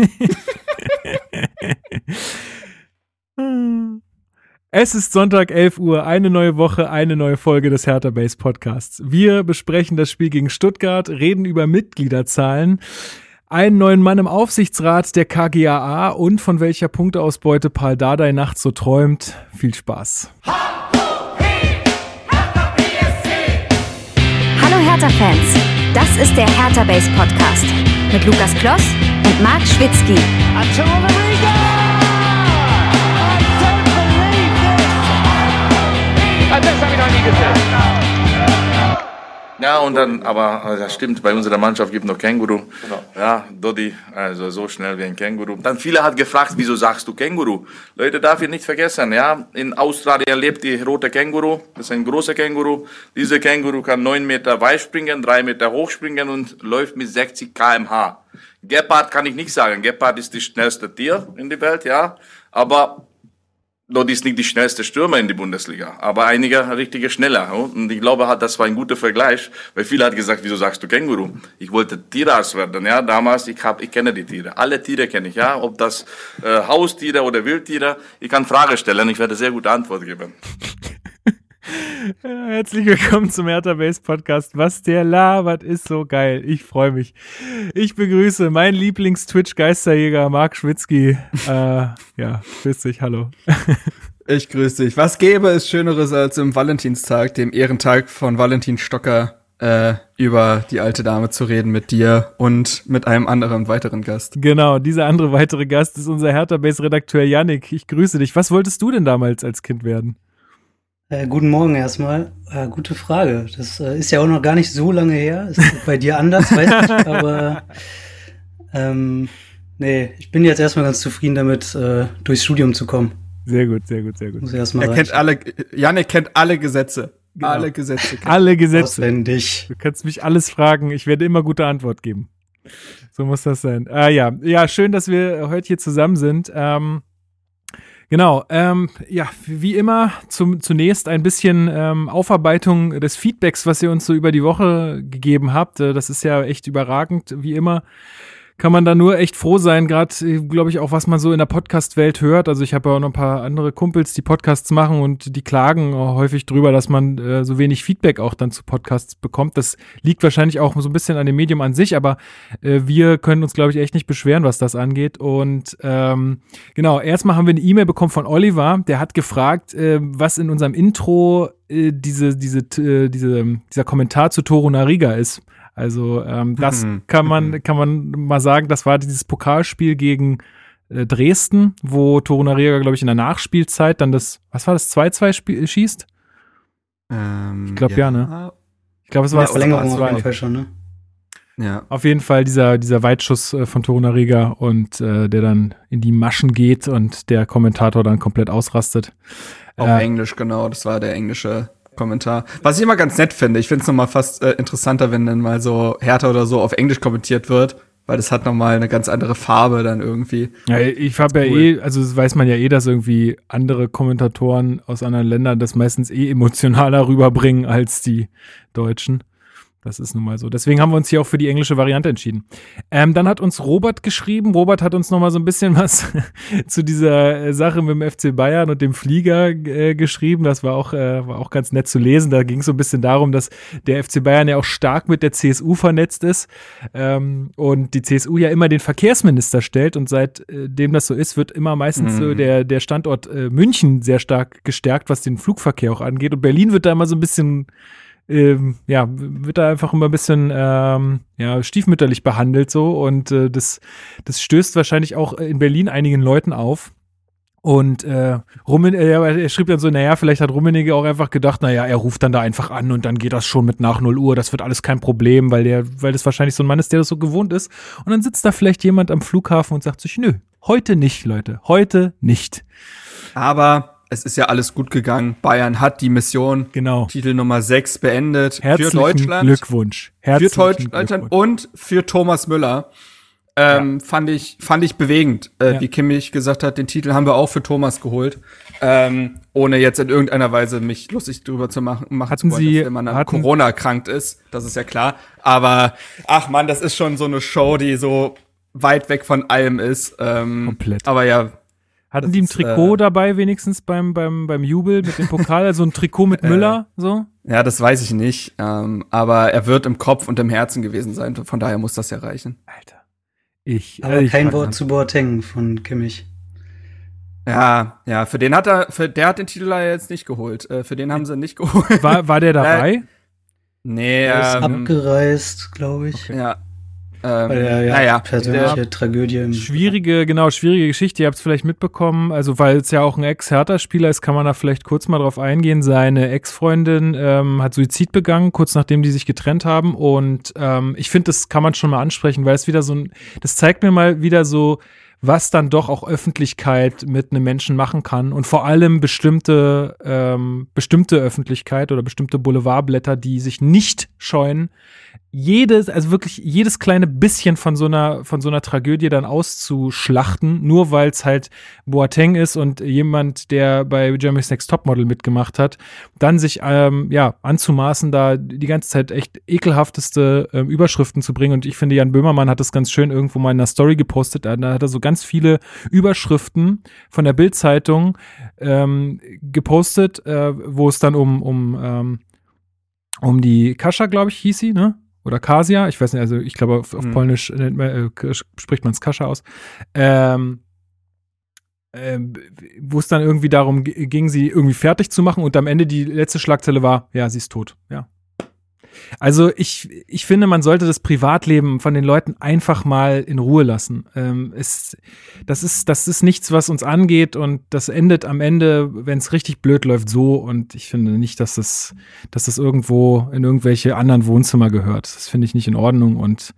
Es ist Sonntag 11 Uhr, eine neue Woche, eine neue Folge des Hertha Base Podcasts. Wir besprechen das Spiel gegen Stuttgart, reden über Mitgliederzahlen, einen neuen Mann im Aufsichtsrat der KGAA und von welcher Punkteausbeute Paul Dardai nachts so träumt. Viel Spaß. Hallo Hertha-Fans, das ist der Hertha Base Podcast mit Lukas Kloss und Marc Schwitzky. Das habe ich noch nie gesehen. Ja, und dann, aber das stimmt, bei unserer Mannschaft gibt noch Känguru. Ja, Dodi, also so schnell wie ein Känguru. Dann viele hat gefragt, wieso sagst du Känguru? Leute, darf ihr nicht vergessen, ja, in Australien lebt die rote Känguru, das ist ein großer Känguru. Dieser Känguru kann 9 Meter weit springen, 3 Meter hoch springen und läuft mit 60 kmh. Gepard kann ich nicht sagen, Gepard ist das schnellste Tier in der Welt, ja, aber Dodi ist nicht die schnellste Stürmer in die Bundesliga, aber einige richtige schneller. Und ich glaube, das war ein guter Vergleich, weil viele hat gesagt, wieso sagst du Känguru? Ich wollte Tierarzt werden, ja, damals, ich hab, ich kenne die Tiere. Alle Tiere kenne ich, ja, ob das äh, Haustiere oder Wildtiere. Ich kann Frage stellen, ich werde sehr gute Antwort geben. Herzlich willkommen zum Hertha Base Podcast. Was der labert, ist so geil. Ich freue mich. Ich begrüße meinen Lieblings-Twitch-Geisterjäger Marc Schwitzky. äh, ja, grüß dich, hallo. Ich grüße dich. Was gäbe es Schöneres als im Valentinstag, dem Ehrentag von Valentin Stocker, äh, über die alte Dame zu reden mit dir und mit einem anderen weiteren Gast? Genau, dieser andere weitere Gast ist unser Hertha Base Redakteur Yannick. Ich grüße dich. Was wolltest du denn damals als Kind werden? Äh, guten Morgen erstmal. Äh, gute Frage. Das äh, ist ja auch noch gar nicht so lange her. Ist bei dir anders, weiß ich. Aber ähm, nee, ich bin jetzt erstmal ganz zufrieden damit, äh, durchs Studium zu kommen. Sehr gut, sehr gut, sehr gut. Muss erstmal Er kennt alle, Janik kennt alle Gesetze. Alle Gesetze. kennt- Alle Gesetze. auswendig. Du kannst mich alles fragen. Ich werde immer gute Antwort geben. So muss das sein. Ah, ja, ja, schön, dass wir heute hier zusammen sind. Ähm, genau. Ähm, ja, wie immer zum, zunächst ein bisschen ähm, Aufarbeitung des Feedbacks, was ihr uns so über die Woche gegeben habt. Äh, Das ist ja echt überragend, wie immer. Kann man da nur echt froh sein, gerade, glaube ich, auch was man so in der Podcast-Welt hört. Also ich habe ja auch noch ein paar andere Kumpels, die Podcasts machen und die klagen auch häufig drüber, dass man äh, so wenig Feedback auch dann zu Podcasts bekommt. Das liegt wahrscheinlich auch so ein bisschen an dem Medium an sich, aber äh, wir können uns, glaube ich, echt nicht beschweren, was das angeht. Und ähm, genau, erstmal haben wir eine E-Mail bekommen von Oliver, der hat gefragt, äh, was in unserem Intro äh, diese, diese, äh, diese, dieser Kommentar zu Toro Nariga ist. Also ähm, das Mhm. kann man, kann man mal sagen, das war dieses Pokalspiel gegen äh, Dresden, wo Toro Nariga, glaube ich, in der Nachspielzeit dann das, was war das, 2-2 spiel- schießt? Ähm, Ich glaub, ja, ne? Ich glaube, es Ja, war oder Verlängerung auf zwei? jeden Fall schon, ne? Ja. Auf jeden Fall dieser, dieser Weitschuss äh, von Toro Nariga und äh, der dann in die Maschen geht und der Kommentator dann komplett ausrastet. Auf Äh, Englisch, genau. Das war der englische Kommentar. Was ich immer ganz nett finde. Ich finde es nochmal fast äh, interessanter, wenn dann mal so härter oder so auf Englisch kommentiert wird, weil das hat nochmal eine ganz andere Farbe dann irgendwie. Ja, ich habe ja cool. eh, also das weiß man ja eh, dass irgendwie andere Kommentatoren aus anderen Ländern das meistens eh emotionaler rüberbringen als die Deutschen. Das ist nun mal so. Deswegen haben wir uns hier auch für die englische Variante entschieden. Ähm, dann hat uns Robert geschrieben. Robert hat uns noch mal so ein bisschen was zu dieser äh, Sache mit dem FC Bayern und dem Flieger äh, geschrieben. Das war auch, äh, war auch ganz nett zu lesen. Da ging es so ein bisschen darum, dass der FC Bayern ja auch stark mit der CSU vernetzt ist ähm, und die CSU ja immer den Verkehrsminister stellt und seitdem das so ist, wird immer meistens so Mhm. der, der Standort äh, München sehr stark gestärkt, was den Flugverkehr auch angeht. Und Berlin wird da immer so ein bisschen ähm, ja, wird da einfach immer ein bisschen ähm, ja, stiefmütterlich behandelt so und äh, das, das stößt wahrscheinlich auch in Berlin einigen Leuten auf. Und äh, Rummen, äh, er schrieb dann so, naja, vielleicht hat Rummenigge auch einfach gedacht, naja, er ruft dann da einfach an und dann geht das schon mit nach 0 Uhr, das wird alles kein Problem, weil der, weil das wahrscheinlich so ein Mann ist, der das so gewohnt ist. Und dann sitzt da vielleicht jemand am Flughafen und sagt sich, nö, heute nicht, Leute, heute nicht. Aber es ist ja alles gut gegangen. Bayern hat die Mission Genau. Titel Nummer 6 beendet. Herzlichen für Deutschland. Glückwunsch. für Herzlichen Deutschland Glückwunsch. und für Thomas Müller. Ähm, fand ich fand ich bewegend, äh, Ja. wie Kimmich gesagt hat, den Titel haben wir auch für Thomas geholt, ähm, ohne jetzt in irgendeiner Weise mich lustig drüber zu machen, machen Hatten zu wollen, Sie- dass Mann an Corona erkrankt ist, das ist ja klar. Aber ach man, das ist schon so eine Show, die so weit weg von allem ist. Ähm, Komplett. Aber ja. Hatten die ein Trikot äh, dabei wenigstens beim, beim, beim Jubel mit dem Pokal? Also ein Trikot mit Äh, Müller, so? Ja, das weiß ich nicht. Ähm, aber er wird im Kopf und im Herzen gewesen sein. Von daher muss das ja reichen. Alter. Ich, Aber äh, ich kein Wort zu Boateng von Kimmich. Ja, ja, für den hat er, für der hat den Titel ja jetzt nicht geholt. Äh, für den haben sie nicht geholt. War, war der dabei? nee, Er ist ähm, abgereist, glaube ich. ja. Ähm, er ja naja, persönliche der- Tragödie Schwierige, genau, schwierige Geschichte. Ihr habt es vielleicht mitbekommen. Also, weil es ja auch ein Ex-Hertha-Spieler ist, kann man da vielleicht kurz mal drauf eingehen. Seine Ex-Freundin ähm, hat Suizid begangen, kurz nachdem die sich getrennt haben. Und ähm, ich finde, das kann man schon mal ansprechen, weil es wieder so ein, das zeigt mir mal wieder so, was dann doch auch Öffentlichkeit mit einem Menschen machen kann und vor allem bestimmte, ähm, bestimmte Öffentlichkeit oder bestimmte Boulevardblätter, die sich nicht scheuen, jedes, also wirklich jedes kleine bisschen von so einer, von so einer Tragödie dann auszuschlachten, nur weil es halt Boateng ist und jemand, der bei Germany's Next Topmodel mitgemacht hat, dann sich ähm, ja anzumaßen, da die ganze Zeit echt ekelhafteste ähm, Überschriften zu bringen. Und ich finde, Jan Böhmermann hat das ganz schön irgendwo mal in einer Story gepostet. Da, da hat er so ganz viele Überschriften von der Bild-Zeitung ähm, gepostet, äh, wo es dann um, um, ähm, um die Kascha, glaube ich, hieß sie, ne? Oder Kasia, ich weiß nicht, also ich glaube, auf, auf Hm. Polnisch man, äh, spricht man es Kascha aus. Ähm, ähm, wo es dann irgendwie darum ging, sie irgendwie fertig zu machen und am Ende die letzte Schlagzeile war, ja, sie ist tot, ja. Also ich, ich finde, man sollte das Privatleben von den Leuten einfach mal in Ruhe lassen. Ähm, es, das, ist, das ist nichts, was uns angeht und das endet am Ende, wenn es richtig blöd läuft, so. Und ich finde nicht, dass das, dass das irgendwo in irgendwelche anderen Wohnzimmer gehört. Das finde ich nicht in Ordnung und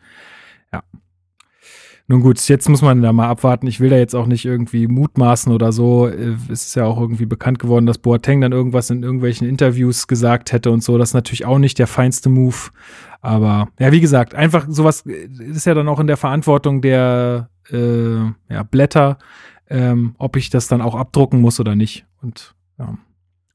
ja. Nun gut, jetzt muss man da mal abwarten. Ich will da jetzt auch nicht irgendwie mutmaßen oder so. Äh, Es ist ja auch irgendwie bekannt geworden, dass Boateng dann irgendwas in irgendwelchen Interviews gesagt hätte und so. Das ist natürlich auch nicht der feinste Move. Aber ja, wie gesagt, einfach sowas äh, ist ja dann auch in der Verantwortung der äh, ja, Blätter, ähm, ob ich das dann auch abdrucken muss oder nicht. Und ja,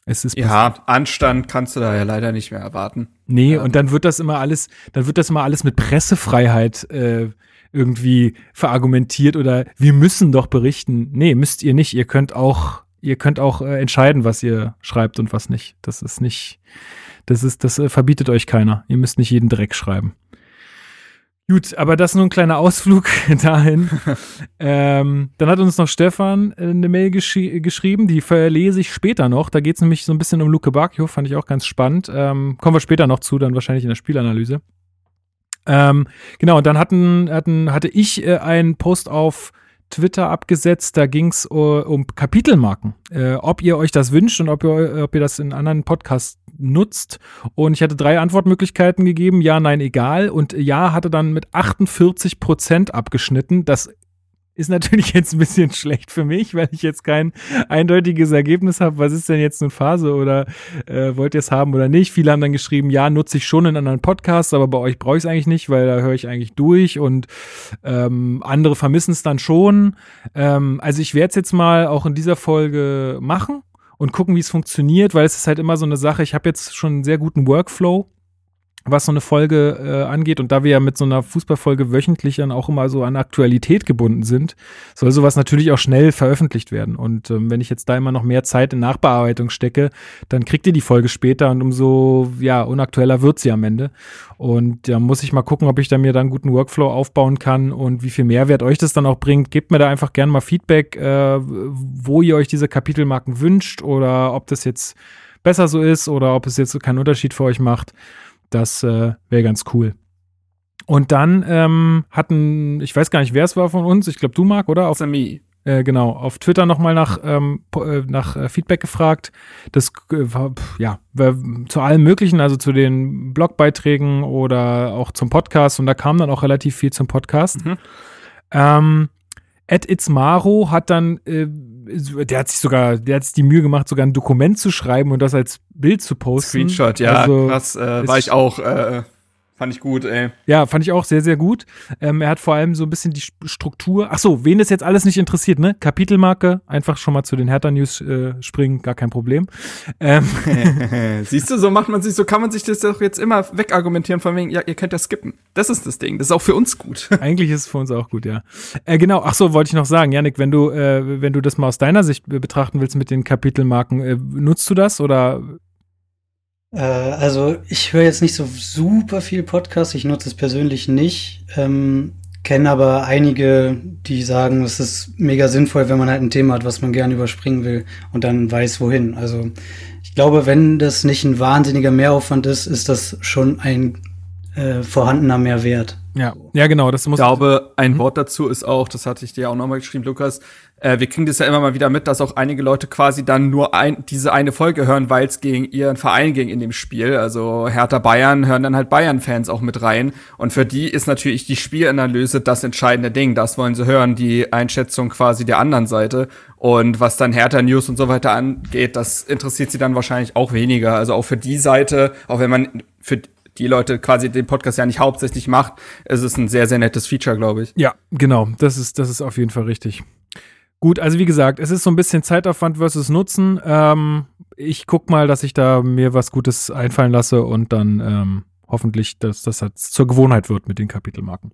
es ist ja, Anstand kannst du da ja leider nicht mehr erwarten. Nee, Ja. und dann wird das immer alles, dann wird das immer alles mit Pressefreiheit äh, irgendwie verargumentiert oder wir müssen doch berichten. Nee, müsst ihr nicht. Ihr könnt auch, ihr könnt auch äh, entscheiden, was ihr schreibt und was nicht. Das ist nicht, das ist, das äh, verbietet euch keiner. Ihr müsst nicht jeden Dreck schreiben. Gut, aber das nur ein kleiner Ausflug dahin. ähm, dann hat uns noch Stefan äh, eine Mail geschri geschrieben, die verlese ich später noch. Da geht es nämlich so ein bisschen um Luke Bacchio, fand ich auch ganz spannend. Ähm, kommen wir später noch zu, dann wahrscheinlich in der Spielanalyse. Ähm, genau, und dann hatten, hatten, hatte ich äh, einen Post auf Twitter abgesetzt, da ging es äh, um Kapitelmarken, äh, ob ihr euch das wünscht und ob ihr, ob ihr das in anderen Podcasts nutzt. Und ich hatte drei Antwortmöglichkeiten gegeben, ja, nein, egal. Und ja hatte dann mit 48 Prozent abgeschnitten. Das ist natürlich jetzt ein bisschen schlecht für mich, weil ich jetzt kein eindeutiges Ergebnis habe. Was ist denn jetzt eine Phase oder äh, wollt ihr es haben oder nicht? Viele haben dann geschrieben, ja, nutze ich schon in anderen Podcasts, aber bei euch brauche ich es eigentlich nicht, weil da höre ich eigentlich durch und ähm, andere vermissen es dann schon. Ähm, also ich werde es jetzt mal auch in dieser Folge machen und gucken, wie es funktioniert, weil es ist halt immer so eine Sache. Ich habe jetzt schon einen sehr guten Workflow was so eine Folge äh, angeht und da wir ja mit so einer Fußballfolge wöchentlich dann auch immer so an Aktualität gebunden sind, soll sowas natürlich auch schnell veröffentlicht werden. Und ähm, wenn ich jetzt da immer noch mehr Zeit in Nachbearbeitung stecke, dann kriegt ihr die Folge später und umso ja unaktueller wird sie am Ende. Und da muss ich mal gucken, ob ich da mir dann guten Workflow aufbauen kann und wie viel Mehrwert euch das dann auch bringt. Gebt mir da einfach gerne mal Feedback, äh, wo ihr euch diese Kapitelmarken wünscht oder ob das jetzt besser so ist oder ob es jetzt keinen Unterschied für euch macht. Das äh, wäre ganz cool. Und dann ähm, hatten, ich weiß gar nicht, wer es war von uns, ich glaube du, Marc, oder? Auf, Sami. äh, genau, auf Twitter nochmal nach, ähm, äh, nach äh, Feedback gefragt. Das äh, war, ja, war zu allem Möglichen, also zu den Blogbeiträgen oder auch zum Podcast. Und da kam dann auch relativ viel zum Podcast. Mhm. Ähm, Ed Itzmaro hat dann, äh, der hat sich sogar, der hat sich die Mühe gemacht, sogar ein Dokument zu schreiben und das als Bild zu posten. Screenshot, ja, Also, krass, äh, war ich auch äh, Fand ich gut, ey. Ja, fand ich auch sehr, sehr gut. Ähm, er hat vor allem so ein bisschen die Struktur. Ach so, wen das jetzt alles nicht interessiert, ne? Kapitelmarke, einfach schon mal zu den Hertha-News äh, springen, gar kein Problem. Ähm. Siehst du, so macht man sich, so kann man sich das doch jetzt immer wegargumentieren von wegen, ja, ihr könnt das skippen. Das ist das Ding. Das ist auch für uns gut. Eigentlich ist es für uns auch gut, ja. Äh, genau, ach so, wollte ich noch sagen, Janik, wenn du, äh, wenn du das mal aus deiner Sicht betrachten willst mit den Kapitelmarken, äh, nutzt du das oder äh, also ich höre jetzt nicht so super viel Podcasts, ich nutze es persönlich nicht, ähm, kenne aber einige, die sagen, es ist mega sinnvoll, wenn man halt ein Thema hat, was man gerne überspringen will und dann weiß, wohin. Also ich glaube, wenn das nicht ein wahnsinniger Mehraufwand ist, ist das schon ein äh, vorhandener Mehrwert. Ja, ja, genau. Das muss ich glaube, ein mhm. Wort dazu ist auch, das hatte ich dir auch nochmal geschrieben, Lukas, äh, wir kriegen das ja immer mal wieder mit, dass auch einige Leute quasi dann nur ein, diese eine Folge hören, weil es gegen ihren Verein ging in dem Spiel. Also Hertha Bayern hören dann halt Bayern-Fans auch mit rein. Und für die ist natürlich die Spielanalyse das entscheidende Ding. Das wollen sie hören, die Einschätzung quasi der anderen Seite. Und was dann Hertha News und so weiter angeht, das interessiert sie dann wahrscheinlich auch weniger. Also auch für die Seite, auch wenn man für die Leute quasi den Podcast ja nicht hauptsächlich macht, ist es ein sehr, sehr nettes Feature, glaube ich. Ja, genau. Das ist, das ist auf jeden Fall richtig. Gut, also wie gesagt, es ist so ein bisschen Zeitaufwand versus Nutzen. Ähm, ich guck mal, dass ich da mir was Gutes einfallen lasse und dann ähm, hoffentlich, dass das halt zur Gewohnheit wird mit den Kapitelmarken.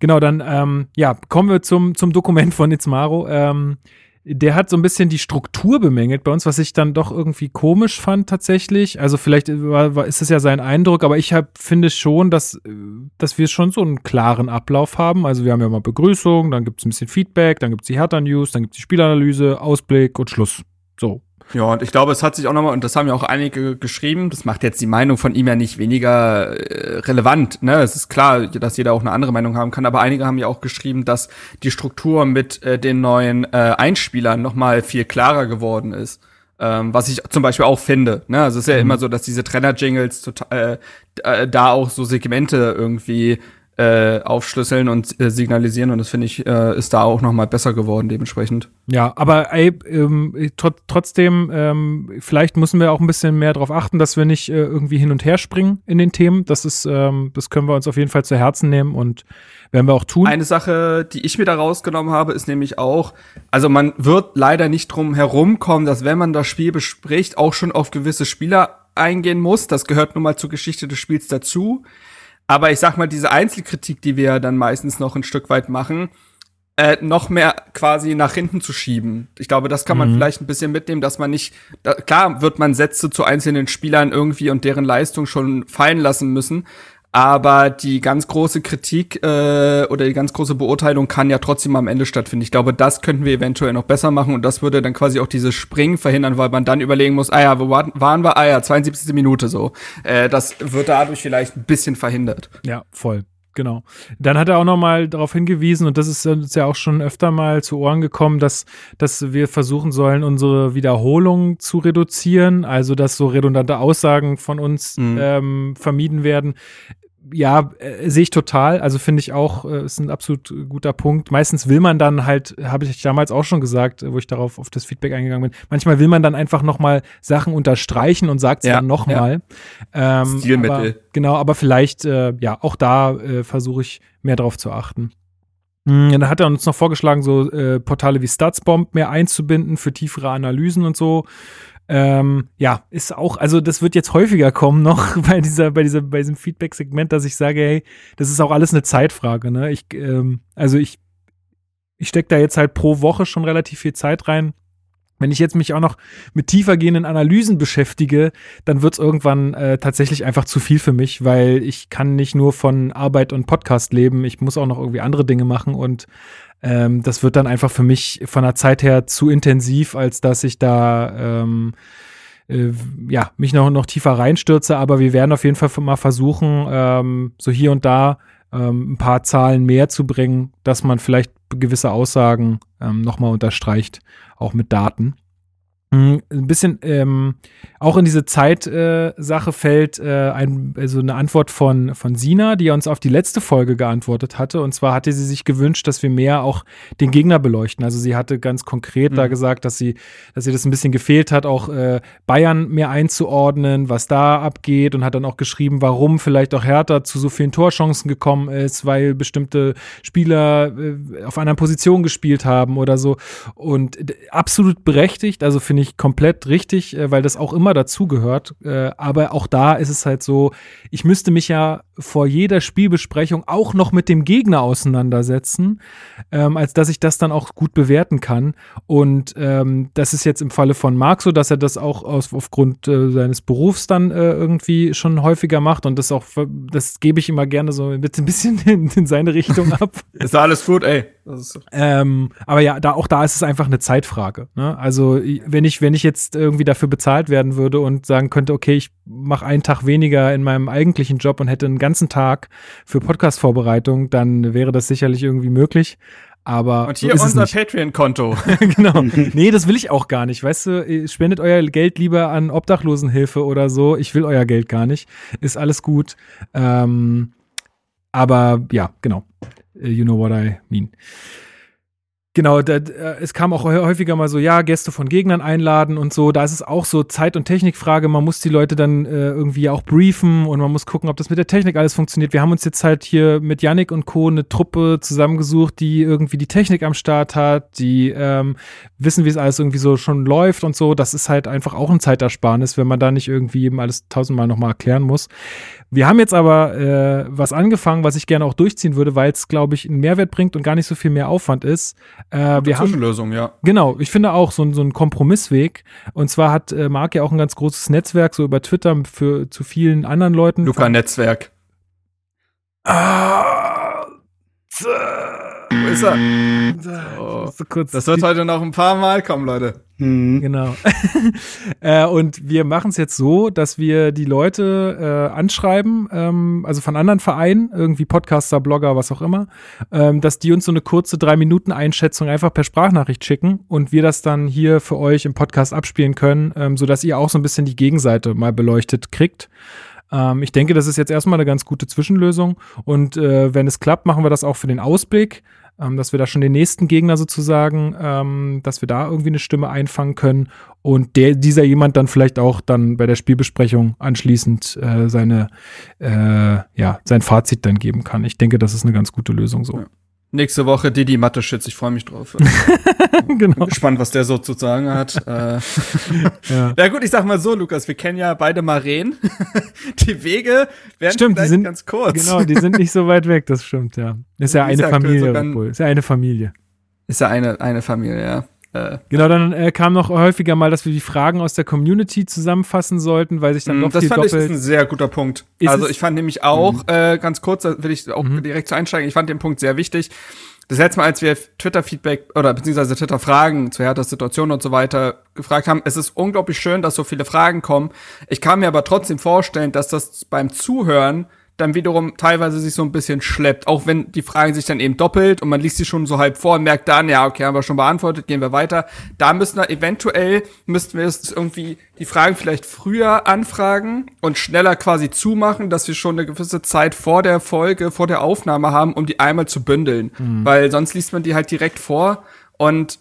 Genau, dann ähm, ja, kommen wir zum, zum Dokument von Itzmaro. Ähm, der hat so ein bisschen die Struktur bemängelt bei uns, was ich dann doch irgendwie komisch fand tatsächlich. Also vielleicht war, ist es ja sein Eindruck, aber ich hab, finde schon, dass, dass wir schon so einen klaren Ablauf haben. Also wir haben ja mal Begrüßung, dann gibt es ein bisschen Feedback, dann gibt es die Hertha-News, dann gibt es die Spielanalyse, Ausblick und Schluss. So. Ja, und ich glaube, es hat sich auch nochmal, und das haben ja auch einige geschrieben, das macht jetzt die Meinung von ihm ja nicht weniger äh, relevant. Ne? Es ist klar, dass jeder auch eine andere Meinung haben kann, aber einige haben ja auch geschrieben, dass die Struktur mit äh, den neuen äh, Einspielern nochmal viel klarer geworden ist. Ähm, was ich zum Beispiel auch finde. Ne? Also es ist ja mhm. immer so, dass diese Trenner-Jingles äh, da auch so Segmente irgendwie äh, aufschlüsseln und äh, signalisieren und das finde ich äh, ist da auch noch mal besser geworden dementsprechend. Ja, aber ey, ähm, tr trotzdem ähm, vielleicht müssen wir auch ein bisschen mehr darauf achten, dass wir nicht äh, irgendwie hin und her springen in den Themen. Das ist ähm, das können wir uns auf jeden Fall zu Herzen nehmen und werden wir auch tun. Eine Sache, die ich mir da rausgenommen habe, ist nämlich auch, also man wird leider nicht drum herumkommen, dass wenn man das Spiel bespricht, auch schon auf gewisse Spieler eingehen muss. Das gehört nun mal zur Geschichte des Spiels dazu. Aber ich sag mal, diese Einzelkritik, die wir dann meistens noch ein Stück weit machen, äh, noch mehr quasi nach hinten zu schieben. Ich glaube, das kann man mhm. vielleicht ein bisschen mitnehmen, dass man nicht, da, klar wird man Sätze zu einzelnen Spielern irgendwie und deren Leistung schon fallen lassen müssen, aber die ganz große Kritik äh, oder die ganz große Beurteilung kann ja trotzdem am Ende stattfinden. Ich glaube, das könnten wir eventuell noch besser machen und das würde dann quasi auch dieses Springen verhindern, weil man dann überlegen muss, ah ja, wo waren wir? Ah ja, 72. Minute so. Äh, das wird dadurch vielleicht ein bisschen verhindert. Ja, voll. Genau. Dann hat er auch noch mal darauf hingewiesen, und das ist uns ja auch schon öfter mal zu Ohren gekommen, dass, dass wir versuchen sollen, unsere Wiederholungen zu reduzieren, also dass so redundante Aussagen von uns mhm. ähm, vermieden werden ja, äh, sehe ich total. Also finde ich auch, äh, ist ein absolut guter Punkt. Meistens will man dann halt, habe ich damals auch schon gesagt, wo ich darauf auf das Feedback eingegangen bin. Manchmal will man dann einfach noch mal Sachen unterstreichen und sagt es ja, dann noch ja. Ähm, Stilmittel. Aber, genau, aber vielleicht, äh, ja, auch da äh, versuche ich mehr drauf zu achten. Mhm, dann hat er uns noch vorgeschlagen, so äh, Portale wie Statsbomb mehr einzubinden für tiefere Analysen und so. Ähm, ja, ist auch, also das wird jetzt häufiger kommen noch bei dieser, bei dieser, bei diesem Feedback-Segment, dass ich sage, hey, das ist auch alles eine Zeitfrage, ne? Ich, ähm, also ich, ich stecke da jetzt halt pro Woche schon relativ viel Zeit rein. Wenn ich jetzt mich auch noch mit tiefergehenden Analysen beschäftige, dann wird es irgendwann äh, tatsächlich einfach zu viel für mich, weil ich kann nicht nur von Arbeit und Podcast leben. Ich muss auch noch irgendwie andere Dinge machen und ähm, das wird dann einfach für mich von der Zeit her zu intensiv, als dass ich da ähm, äh, ja, mich noch, noch tiefer reinstürze. Aber wir werden auf jeden Fall mal versuchen, ähm, so hier und da ähm, ein paar Zahlen mehr zu bringen, dass man vielleicht gewisse Aussagen ähm, nochmal unterstreicht, auch mit Daten. Hm, Ein bisschen ähm, auch in diese Zeitsache äh, fällt äh, ein, also eine Antwort von, von Sina, die uns auf die letzte Folge geantwortet hatte. Und zwar hatte sie sich gewünscht, dass wir mehr auch den Gegner beleuchten. Also sie hatte ganz konkret da gesagt, dass sie, dass ihr das ein bisschen gefehlt hat, auch äh, Bayern mehr einzuordnen, was da abgeht und hat dann auch geschrieben, warum vielleicht auch Hertha zu so vielen Torchancen gekommen ist, weil bestimmte Spieler äh, auf einer Position gespielt haben oder so. Und absolut berechtigt, also finde ich komplett richtig, äh, weil das auch immer dazugehört. Äh, aber auch da ist es halt so, ich müsste mich ja vor jeder Spielbesprechung auch noch mit dem Gegner auseinandersetzen, ähm, als dass ich das dann auch gut bewerten kann. Und ähm, das ist jetzt im Falle von Marc so, dass er das auch aus, aufgrund äh, seines Berufs dann äh, irgendwie schon häufiger macht. Und das auch, das gebe ich immer gerne so mit ein bisschen in, in seine Richtung ab. Ist alles gut, ey. Ähm, aber ja, da, auch da ist es einfach eine Zeitfrage. Ne? Also wenn ich, wenn ich jetzt irgendwie dafür bezahlt werden würde und sagen könnte, okay, ich mache einen Tag weniger in meinem eigentlichen Job und hätte einen ganzen Tag für Podcast-Vorbereitung, dann wäre das sicherlich irgendwie möglich. Aber Und so hier ist es unser. Patreon-Konto. genau. Nee, das will ich auch gar nicht. Weißt du, spendet euer Geld lieber an Obdachlosenhilfe oder so. Ich will euer Geld gar nicht. Ist alles gut. Ähm, aber ja, genau. Äh, You know what I mean. Genau, da, äh, es kam auch hä- häufiger mal so, ja, Gäste von Gegnern einladen und so. Da ist es auch so Zeit- und Technikfrage. Man muss die Leute dann äh, irgendwie auch briefen und man muss gucken, ob das mit der Technik alles funktioniert. Wir haben uns jetzt halt hier mit Yannick und Co. eine Truppe zusammengesucht, die irgendwie die Technik am Start hat, die ähm, wissen, wie es alles irgendwie so schon läuft und so. Das ist halt einfach auch ein Zeitersparnis, wenn man da nicht irgendwie eben alles tausendmal nochmal erklären muss. Wir haben jetzt aber äh, was angefangen, was ich gerne auch durchziehen würde, weil es, glaube ich, einen Mehrwert bringt und gar nicht so viel mehr Aufwand ist. Äh, wir haben Zwischenlösung, ja. Genau, ich finde auch so, so ein Kompromissweg. Und zwar hat äh, Marc ja auch ein ganz großes Netzwerk, so über Twitter für zu vielen anderen Leuten. Luca-Netzwerk. Ah, Wo ist er? So. Das wird heute noch ein paar Mal kommen, Leute. Mhm. Genau. äh, und wir machen es jetzt so, dass wir die Leute äh, anschreiben, ähm, also von anderen Vereinen, irgendwie Podcaster, Blogger, was auch immer, ähm, dass die uns so eine kurze drei Minuten Einschätzung einfach per Sprachnachricht schicken und wir das dann hier für euch im Podcast abspielen können, ähm, so dass ihr auch so ein bisschen die Gegenseite mal beleuchtet kriegt. Ähm, ich denke, das ist jetzt erstmal eine ganz gute Zwischenlösung. Und äh, wenn es klappt, machen wir das auch für den Ausblick, ähm, dass wir da schon den nächsten Gegner sozusagen, ähm, dass wir da irgendwie eine Stimme einfangen können und der, dieser jemand dann vielleicht auch dann bei der Spielbesprechung anschließend äh, seine, äh, ja, sein Fazit dann geben kann. Ich denke, das ist eine ganz gute Lösung so. Ja. Nächste Woche Didi Mathe-Shits, ich freue mich drauf. genau. Gespannt, was der so zu sagen hat. äh. Ja. Ja gut, ich sag mal so, Lukas, wir kennen ja beide Maren. die Wege werden Stimmt, die sind- ganz kurz. Genau, die sind nicht so weit weg, das stimmt, ja. Ist ja eine sagt, Familie, sogar. Ist ja eine Familie. Ist ja eine, eine Familie, ja. Äh, Genau, dann äh, kam noch häufiger mal, dass wir die Fragen aus der Community zusammenfassen sollten, weil sich dann noch Mm, das viel fand ich doppelt. ist ein sehr guter Punkt. Ist also Mhm. ich fand nämlich auch, äh, ganz kurz, da will ich auch direkt zu einsteigen, ich fand den Punkt sehr wichtig. Das letzte Mal, als wir Twitter-Feedback oder beziehungsweise Twitter-Fragen zu Herthas Situation und so weiter gefragt haben, es ist unglaublich schön, dass so viele Fragen kommen. Ich kann mir aber trotzdem vorstellen, dass das beim Zuhören dann wiederum teilweise sich so ein bisschen schleppt, auch wenn die Fragen sich dann eben doppelt und man liest sie schon so halb vor und merkt dann, ja, okay, haben wir schon beantwortet, gehen wir weiter. Da müssen wir eventuell, müssten wir es irgendwie die Fragen vielleicht früher anfragen und schneller quasi zumachen, dass wir schon eine gewisse Zeit vor der Folge, vor der Aufnahme haben, um die einmal zu bündeln. Weil sonst liest man die halt direkt vor und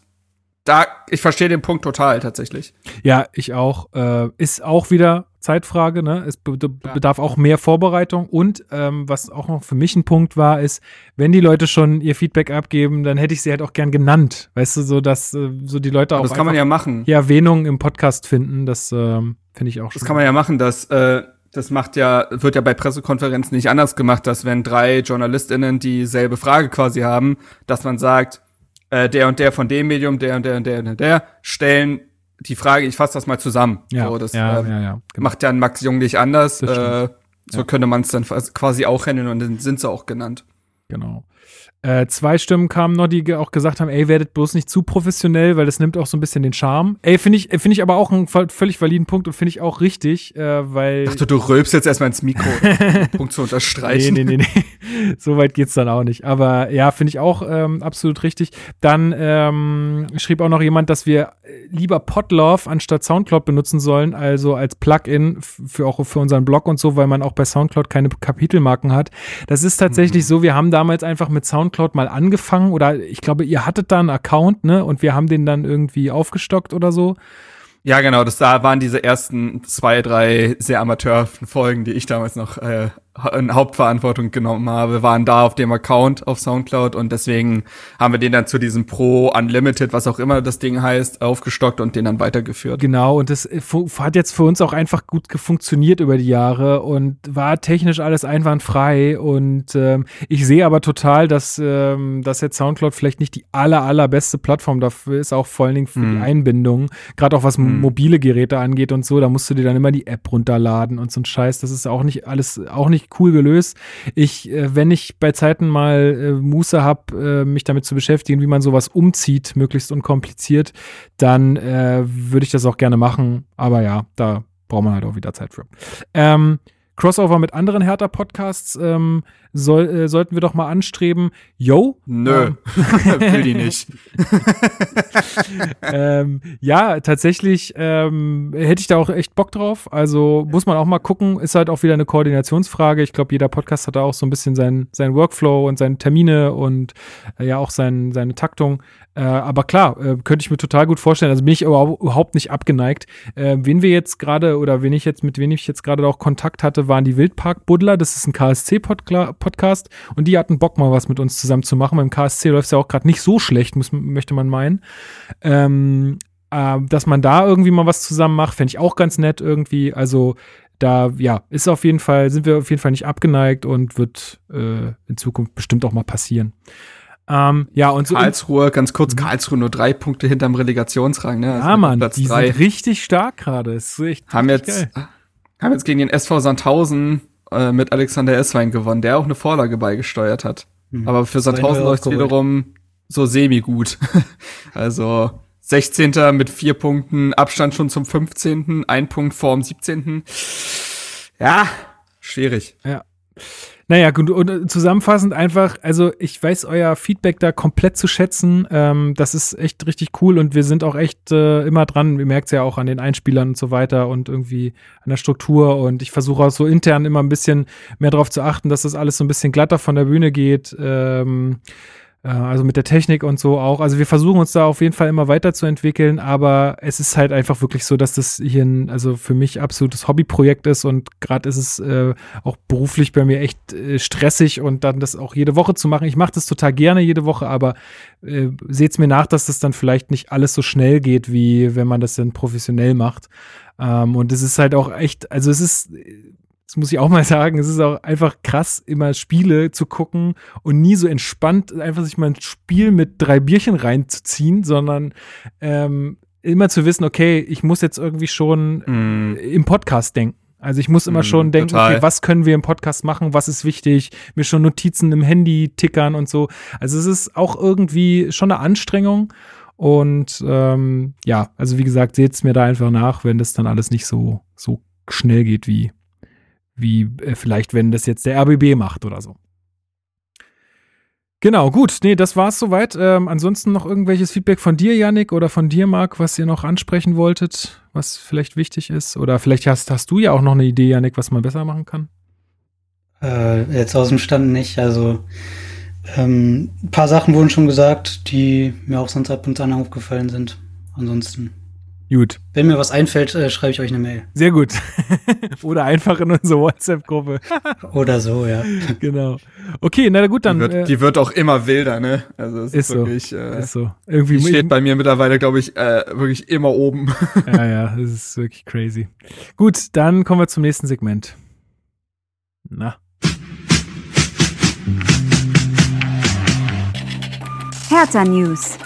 da, ich verstehe den Punkt total tatsächlich. Ja, ich auch. Äh, ist auch wieder Zeitfrage, ne? Es be be bedarf auch mehr Vorbereitung. Und ähm, was auch noch für mich ein Punkt war, ist, wenn die Leute schon ihr Feedback abgeben, dann hätte ich sie halt auch gern genannt. Weißt du, so dass äh, so die Leute auch das kann man ja machen. die Erwähnung im Podcast finden. Das ähm, finde ich auch Das kann man ja machen, dass äh, das macht ja, wird ja bei Pressekonferenzen nicht anders gemacht, dass wenn drei JournalistInnen dieselbe Frage quasi haben, dass man sagt, äh, der und der von dem Medium, der und der und der und der stellen die Frage, ich fasse das mal zusammen. ja, so, das ja, ähm, ja, ja, genau. macht ja ein Max Jung nicht anders. Äh, so könnte man es dann quasi auch handeln und dann sind sie auch genannt. Genau. Äh, zwei Stimmen kamen noch, die auch gesagt haben, ey, werdet bloß nicht zu professionell, weil das nimmt auch so ein bisschen den Charme. Ey, finde ich, finde ich aber auch einen völlig validen Punkt und finde ich auch richtig, äh, weil. Ach du, du rülpst jetzt erstmal ins Mikro, um Punkt zu Nee, unterstreichen. nee, nee, nee. so weit geht's dann auch nicht. Aber ja, finde ich auch ähm, absolut richtig. Dann ähm, schrieb auch noch jemand, dass wir lieber Podlove anstatt Soundcloud benutzen sollen, also als Plugin für auch für unseren Blog und so, weil man auch bei Soundcloud keine Kapitelmarken hat. Das ist tatsächlich mhm. so, wir haben damals einfach mit Soundcloud mal angefangen oder ich glaube, ihr hattet da einen Account, ne? Und wir haben den dann irgendwie aufgestockt oder so. Ja, genau, das da waren diese ersten zwei, drei sehr amateurhaften Folgen, die ich damals noch äh, in Hauptverantwortung genommen habe, waren da auf dem Account auf Soundcloud und deswegen haben wir den dann zu diesem Pro Unlimited, was auch immer das Ding heißt, aufgestockt und den dann weitergeführt. Genau, und das äh, hat jetzt für uns auch einfach gut funktioniert über die Jahre und war technisch alles einwandfrei und ähm, ich sehe aber total, dass, ähm, dass jetzt Soundcloud vielleicht nicht die aller, allerbeste Plattform dafür ist, auch vor allen Dingen für mm. die mhm. Einbindung, gerade auch was mm. mobile Geräte angeht und so, da musst du dir dann immer die App runterladen und so ein Scheiß, das ist auch nicht alles, auch nicht cool gelöst. Ich, äh, wenn ich bei Zeiten mal äh, Muße habe, äh, mich damit zu beschäftigen, wie man sowas umzieht, möglichst unkompliziert, dann äh, würde ich das auch gerne machen. Aber ja, da braucht man halt auch wieder Zeit für. Ähm, Crossover mit anderen Hertha-Podcasts ähm, soll, äh, sollten wir doch mal anstreben. Yo? Nö, ähm, will die nicht. ähm, ja, tatsächlich ähm, hätte ich da auch echt Bock drauf. Also muss man auch mal gucken. Ist halt auch wieder eine Koordinationsfrage. Ich glaube, jeder Podcast hat da auch so ein bisschen seinen sein Workflow und seine Termine und äh, ja auch sein, seine Taktung. Äh, aber klar, äh, könnte ich mir total gut vorstellen. Also bin ich überhaupt nicht abgeneigt. Äh, wen wir jetzt gerade oder wen ich jetzt, mit wem ich jetzt gerade auch Kontakt hatte, waren die Wildpark-Buddler. Das ist ein KSC-Podcast und die hatten Bock, mal was mit uns zusammen zu machen. Beim KSC läuft es ja auch gerade nicht so schlecht, muss, möchte man meinen. Ähm, äh, dass man da irgendwie mal was zusammen macht, fände ich auch ganz nett irgendwie. Also da, ja, ist auf jeden Fall, sind wir auf jeden Fall nicht abgeneigt und wird äh, in Zukunft bestimmt auch mal passieren. Ähm, ja, und so Karlsruhe, ganz kurz, mhm. Karlsruhe nur drei Punkte hinterm Relegationsrang, ne? Also ja, Mann, Platz die drei. sind richtig stark gerade. Haben jetzt, geil. haben jetzt gegen den SV Sandhausen äh, mit Alexander Esswein gewonnen, der auch eine Vorlage beigesteuert hat. Mhm. Aber für Sandhausen läuft es wiederum so semi-gut. also 16. mit vier Punkten, Abstand schon zum 15., ein Punkt vor dem 17. Ja, schwierig. Ja. Naja, gut, und äh, zusammenfassend einfach, also ich weiß euer Feedback da komplett zu schätzen. Ähm, das ist echt richtig cool und wir sind auch echt äh, immer dran. Ihr merkt es ja auch an den Einspielern und so weiter und irgendwie an der Struktur. Und ich versuche auch so intern immer ein bisschen mehr darauf zu achten, dass das alles so ein bisschen glatter von der Bühne geht. Ähm, äh, also mit der Technik und so auch. Also wir versuchen uns da auf jeden Fall immer weiterzuentwickeln, aber es ist halt einfach wirklich so, dass das hier ein, also für mich absolutes Hobbyprojekt ist und gerade ist es äh, auch beruflich bei mir echt äh, stressig und dann das auch jede Woche zu machen. Ich mache das total gerne jede Woche, aber äh, seht's mir nach, dass das dann vielleicht nicht alles so schnell geht, wie wenn man das dann professionell macht. Ähm, und es ist halt auch echt, also es ist das muss ich auch mal sagen, es ist auch einfach krass, immer Spiele zu gucken und nie so entspannt einfach sich mal ein Spiel mit drei Bierchen reinzuziehen, sondern ähm, immer zu wissen, okay, ich muss jetzt irgendwie schon mm. im Podcast denken. Also ich muss immer mm, schon denken, okay, was können wir im Podcast machen, was ist wichtig, mir schon Notizen im Handy tickern und so. Also es ist auch irgendwie schon eine Anstrengung. Und ähm, ja, also wie gesagt, seht es mir da einfach nach, wenn das dann alles nicht so, so schnell geht wie wie äh, vielleicht, wenn das jetzt der RBB macht oder so. Genau, gut. Nee, das war's soweit. Ähm, ansonsten noch irgendwelches Feedback von dir, Yannick, oder von dir, Marc, was ihr noch ansprechen wolltet, was vielleicht wichtig ist? Oder vielleicht hast, hast du ja auch noch eine Idee, Yannick, was man besser machen kann? Äh, jetzt aus dem Stand nicht. Also ähm, ein paar Sachen wurden schon gesagt, die mir auch sonst ab und an aufgefallen sind. Ansonsten Gut. Wenn mir was einfällt, äh, schreibe ich euch eine Mail. Sehr gut. Oder einfach in unsere WhatsApp-Gruppe. Oder so, ja. Genau. Okay, na gut, dann. Die wird, äh, die wird auch immer wilder, ne? Also es ist, ist wirklich, so. Äh, ist so. Irgendwie die steht bei mir mittlerweile, glaube ich, äh, wirklich immer oben. ja, ja, das ist wirklich crazy. Gut, dann kommen wir zum nächsten Segment. Na. Hertha News.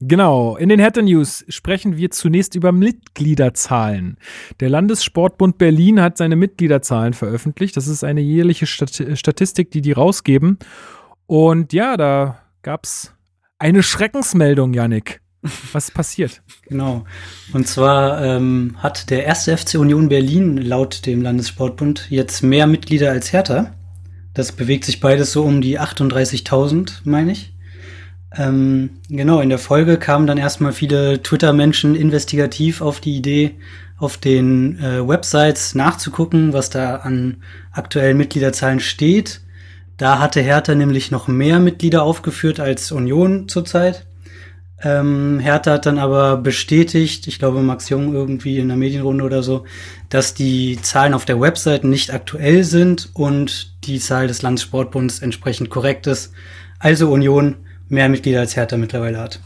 Genau, in den Hertha News sprechen wir zunächst über Mitgliederzahlen. Der Landessportbund Berlin hat seine Mitgliederzahlen veröffentlicht. Das ist eine jährliche Statistik, die die rausgeben. Und ja, da gab es eine Schreckensmeldung, Yannick. Was passiert? Genau. Und zwar ähm, hat der erste FC Union Berlin laut dem Landessportbund jetzt mehr Mitglieder als Hertha. Das bewegt sich beides so um die 38.000, meine ich. Ähm, genau, in der Folge kamen dann erstmal viele Twitter-Menschen investigativ auf die Idee, auf den äh, Websites nachzugucken, was da an aktuellen Mitgliederzahlen steht. Da hatte Hertha nämlich noch mehr Mitglieder aufgeführt als Union zurzeit. Ähm, Hertha hat dann aber bestätigt, ich glaube Max Jung irgendwie in der Medienrunde oder so, dass die Zahlen auf der Website nicht aktuell sind und die Zahl des Landessportbunds entsprechend korrekt ist. Also Union mehr Mitglieder als Hertha mittlerweile hat.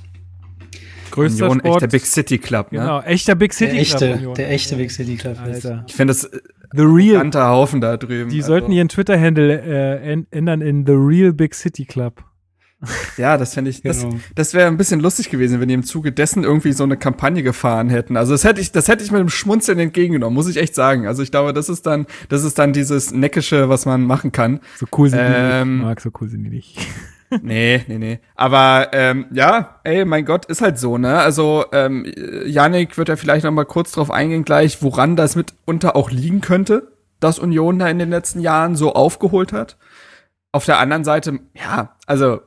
Größter Union, Sport. echter Big City Club, ne? Genau, echter Big City Der echte, Club. Union. der echte Big City Club. Alter. Ich finde das äh, The Real. ganzer Haufen da drüben. Die Also, sollten ihren Twitter-Handle äh, änd- ändern in The Real Big City Club. Ja, das fände ich, das, Genau. das wäre ein bisschen lustig gewesen, wenn die im Zuge dessen irgendwie so eine Kampagne gefahren hätten. Also das hätte ich, das hätte ich mit einem Schmunzeln entgegengenommen, muss ich echt sagen. Also ich glaube, das ist dann, das ist dann dieses Neckische, was man machen kann. So cool sind die Ähm, nicht. Marc, so cool sind die nicht. Nee, nee, nee. Aber ähm, ja, ey, mein Gott, ist halt so, ne? Also ähm, Yannick wird ja vielleicht noch mal kurz drauf eingehen gleich, woran das mitunter auch liegen könnte, dass Union da in den letzten Jahren so aufgeholt hat. Auf der anderen Seite, ja, also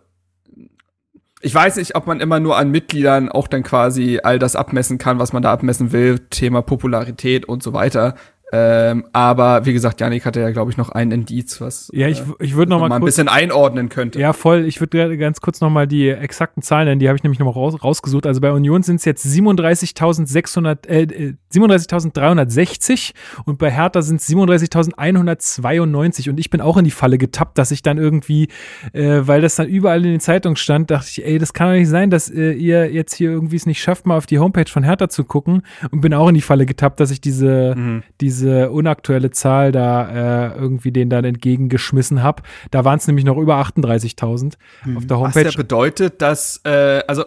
ich weiß nicht, ob man immer nur an Mitgliedern auch dann quasi all das abmessen kann, was man da abmessen will, Thema Popularität und so weiter. Ähm, aber wie gesagt, Yannick hatte ja, glaube ich, noch ein Indiz, was Ja, ich, äh, ich würde noch mal man ein kurz bisschen einordnen könnte. Ja, voll. Ich würde ganz kurz noch mal die exakten Zahlen nennen. Die habe ich nämlich noch mal raus, rausgesucht. Also bei Union sind es jetzt 37.600, äh, äh, 37.360 und bei Hertha sind es 37.192. Und ich bin auch in die Falle getappt, dass ich dann irgendwie, äh, weil das dann überall in den Zeitungen stand, dachte ich, ey, das kann doch nicht sein, dass äh, ihr jetzt hier irgendwie es nicht schafft, mal auf die Homepage von Hertha zu gucken. Und bin auch in die Falle getappt, dass ich diese, Mhm. diese unaktuelle Zahl da äh, irgendwie denen dann entgegengeschmissen habe. Da waren es nämlich noch über 38.000 auf der Was Homepage. ja bedeutet, dass, äh, also,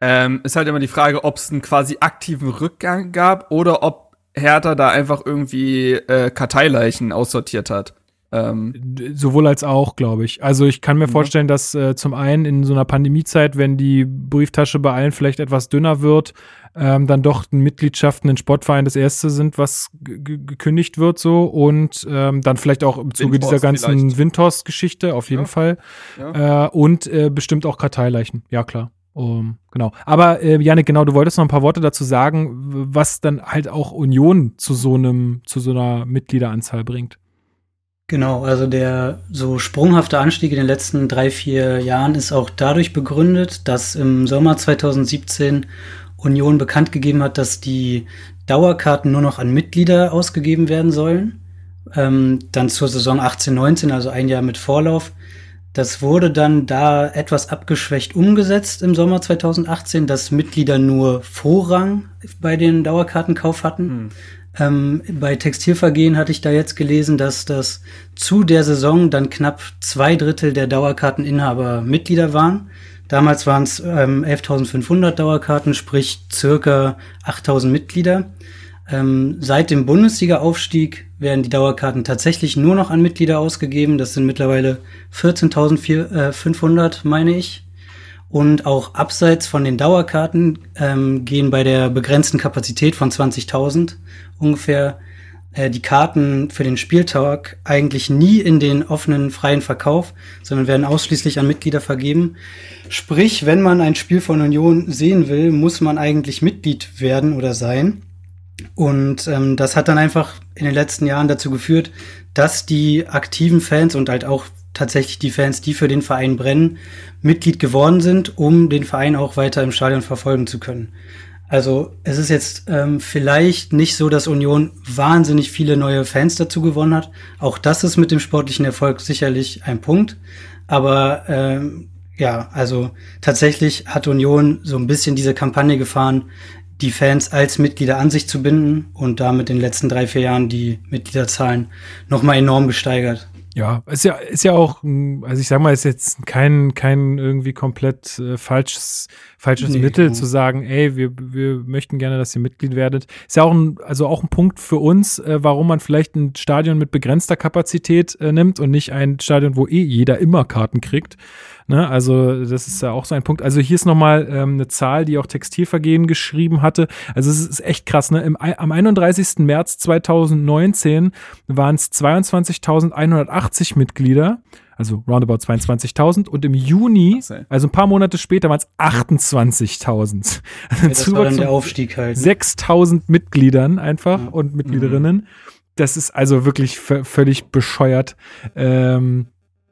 ähm, ist halt immer die Frage, ob es einen quasi aktiven Rückgang gab oder ob Hertha da einfach irgendwie äh, Karteileichen aussortiert hat. Ähm, Sowohl als auch, glaube ich. Also ich kann mir Mhm. vorstellen, dass äh, zum einen in so einer Pandemiezeit, wenn die Brieftasche bei allen vielleicht etwas dünner wird, ähm, dann doch Mitgliedschaften in Sportvereinen das erste sind, was ge- ge- gekündigt wird so und ähm, dann vielleicht auch im Zuge dieser Windhorst ganzen vielleicht. Windhorst-Geschichte auf jeden Ja. Fall Ja. äh, und äh, bestimmt auch Karteileichen, ja klar. Um, genau. Aber äh, Janik, genau, du wolltest noch ein paar Worte dazu sagen, was dann halt auch Union zu so einem, zu so einer Mitgliederanzahl bringt. Genau, also der so sprunghafte Anstieg in den letzten drei, vier Jahren ist auch dadurch begründet, dass im Sommer 2017 Union bekannt gegeben hat, dass die Dauerkarten nur noch an Mitglieder ausgegeben werden sollen. Ähm, dann zur Saison 18-19, also ein Jahr mit Vorlauf. Das wurde dann da etwas abgeschwächt umgesetzt im Sommer 2018, dass Mitglieder nur Vorrang bei den Dauerkartenkauf hatten. Ähm, bei Textilvergehen hatte ich da jetzt gelesen, dass das zu der Saison dann knapp zwei Drittel der Dauerkarteninhaber Mitglieder waren. Damals waren es ähm, 11.500 Dauerkarten, sprich circa 8.000 Mitglieder. Ähm, seit dem Bundesliga-Aufstieg werden die Dauerkarten tatsächlich nur noch an Mitglieder ausgegeben. Das sind mittlerweile 14.500, meine ich. Und auch abseits von den Dauerkarten ähm, gehen bei der begrenzten Kapazität von 20.000 ungefähr äh, die Karten für den Spieltag eigentlich nie in den offenen freien Verkauf, sondern werden ausschließlich an Mitglieder vergeben. Sprich, wenn man ein Spiel von Union sehen will, muss man eigentlich Mitglied werden oder sein. Und ähm, das hat dann einfach in den letzten Jahren dazu geführt, dass die aktiven Fans und halt auch tatsächlich die Fans, die für den Verein brennen, Mitglied geworden sind, um den Verein auch weiter im Stadion verfolgen zu können. Also es ist jetzt ähm, vielleicht nicht so, dass Union wahnsinnig viele neue Fans dazu gewonnen hat. Auch das ist mit dem sportlichen Erfolg sicherlich ein Punkt. Aber ähm, ja, also tatsächlich hat Union so ein bisschen diese Kampagne gefahren, die Fans als Mitglieder an sich zu binden und damit in den letzten drei, vier Jahren die Mitgliederzahlen nochmal enorm gesteigert. Ja, ist ja, ist ja auch, also ich sag mal, ist jetzt kein, kein irgendwie komplett äh, falsches, falsches Nee, Mittel zu sagen, ey, wir, wir möchten gerne, dass ihr Mitglied werdet. Ist ja auch ein, also auch ein Punkt für uns, äh, warum man vielleicht ein Stadion mit begrenzter Kapazität äh, nimmt und nicht ein Stadion, wo eh jeder immer Karten kriegt. Ne? Also, das ist ja auch so ein Punkt. Also, hier ist nochmal ähm, eine Zahl, die auch Textilvergehen geschrieben hatte. Also, es ist echt krass. Ne? Im, am 31. März 2019 waren es 22.180 Mitglieder. Also roundabout 22.000. Und im Juni, also ein paar Monate später, waren es 28.000. Also Ja, das war dann der Aufstieg halt. ne? 6000 Mitgliedern einfach Ja. und Mitgliederinnen. Das ist also wirklich völlig bescheuert, ähm,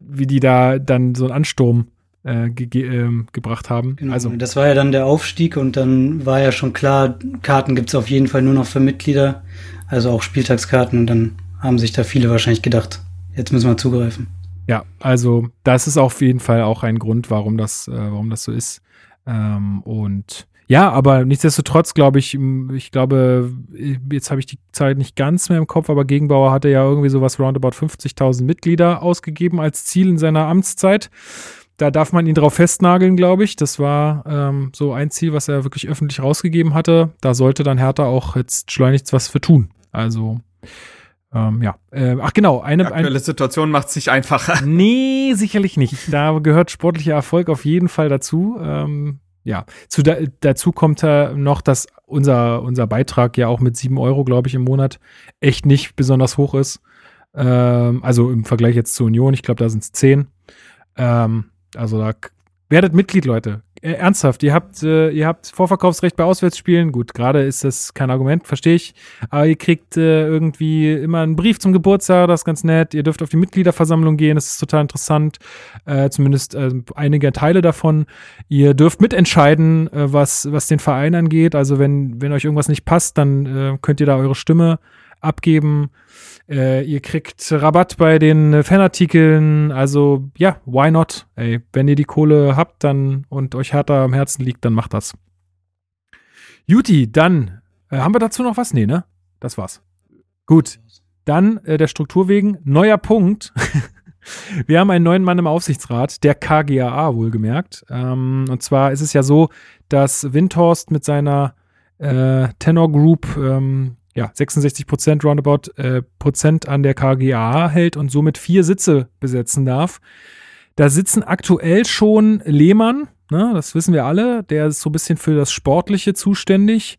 wie die da dann so einen Ansturm äh, ge ge ähm, gebracht haben. Genau. Also das war ja dann der Aufstieg und dann war ja schon klar, Karten gibt's auf jeden Fall nur noch für Mitglieder, also auch Spieltagskarten und dann haben sich da viele wahrscheinlich gedacht, jetzt müssen wir zugreifen. Ja, also das ist auf jeden Fall auch ein Grund, warum das, äh, warum das so ist. Ähm, und ja, aber nichtsdestotrotz glaube ich, ich glaube, äh, jetzt habe ich die Zeit nicht ganz mehr im Kopf, aber Gegenbauer hatte ja irgendwie sowas roundabout 50.000 Mitglieder ausgegeben als Ziel in seiner Amtszeit. Da darf man ihn drauf festnageln, glaube ich. Das war ähm, so ein Ziel, was er wirklich öffentlich rausgegeben hatte. Da sollte dann Hertha auch jetzt schleunigst was für tun. Also, ähm, ja. Äh, ach genau, Die eine, ein, aktuelle Situation macht es nicht einfacher. Nee, sicherlich nicht. Da gehört sportlicher Erfolg auf jeden Fall dazu. Ähm, ja, zu da, dazu kommt äh, noch, dass unser, unser Beitrag ja auch mit sieben Euro, glaube ich, im Monat echt nicht besonders hoch ist. Ähm, also im Vergleich jetzt zur Union, ich glaube, da sind es zehn. Ähm, also da werdet Mitglied, Leute. Äh, ernsthaft, ihr habt, äh, ihr habt Vorverkaufsrecht bei Auswärtsspielen. Gut, gerade ist das kein Argument, verstehe ich. Aber ihr kriegt äh, irgendwie immer einen Brief zum Geburtstag, das ist ganz nett. Ihr dürft auf die Mitgliederversammlung gehen, das ist total interessant. Äh, zumindest äh, einige Teile davon. Ihr dürft mitentscheiden, äh, was, was den Verein angeht. Also wenn, wenn euch irgendwas nicht passt, dann äh, könnt ihr da eure Stimme abgeben. Äh, ihr kriegt Rabatt bei den äh, Fanartikeln. Also ja, why not? Ey, wenn ihr die Kohle habt dann und euch härter am Herzen liegt, dann macht das. Juti, dann äh, haben wir dazu noch was? Nee, ne? Das war's. Gut. Dann äh, der Struktur wegen. Neuer Punkt. Wir haben einen neuen Mann im Aufsichtsrat, der KGAA wohlgemerkt. Ähm, und zwar ist es ja so, dass Windhorst mit seiner äh, Tenor Group ähm, ja, 66 Prozent roundabout äh, Prozent an der KGAA hält und somit vier Sitze besetzen darf. Da sitzen aktuell schon Lehmann, ne, das wissen wir alle, der ist so ein bisschen für das Sportliche zuständig.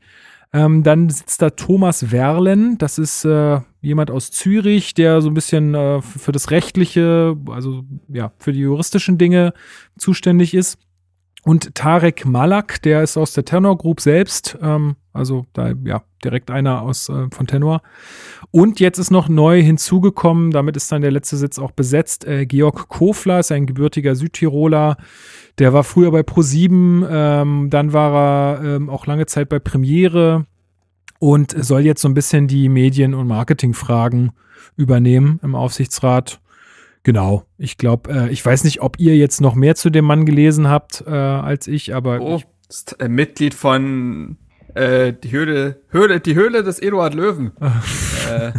Ähm, dann sitzt da Thomas Werlen, das ist äh, jemand aus Zürich, der so ein bisschen äh, für das Rechtliche, also ja, für die juristischen Dinge zuständig ist. Und Tarek Malak, der ist aus der Tenor Group selbst, ähm, also da ja direkt einer aus äh, von Tenor. Und jetzt ist noch neu hinzugekommen, damit ist dann der letzte Sitz auch besetzt. Äh, Georg Kofler ist ein gebürtiger Südtiroler, der war früher bei Pro7, ähm, dann war er ähm, auch lange Zeit bei Premiere und soll jetzt so ein bisschen die Medien- und Marketingfragen übernehmen im Aufsichtsrat. Genau, ich glaube, äh, ich weiß nicht, ob ihr jetzt noch mehr zu dem Mann gelesen habt äh, als ich, aber Oh, ich, ist äh, Mitglied von äh, die Höhle, Höhle, die Höhle des Eduard Löwen. äh,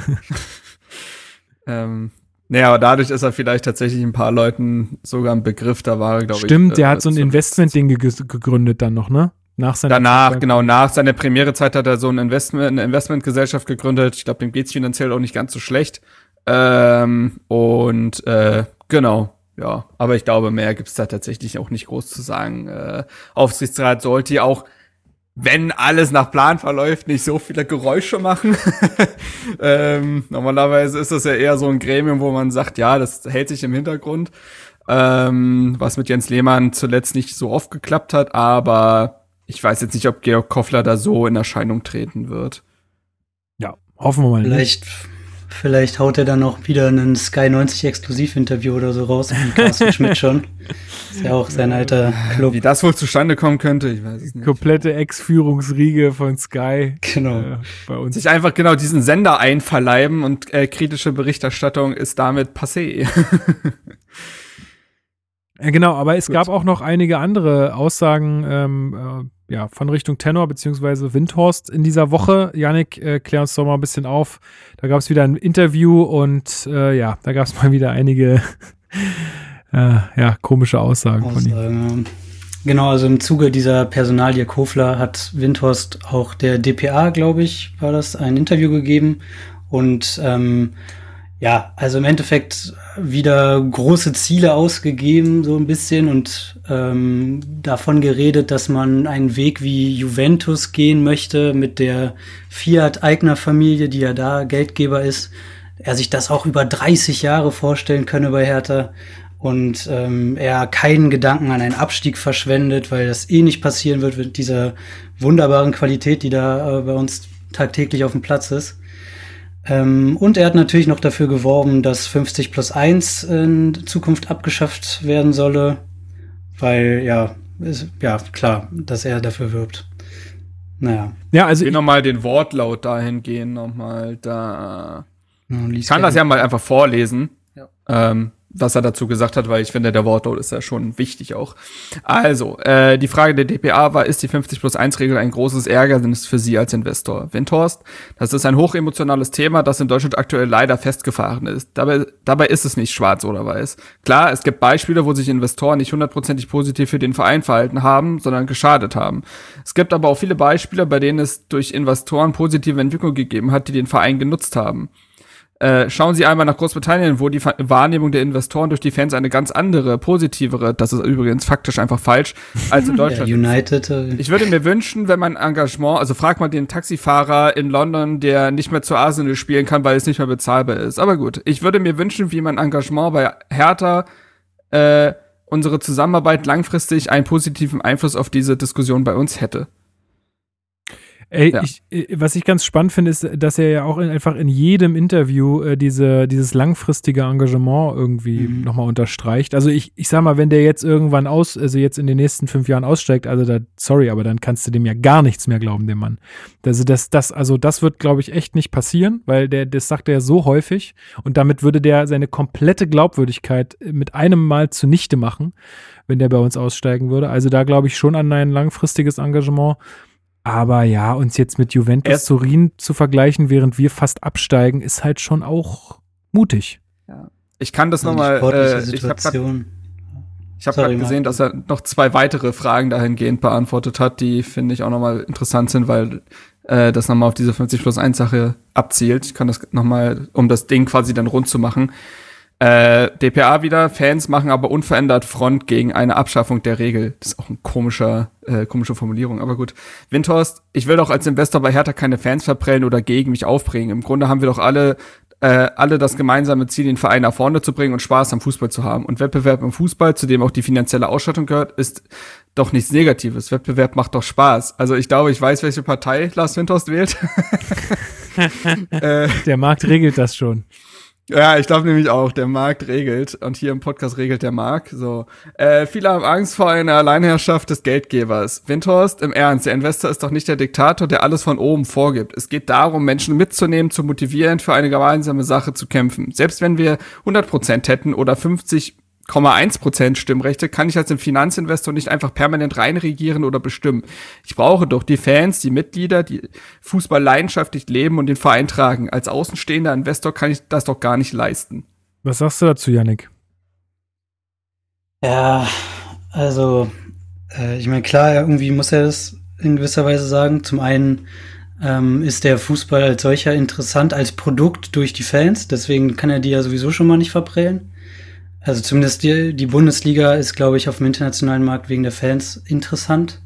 ähm, naja, aber dadurch ist er vielleicht tatsächlich ein paar Leuten sogar ein Begriff. Da war er, glaube ich. stimmt, der äh, hat so ein Investment-Ding ge gegründet dann noch, ne? Nach seiner Danach, genau, nach seiner Premierezeit hat er so ein Investment, eine Investmentgesellschaft gegründet. Ich glaube, dem geht's finanziell auch nicht ganz so schlecht. Ähm, und äh, genau, ja. Aber ich glaube, mehr gibt's da tatsächlich auch nicht groß zu sagen. Äh, Aufsichtsrat sollte ja auch, wenn alles nach Plan verläuft, nicht so viele Geräusche machen. ähm, normalerweise ist das ja eher so ein Gremium, wo man sagt, ja, das hält sich im Hintergrund. Ähm, was mit Jens Lehmann zuletzt nicht so oft geklappt hat, aber ich weiß jetzt nicht, ob Georg Koffler da so in Erscheinung treten wird. Ja, hoffen wir mal. nicht. Vielleicht, haut er dann auch wieder einen Sky 90 Exklusivinterview oder so raus, wie Carsten Schmidt schon. Ist ja auch sein alter Club. Wie das wohl zustande kommen könnte, ich weiß es nicht. Komplette Ex-Führungsriege von Sky Genau. äh, bei uns. Sich einfach genau diesen Sender einverleiben und äh, kritische Berichterstattung ist damit passé. Ja, genau, aber es Gut. gab auch noch einige andere Aussagen ähm, äh, ja, von Richtung Tenor beziehungsweise Windhorst in dieser Woche. Janik, äh, klär uns doch mal ein bisschen auf. Da gab es wieder ein Interview und äh, ja, da gab es mal wieder einige äh, ja, komische Aussagen von ihm. Aussagen. Genau, also im Zuge dieser Personalie Kofler hat Windhorst auch der DPA, glaube ich, war das, ein Interview gegeben. Und ähm, ja, also im Endeffekt wieder große Ziele ausgegeben, so ein bisschen, und ähm, davon geredet, dass man einen Weg wie Juventus gehen möchte mit der Fiat-Eigner-Familie, die ja da Geldgeber ist. Er sich das auch über 30 Jahre vorstellen könne bei Hertha. und ähm, er keinen Gedanken an einen Abstieg verschwendet, weil das eh nicht passieren wird mit dieser wunderbaren Qualität, die da äh, bei uns tagtäglich auf dem Platz ist. Ähm, und er hat natürlich noch dafür geworben, dass 50 plus 1 in Zukunft abgeschafft werden solle, weil ja, ist, ja klar, dass er dafür wirbt. Naja. Ja, also ich nochmal den Wortlaut dahin gehen, nochmal da. Ich kann das ja mal einfach vorlesen. Ja. Ähm, was er dazu gesagt hat, weil ich finde, der Wortlaut ist ja schon wichtig auch. Also, äh, die Frage der DPA war, ist die 50 plus 1 Regel ein großes Ärgernis für Sie als Investor? Windhorst, das ist ein hochemotionales Thema, das in Deutschland aktuell leider festgefahren ist. Dabei, dabei ist es nicht schwarz oder weiß. Klar, es gibt Beispiele, wo sich Investoren nicht hundertprozentig positiv für den Verein verhalten haben, sondern geschadet haben. Es gibt aber auch viele Beispiele, bei denen es durch Investoren positive Entwicklungen gegeben hat, die den Verein genutzt haben. Äh, schauen Sie einmal nach Großbritannien, wo die Wahrnehmung der Investoren durch die Fans eine ganz andere, positivere, das ist übrigens faktisch einfach falsch, als in Deutschland. Ja, United. Äh, ich würde mir wünschen, wenn mein Engagement, also frag mal den Taxifahrer in London, der nicht mehr zu Arsenal spielen kann, weil es nicht mehr bezahlbar ist. Aber gut, ich würde mir wünschen, wie mein Engagement bei Hertha äh, unsere Zusammenarbeit langfristig einen positiven Einfluss auf diese Diskussion bei uns hätte. Ey, ja. ich, äh, was ich ganz spannend finde, ist, dass er ja auch in, einfach in jedem Interview äh, diese, dieses langfristige Engagement irgendwie mhm. nochmal unterstreicht. Also ich, ich sag mal, wenn der jetzt irgendwann aus, also jetzt in den nächsten fünf Jahren aussteigt, also da, sorry, aber dann kannst du dem ja gar nichts mehr glauben, dem Mann. Also das, das, also das wird, glaube ich, echt nicht passieren, weil der, das sagt er ja so häufig und damit würde der seine komplette Glaubwürdigkeit mit einem Mal zunichte machen, wenn der bei uns aussteigen würde. Also da glaube ich schon an ein langfristiges Engagement. Aber ja, uns jetzt mit Juventus Turin zu vergleichen, während wir fast absteigen, ist halt schon auch mutig. Ja. Ich kann das nochmal. Äh, ich habe gerade hab grad gesehen, dass er noch zwei weitere Fragen dahingehend beantwortet hat, die finde ich auch nochmal interessant sind, weil äh, das nochmal auf diese 50 plus 1 Sache abzielt. Ich kann das nochmal, um das Ding quasi dann rund zu machen. Äh, DPA wieder, Fans machen aber unverändert Front gegen eine Abschaffung der Regel. Das ist auch eine komischer, äh, komische Formulierung, aber gut. Windhorst, ich will doch als Investor bei Hertha keine Fans verprellen oder gegen mich aufbringen. Im Grunde haben wir doch alle äh, alle das gemeinsame Ziel, den Verein nach vorne zu bringen und Spaß am Fußball zu haben. Und Wettbewerb im Fußball, zu dem auch die finanzielle Ausstattung gehört, ist doch nichts Negatives. Wettbewerb macht doch Spaß. Also ich glaube, ich weiß, welche Partei Lars Windhorst wählt. äh, Der Markt regelt das schon. Ja, ich glaube nämlich auch, der Markt regelt und hier im Podcast regelt der Markt. So, äh, viele haben Angst vor einer Alleinherrschaft des Geldgebers. Windhorst, im Ernst, der Investor ist doch nicht der Diktator, der alles von oben vorgibt. Es geht darum, Menschen mitzunehmen, zu motivieren, für eine gemeinsame Sache zu kämpfen. Selbst wenn wir 100 Prozent hätten oder 50 Prozent Stimmrechte kann ich als ein Finanzinvestor nicht einfach permanent reinregieren oder bestimmen. Ich brauche doch die Fans, die Mitglieder, die Fußball leidenschaftlich leben und den Verein tragen. Als außenstehender Investor kann ich das doch gar nicht leisten. Was sagst du dazu, Yannick? Ja, also, äh, ich meine, klar, irgendwie muss er das in gewisser Weise sagen. Zum einen ähm, ist der Fußball als solcher interessant als Produkt durch die Fans, deswegen kann er die ja sowieso schon mal nicht verprellen. Also zumindest die, die Bundesliga ist, glaube ich, auf dem internationalen Markt wegen der Fans interessant.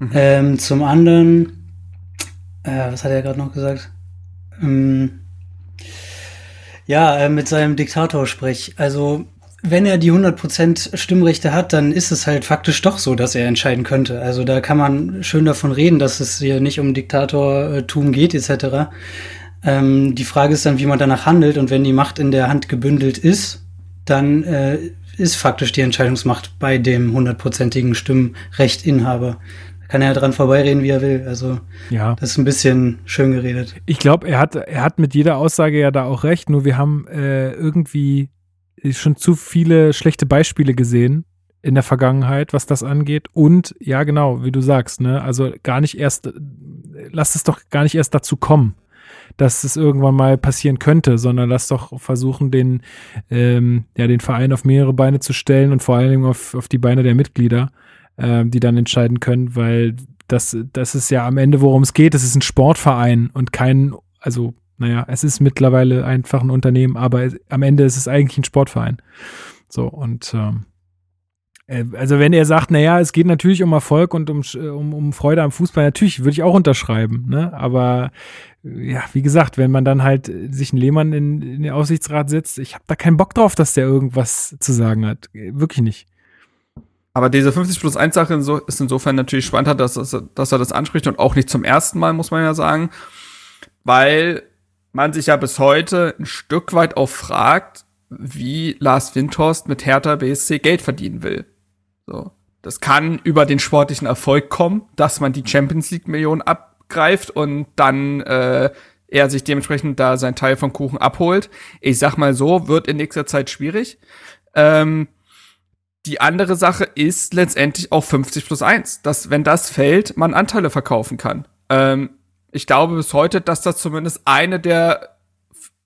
Mhm. Ähm, zum anderen, äh, was hat er gerade noch gesagt? Ähm, ja, äh, mit seinem Diktatorsprech. Also wenn er die 100% Stimmrechte hat, dann ist es halt faktisch doch so, dass er entscheiden könnte. Also da kann man schön davon reden, dass es hier nicht um Diktatortum geht etc. Ähm, die Frage ist dann, wie man danach handelt und wenn die Macht in der Hand gebündelt ist, dann äh, ist faktisch die Entscheidungsmacht bei dem hundertprozentigen Stimmrechtinhaber. Da kann er dran vorbeireden, wie er will. Also ja. das ist ein bisschen schön geredet. Ich glaube, er hat, er hat mit jeder Aussage ja da auch recht, nur wir haben äh, irgendwie schon zu viele schlechte Beispiele gesehen in der Vergangenheit, was das angeht. Und ja, genau, wie du sagst, ne, also gar nicht erst, lass es doch gar nicht erst dazu kommen dass es irgendwann mal passieren könnte, sondern lass doch versuchen, den, ähm, ja, den Verein auf mehrere Beine zu stellen und vor allen Dingen auf, auf die Beine der Mitglieder, äh, die dann entscheiden können, weil das, das ist ja am Ende, worum es geht. Es ist ein Sportverein und kein, also, naja, es ist mittlerweile einfach ein Unternehmen, aber am Ende ist es eigentlich ein Sportverein. So, und ähm, äh, also wenn er sagt, naja, es geht natürlich um Erfolg und um, um, um Freude am Fußball, natürlich würde ich auch unterschreiben, ne? Aber ja, wie gesagt, wenn man dann halt sich einen Lehmann in, in den Aussichtsrat setzt, ich habe da keinen Bock drauf, dass der irgendwas zu sagen hat. Wirklich nicht. Aber diese 50 plus 1 Sache ist insofern natürlich spannender, dass, dass er das anspricht und auch nicht zum ersten Mal, muss man ja sagen, weil man sich ja bis heute ein Stück weit auch fragt, wie Lars Windhorst mit Hertha BSC Geld verdienen will. So. Das kann über den sportlichen Erfolg kommen, dass man die Champions League Millionen abgreift und dann äh, er sich dementsprechend da sein Teil vom Kuchen abholt. Ich sag mal so, wird in nächster Zeit schwierig. Ähm, die andere Sache ist letztendlich auch 50 plus 1, dass, wenn das fällt, man Anteile verkaufen kann. Ähm, ich glaube bis heute, dass das zumindest eine der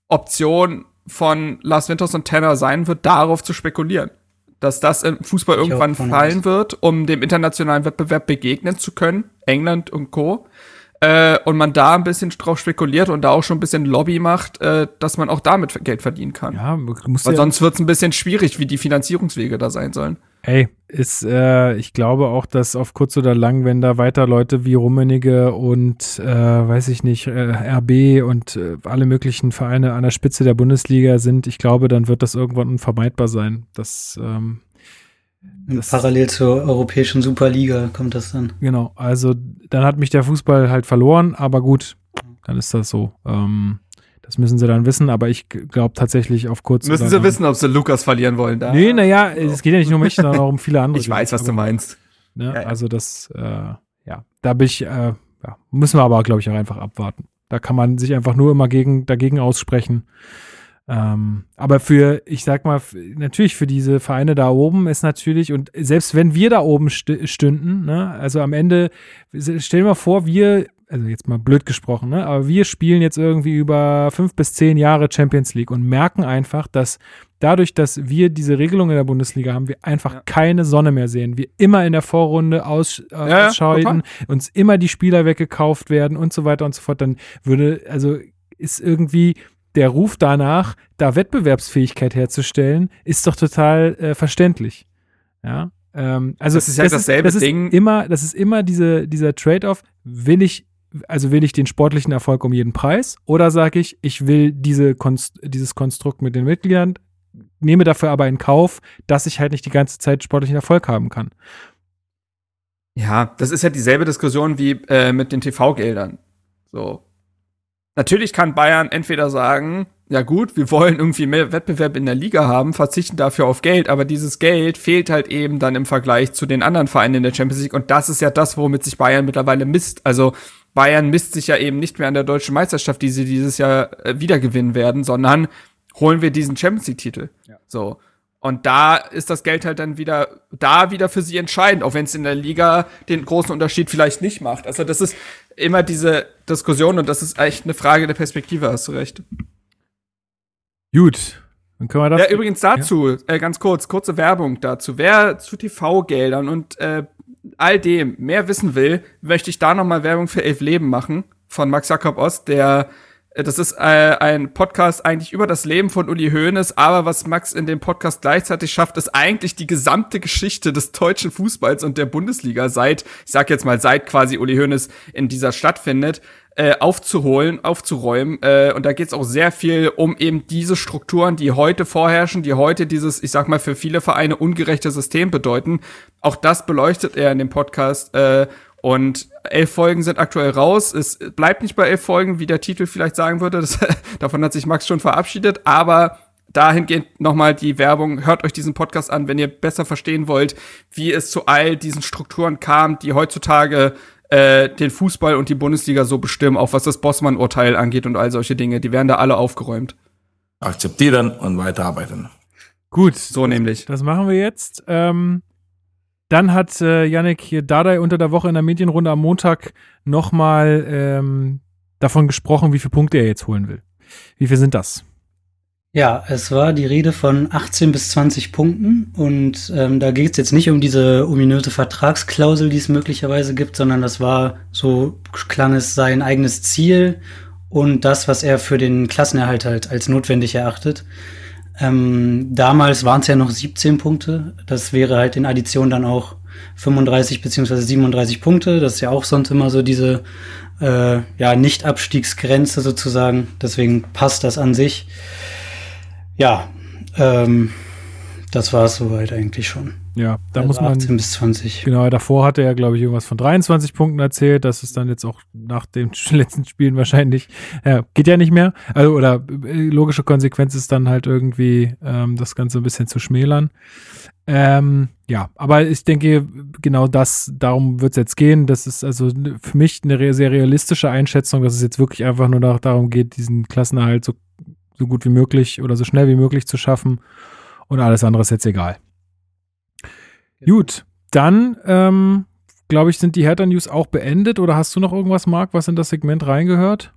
Optionen von Lars Winters und Tanner sein wird, darauf zu spekulieren. Dass das im Fußball irgendwann fallen wird, um dem internationalen Wettbewerb begegnen zu können, England und Co. Äh, und man da ein bisschen drauf spekuliert und da auch schon ein bisschen Lobby macht, äh, dass man auch damit Geld verdienen kann. Ja, muss Weil ja sonst wird es ein bisschen schwierig, wie die Finanzierungswege da sein sollen. Ey, ist, äh, ich glaube auch, dass auf kurz oder lang, wenn da weiter Leute wie Rummenige und, äh, weiß ich nicht, äh, RB und äh, alle möglichen Vereine an der Spitze der Bundesliga sind, ich glaube, dann wird das irgendwann unvermeidbar sein. Das, ähm, das Parallel zur europäischen Superliga kommt das dann. Genau, also dann hat mich der Fußball halt verloren, aber gut, dann ist das so. Ähm, das müssen sie dann wissen, aber ich glaube tatsächlich auf kurz. Müssen sie wissen, ob sie Lukas verlieren wollen da. Nee, naja, es geht ja nicht nur um mich, sondern auch um viele andere. Ich weiß, was du meinst. Ne? Ja, ja. Also das, äh, ja, da bin ich, äh, ja, müssen wir aber, glaube ich, auch einfach abwarten. Da kann man sich einfach nur immer gegen, dagegen aussprechen. Ähm, aber für, ich sag mal, natürlich für diese Vereine da oben ist natürlich, und selbst wenn wir da oben st stünden, ne, also am Ende, stell dir mal vor, wir also jetzt mal blöd gesprochen, ne? aber wir spielen jetzt irgendwie über fünf bis zehn Jahre Champions League und merken einfach, dass dadurch, dass wir diese Regelung in der Bundesliga haben, wir einfach ja. keine Sonne mehr sehen. Wir immer in der Vorrunde aus, äh, ja, ausscheiden, uns immer die Spieler weggekauft werden und so weiter und so fort, dann würde, also ist irgendwie der Ruf danach, da Wettbewerbsfähigkeit herzustellen, ist doch total äh, verständlich. Ja. Ähm, also das ist ja das dasselbe ist, das Ding. Ist immer, das ist immer diese, dieser Trade-off. Will ich also will ich den sportlichen Erfolg um jeden Preis oder sage ich, ich will diese Konst dieses Konstrukt mit den Mitgliedern, nehme dafür aber in Kauf, dass ich halt nicht die ganze Zeit sportlichen Erfolg haben kann. Ja, das ist ja dieselbe Diskussion wie äh, mit den TV-Geldern. So. Natürlich kann Bayern entweder sagen, ja gut, wir wollen irgendwie mehr Wettbewerb in der Liga haben, verzichten dafür auf Geld, aber dieses Geld fehlt halt eben dann im Vergleich zu den anderen Vereinen in der Champions League und das ist ja das, womit sich Bayern mittlerweile misst. Also Bayern misst sich ja eben nicht mehr an der deutschen Meisterschaft, die sie dieses Jahr äh, wieder gewinnen werden, sondern holen wir diesen Champions League Titel. Ja. So. Und da ist das Geld halt dann wieder, da wieder für sie entscheidend, auch wenn es in der Liga den großen Unterschied vielleicht nicht macht. Also das ist immer diese Diskussion und das ist echt eine Frage der Perspektive, hast du recht. Gut. Dann können wir das. Ja, übrigens dazu, ja. Äh, ganz kurz, kurze Werbung dazu. Wer zu TV-Geldern und äh, all dem mehr wissen will, möchte ich da nochmal Werbung für Elf Leben machen von Max Jakob Ost, der äh, das ist äh, ein Podcast eigentlich über das Leben von Uli Hoeneß, aber was Max in dem Podcast gleichzeitig schafft, ist eigentlich die gesamte Geschichte des deutschen Fußballs und der Bundesliga seit, ich sag jetzt mal, seit quasi Uli Hoeneß in dieser Stadt findet, äh, aufzuholen, aufzuräumen. Äh, und da geht es auch sehr viel um eben diese Strukturen, die heute vorherrschen, die heute dieses, ich sag mal, für viele Vereine ungerechte System bedeuten. Auch das beleuchtet er in dem Podcast. Äh, und elf Folgen sind aktuell raus. Es bleibt nicht bei elf Folgen, wie der Titel vielleicht sagen würde. Das, davon hat sich Max schon verabschiedet. Aber dahingehend nochmal die Werbung. Hört euch diesen Podcast an, wenn ihr besser verstehen wollt, wie es zu all diesen Strukturen kam, die heutzutage äh, den Fußball und die Bundesliga so bestimmen, auch was das Bossmann-Urteil angeht und all solche Dinge. Die werden da alle aufgeräumt. Akzeptieren und weiterarbeiten. Gut, so nämlich. Das machen wir jetzt. Ähm dann hat äh, Yannick Dardai unter der Woche in der Medienrunde am Montag nochmal ähm, davon gesprochen, wie viele Punkte er jetzt holen will. Wie viel sind das? Ja, es war die Rede von 18 bis 20 Punkten und ähm, da geht es jetzt nicht um diese ominöse Vertragsklausel, die es möglicherweise gibt, sondern das war, so klang es, sein eigenes Ziel und das, was er für den Klassenerhalt halt als notwendig erachtet. Ähm, damals waren es ja noch 17 Punkte. Das wäre halt in Addition dann auch 35 beziehungsweise 37 Punkte. Das ist ja auch sonst immer so diese äh, ja, Nicht-Abstiegsgrenze sozusagen. Deswegen passt das an sich. Ja, ähm, das war es soweit eigentlich schon. Ja, da Also muss man. 18 bis 20. Genau, davor hatte er, glaube ich, irgendwas von 23 Punkten erzählt. Das ist dann jetzt auch nach den letzten Spielen wahrscheinlich, ja, geht ja nicht mehr. Also, oder äh, logische Konsequenz ist dann halt irgendwie, ähm, das Ganze ein bisschen zu schmälern. Ähm, ja, aber ich denke, genau das, darum wird es jetzt gehen. Das ist also für mich eine sehr realistische Einschätzung, dass es jetzt wirklich einfach nur noch darum geht, diesen Klassenerhalt so, so gut wie möglich oder so schnell wie möglich zu schaffen. Und alles andere ist jetzt egal. Gut, dann ähm, glaube ich, sind die Hertha News auch beendet oder hast du noch irgendwas, Marc, was in das Segment reingehört?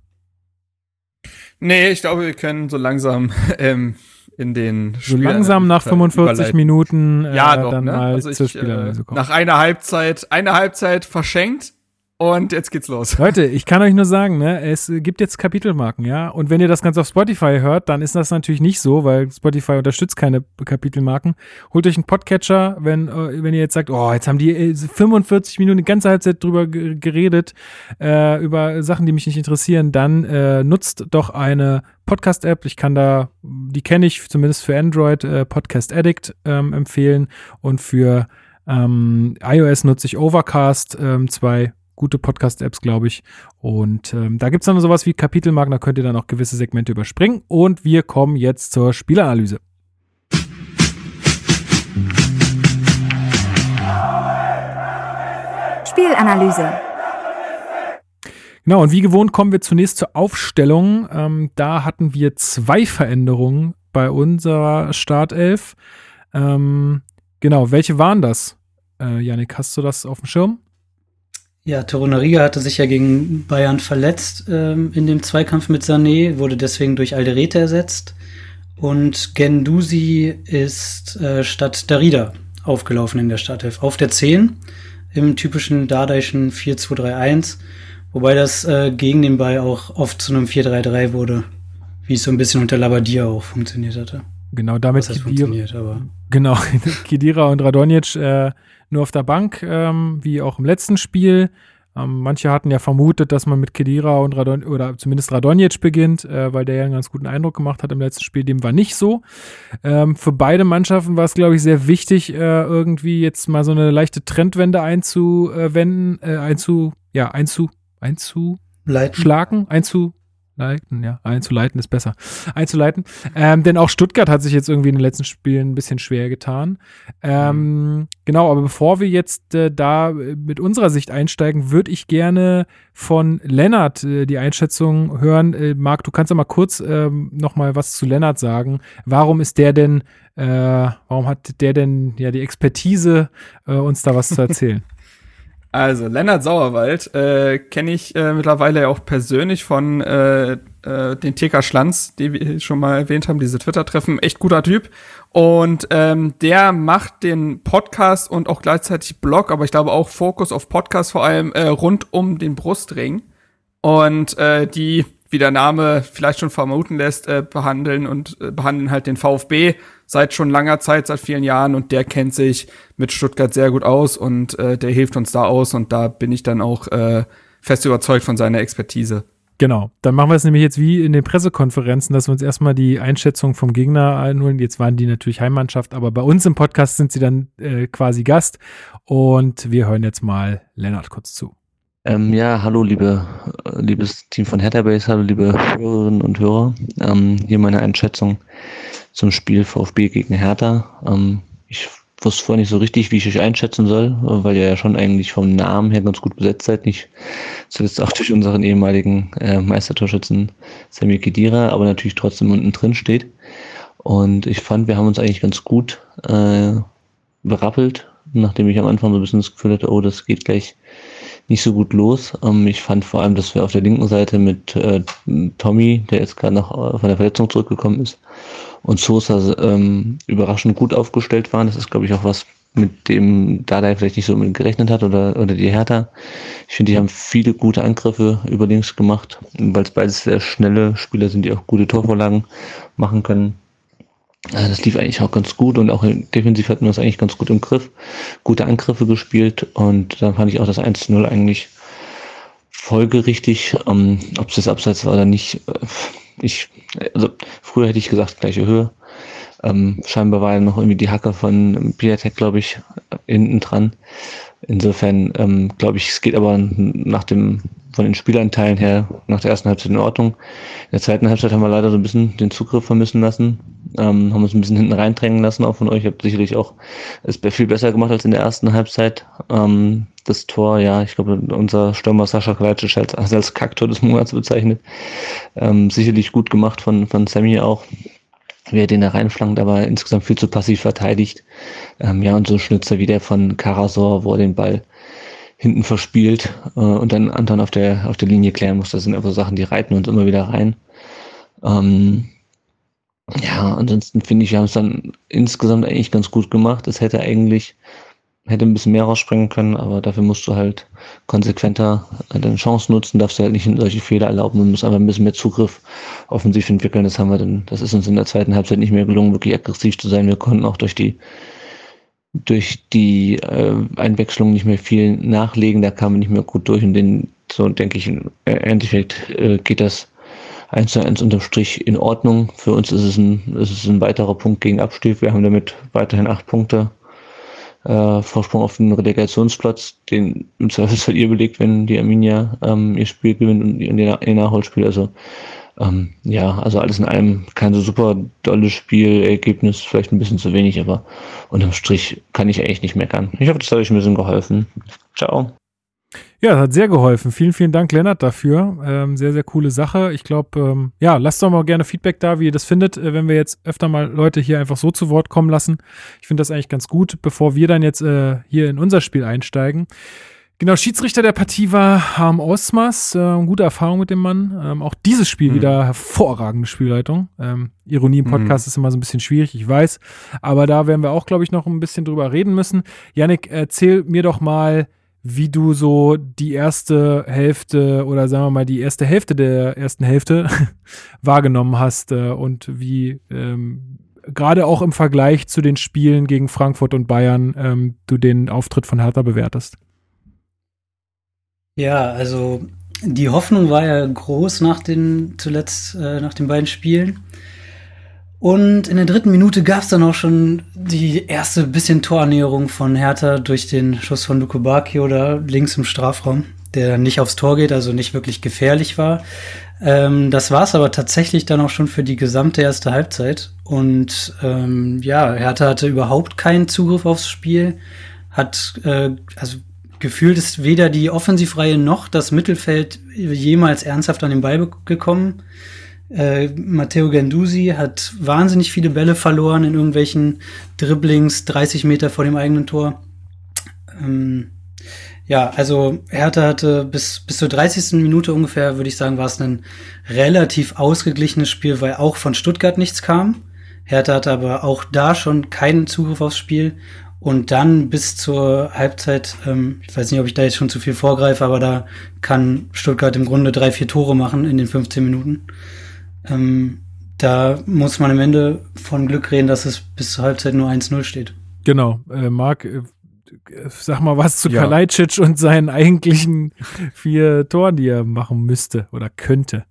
Nee, ich glaube, wir können so langsam ähm, in den So langsam nach 45 überleiten. Minuten äh, Ja, doch, dann ne? mal Also zur ich, äh, kommen. nach einer Halbzeit, eine Halbzeit verschenkt und jetzt geht's los. Leute, ich kann euch nur sagen, ne, es äh, gibt jetzt Kapitelmarken, ja. Und wenn ihr das Ganze auf Spotify hört, dann ist das natürlich nicht so, weil Spotify unterstützt keine Kapitelmarken. Holt euch einen Podcatcher, wenn, äh, wenn ihr jetzt sagt, oh, jetzt haben die äh, 45 Minuten die ganze Halbzeit drüber ge- geredet, äh, über Sachen, die mich nicht interessieren, dann äh, nutzt doch eine Podcast-App. Ich kann da, die kenne ich zumindest für Android, äh, Podcast Addict ähm, empfehlen. Und für ähm, iOS nutze ich Overcast, ähm, zwei gute Podcast-Apps, glaube ich. Und ähm, da gibt es dann sowas wie Kapitelmarken, da könnt ihr dann auch gewisse Segmente überspringen. Und wir kommen jetzt zur Spielanalyse. Spielanalyse. Genau, und wie gewohnt kommen wir zunächst zur Aufstellung. Ähm, da hatten wir zwei Veränderungen bei unserer Startelf. Ähm, genau, welche waren das? Äh, Janik, hast du das auf dem Schirm? Ja, Torunariga hatte sich ja gegen Bayern verletzt ähm, in dem Zweikampf mit Sané, wurde deswegen durch Alderete ersetzt. Und Gendusi ist äh, statt Darida aufgelaufen in der Startelf. Auf der 10 im typischen Dardaischen 4-2-3-1, wobei das äh, gegen den Ball auch oft zu einem 4-3-3 wurde, wie es so ein bisschen unter Labadia auch funktioniert hatte. Genau, damit Kedira, funktioniert, aber genau, Kedira und Radonjic äh, nur auf der Bank, ähm, wie auch im letzten Spiel. Ähm, manche hatten ja vermutet, dass man mit Kedira und Radon oder zumindest Radonjic beginnt, äh, weil der ja einen ganz guten Eindruck gemacht hat im letzten Spiel. Dem war nicht so. Ähm, für beide Mannschaften war es, glaube ich, sehr wichtig, äh, irgendwie jetzt mal so eine leichte Trendwende einzuwenden, äh, einzu, ja, einzu, einzu, Leiten. schlagen, einzuleiten, ja, einzuleiten ist besser, einzuleiten. Ähm, denn auch Stuttgart hat sich jetzt irgendwie in den letzten Spielen ein bisschen schwer getan. Ähm, Genau, aber bevor wir jetzt äh, da äh, mit unserer Sicht einsteigen, würde ich gerne von Lennart äh, die Einschätzung hören. Äh, Marc, du kannst ja mal kurz ähm, noch mal was zu Lennart sagen. Warum ist der denn, äh, warum hat der denn ja die Expertise, äh, uns da was zu erzählen? Also, Lennart Sauerwald äh, kenne ich äh, mittlerweile ja auch persönlich von äh, äh, den TK Schlanz, die wir schon mal erwähnt haben, diese Twitter-Treffen. Echt guter Typ. Und ähm, der macht den Podcast und auch gleichzeitig Blog, aber ich glaube auch Fokus auf Podcast vor allem äh, rund um den Brustring. Und äh, die, wie der Name vielleicht schon vermuten lässt, äh, behandeln und äh, behandeln halt den VfB seit schon langer Zeit, seit vielen Jahren und der kennt sich mit Stuttgart sehr gut aus und äh, der hilft uns da aus und da bin ich dann auch äh, fest überzeugt von seiner Expertise. Genau, dann machen wir es nämlich jetzt wie in den Pressekonferenzen, dass wir uns erstmal die Einschätzung vom Gegner einholen. Jetzt waren die natürlich Heimmannschaft, aber bei uns im Podcast sind sie dann äh, quasi Gast. Und wir hören jetzt mal Lennart kurz zu. Ähm, ja, hallo liebe, äh, liebes Team von Headerbase, hallo liebe Hörerinnen und Hörer. Ähm, hier meine Einschätzung zum Spiel VfB gegen Hertha. Ähm, ich wusste vorher nicht so richtig, wie ich euch einschätzen soll, äh, weil ihr ja schon eigentlich vom Namen her ganz gut besetzt seid. Nicht zuletzt auch durch unseren ehemaligen äh, Meistertorschützen Samir Kedira, aber natürlich trotzdem unten drin steht. Und ich fand, wir haben uns eigentlich ganz gut äh, berappelt, nachdem ich am Anfang so ein bisschen das Gefühl hatte, oh, das geht gleich nicht so gut los. Ähm, ich fand vor allem, dass wir auf der linken Seite mit äh, Tommy, der jetzt gerade noch äh, von der Verletzung zurückgekommen ist, und Sosa ähm, überraschend gut aufgestellt waren. Das ist, glaube ich, auch was, mit dem Dardai vielleicht nicht so mit gerechnet hat oder, oder die Hertha. Ich finde, die haben viele gute Angriffe über links gemacht, weil es beides sehr schnelle Spieler sind, die auch gute Torvorlagen machen können. Äh, das lief eigentlich auch ganz gut und auch defensiv hatten wir es eigentlich ganz gut im Griff. Gute Angriffe gespielt und dann fand ich auch das 1-0 eigentlich folgerichtig. Ähm, Ob es das Abseits war oder nicht, äh, ich, also früher hätte ich gesagt, gleiche Höhe. Ähm, scheinbar war ja noch irgendwie die Hacke von Piatek, glaube ich, hinten dran. Insofern ähm, glaube ich, es geht aber nach dem von den Spielanteilen her nach der ersten Halbzeit in Ordnung. In der zweiten Halbzeit haben wir leider so ein bisschen den Zugriff vermissen lassen, ähm, haben uns ein bisschen hinten reindrängen lassen, auch von euch. Habt sicherlich auch es viel besser gemacht als in der ersten Halbzeit. Ähm, das Tor, ja, ich glaube, unser Stürmer Sascha Kalajdzic als, als Kacktor des Monats bezeichnet. Ähm, sicherlich gut gemacht von, von Sammy auch wie er den da reinflankt, aber insgesamt viel zu passiv verteidigt. Ähm, ja, und so Schnitzer wie der von Karasor, wo er den Ball hinten verspielt äh, und dann Anton auf der, auf der Linie klären muss. Das sind einfach Sachen, die reiten uns immer wieder rein. Ähm, ja, ansonsten finde ich, wir haben es dann insgesamt eigentlich ganz gut gemacht. Es hätte eigentlich, hätte ein bisschen mehr rausspringen können, aber dafür musst du halt konsequenter äh, deine Chance nutzen, darfst du halt nicht solche Fehler erlauben und musst einfach ein bisschen mehr Zugriff offensiv entwickeln. Das haben wir dann, das ist uns in der zweiten Halbzeit nicht mehr gelungen, wirklich aggressiv zu sein. Wir konnten auch durch die durch die äh, Einwechslung nicht mehr viel nachlegen, da kam man nicht mehr gut durch und den, so denke ich, im Endeffekt äh, geht das 1 zu 1 unterm Strich in Ordnung. Für uns ist es ein, ist es ein weiterer Punkt gegen Abstieg. Wir haben damit weiterhin acht Punkte äh, Vorsprung auf den Relegationsplatz, den im Zweifelsfall ihr belegt, wenn die Arminia ähm, ihr Spiel gewinnt und ihr Nachholspiel. Also ähm, ja, also alles in allem kein so super dolles Spielergebnis, vielleicht ein bisschen zu wenig, aber unterm Strich kann ich eigentlich nicht meckern. Ich hoffe, das hat euch ein bisschen geholfen. Ciao. Ja, das hat sehr geholfen. Vielen, vielen Dank, Lennart, dafür. Ähm, sehr, sehr coole Sache. Ich glaube, ähm, ja, lasst doch mal gerne Feedback da, wie ihr das findet, äh, wenn wir jetzt öfter mal Leute hier einfach so zu Wort kommen lassen. Ich finde das eigentlich ganz gut, bevor wir dann jetzt äh, hier in unser Spiel einsteigen. Genau, Schiedsrichter der Partie war Harm Osmas. Äh, gute Erfahrung mit dem Mann. Ähm, auch dieses Spiel mhm. wieder hervorragende Spielleitung. Ähm, Ironie im mhm. Podcast mhm. ist immer so ein bisschen schwierig, ich weiß. Aber da werden wir auch, glaube ich, noch ein bisschen drüber reden müssen. Yannick, erzähl mir doch mal, wie du so die erste Hälfte oder sagen wir mal die erste Hälfte der ersten Hälfte wahrgenommen hast äh, und wie ähm, gerade auch im Vergleich zu den Spielen gegen Frankfurt und Bayern ähm, du den Auftritt von Hertha bewertest. Ja, also die Hoffnung war ja groß nach den zuletzt äh, nach den beiden Spielen. Und in der dritten Minute gab es dann auch schon die erste bisschen Torernäherung von Hertha durch den Schuss von Bacchio da links im Strafraum, der nicht aufs Tor geht, also nicht wirklich gefährlich war. Ähm, das war es aber tatsächlich dann auch schon für die gesamte erste Halbzeit. Und ähm, ja, Hertha hatte überhaupt keinen Zugriff aufs Spiel, hat äh, also gefühlt ist weder die Offensivreihe noch das Mittelfeld jemals ernsthaft an den Ball gekommen. Äh, Matteo Gandusi hat wahnsinnig viele Bälle verloren in irgendwelchen Dribblings 30 Meter vor dem eigenen Tor. Ähm, ja, also Hertha hatte bis, bis zur 30. Minute ungefähr, würde ich sagen, war es ein relativ ausgeglichenes Spiel, weil auch von Stuttgart nichts kam. Hertha hatte aber auch da schon keinen Zugriff aufs Spiel und dann bis zur Halbzeit, ähm, ich weiß nicht, ob ich da jetzt schon zu viel vorgreife, aber da kann Stuttgart im Grunde drei, vier Tore machen in den 15 Minuten. Ähm, da muss man am Ende von Glück reden, dass es bis zur Halbzeit nur 1-0 steht. Genau. Äh, Marc, äh, sag mal was zu ja. Kalajdzic und seinen eigentlichen vier Toren, die er machen müsste oder könnte.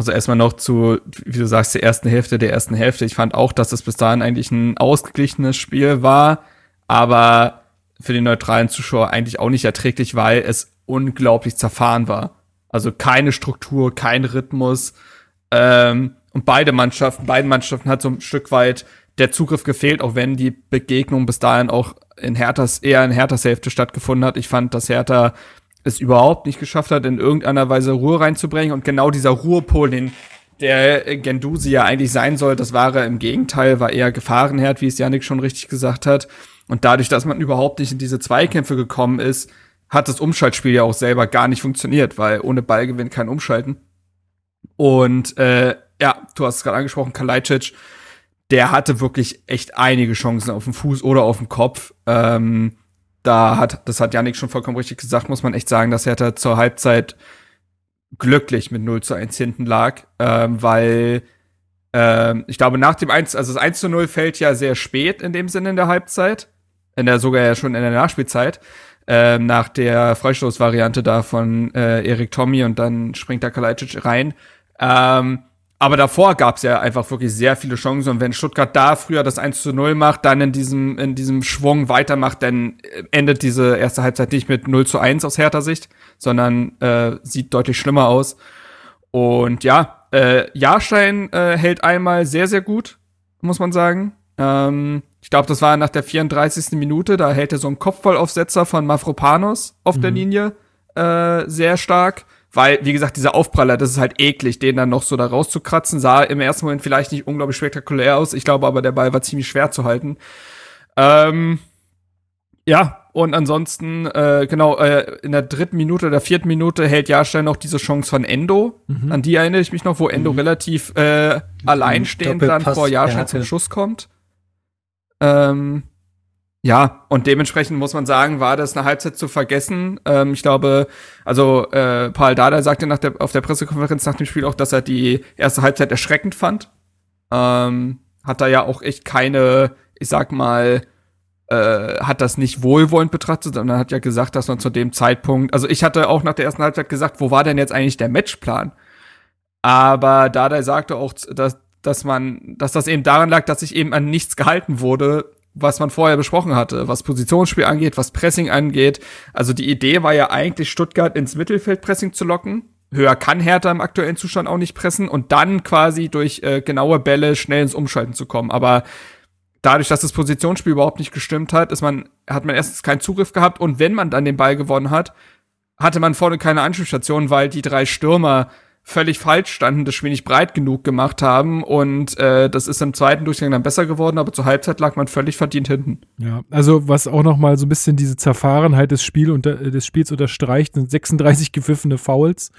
Also erstmal noch zu, wie du sagst, der ersten Hälfte der ersten Hälfte. Ich fand auch, dass es bis dahin eigentlich ein ausgeglichenes Spiel war, aber für den neutralen Zuschauer eigentlich auch nicht erträglich, weil es unglaublich zerfahren war. Also keine Struktur, kein Rhythmus. Ähm, und beide Mannschaften, beiden Mannschaften hat so ein Stück weit der Zugriff gefehlt, auch wenn die Begegnung bis dahin auch in Herthas, eher in Herthas Hälfte stattgefunden hat. Ich fand, dass Hertha es überhaupt nicht geschafft hat, in irgendeiner Weise Ruhe reinzubringen. Und genau dieser Ruhepol, den der Gendusi ja eigentlich sein soll, das war er im Gegenteil, war eher Gefahrenherd, wie es Janik schon richtig gesagt hat. Und dadurch, dass man überhaupt nicht in diese Zweikämpfe gekommen ist, hat das Umschaltspiel ja auch selber gar nicht funktioniert, weil ohne Ballgewinn kein Umschalten. Und äh, ja, du hast es gerade angesprochen, Kalajdzic, der hatte wirklich echt einige Chancen auf dem Fuß oder auf dem Kopf. Ähm, da hat, das hat Janik schon vollkommen richtig gesagt, muss man echt sagen, dass Hertha zur Halbzeit glücklich mit 0 zu 1 hinten lag, ähm, weil Ähm, ich glaube, nach dem 1, also das 1 zu 0 fällt ja sehr spät in dem Sinne in der Halbzeit. In der, sogar ja schon in der Nachspielzeit. Ähm, nach der Freistoßvariante da von äh, Erik Tommy und dann springt da Kalajdzic rein. Ähm, aber davor gab es ja einfach wirklich sehr viele Chancen. Und wenn Stuttgart da früher das 1 zu 0 macht, dann in diesem, in diesem Schwung weitermacht, dann endet diese erste Halbzeit nicht mit 0 zu 1 aus härter Sicht, sondern äh, sieht deutlich schlimmer aus. Und ja, äh, Jahrstein äh, hält einmal sehr, sehr gut, muss man sagen. Ähm, ich glaube, das war nach der 34. Minute, da hält er so einen Kopfballaufsetzer von Mafropanos auf mhm. der Linie äh, sehr stark. Weil, wie gesagt, dieser Aufpraller, das ist halt eklig, den dann noch so da rauszukratzen. Sah im ersten Moment vielleicht nicht unglaublich spektakulär aus. Ich glaube aber, der Ball war ziemlich schwer zu halten. Ähm, ja, und ansonsten, äh, genau, äh, in der dritten Minute oder vierten Minute hält Jahrstein noch diese Chance von Endo. Mhm. An die erinnere ich mich noch, wo Endo mhm. relativ äh, alleinstehend dann vor Jahrstein zum Schuss kommt. Ähm, ja, und dementsprechend muss man sagen, war das eine Halbzeit zu vergessen. Ähm, ich glaube, also äh, Paul Dada sagte nach der, auf der Pressekonferenz nach dem Spiel auch, dass er die erste Halbzeit erschreckend fand. Ähm, hat da ja auch echt keine, ich sag mal, äh, hat das nicht wohlwollend betrachtet, sondern hat ja gesagt, dass man zu dem Zeitpunkt, also ich hatte auch nach der ersten Halbzeit gesagt, wo war denn jetzt eigentlich der Matchplan? Aber Dada sagte auch, dass, dass man, dass das eben daran lag, dass sich eben an nichts gehalten wurde, was man vorher besprochen hatte, was Positionsspiel angeht, was Pressing angeht. Also die Idee war ja eigentlich, Stuttgart ins Mittelfeldpressing zu locken. Höher kann Hertha im aktuellen Zustand auch nicht pressen und dann quasi durch äh, genaue Bälle schnell ins Umschalten zu kommen. Aber dadurch, dass das Positionsspiel überhaupt nicht gestimmt hat, ist man, hat man erstens keinen Zugriff gehabt und wenn man dann den Ball gewonnen hat, hatte man vorne keine Anschlussstation, weil die drei Stürmer völlig falsch standen, das Spiel nicht breit genug gemacht haben und äh, das ist im zweiten Durchgang dann besser geworden, aber zur Halbzeit lag man völlig verdient hinten. Ja, also was auch noch mal so ein bisschen diese Zerfahrenheit des, Spiel unter, des Spiels unterstreicht, sind 36 gepfiffene Fouls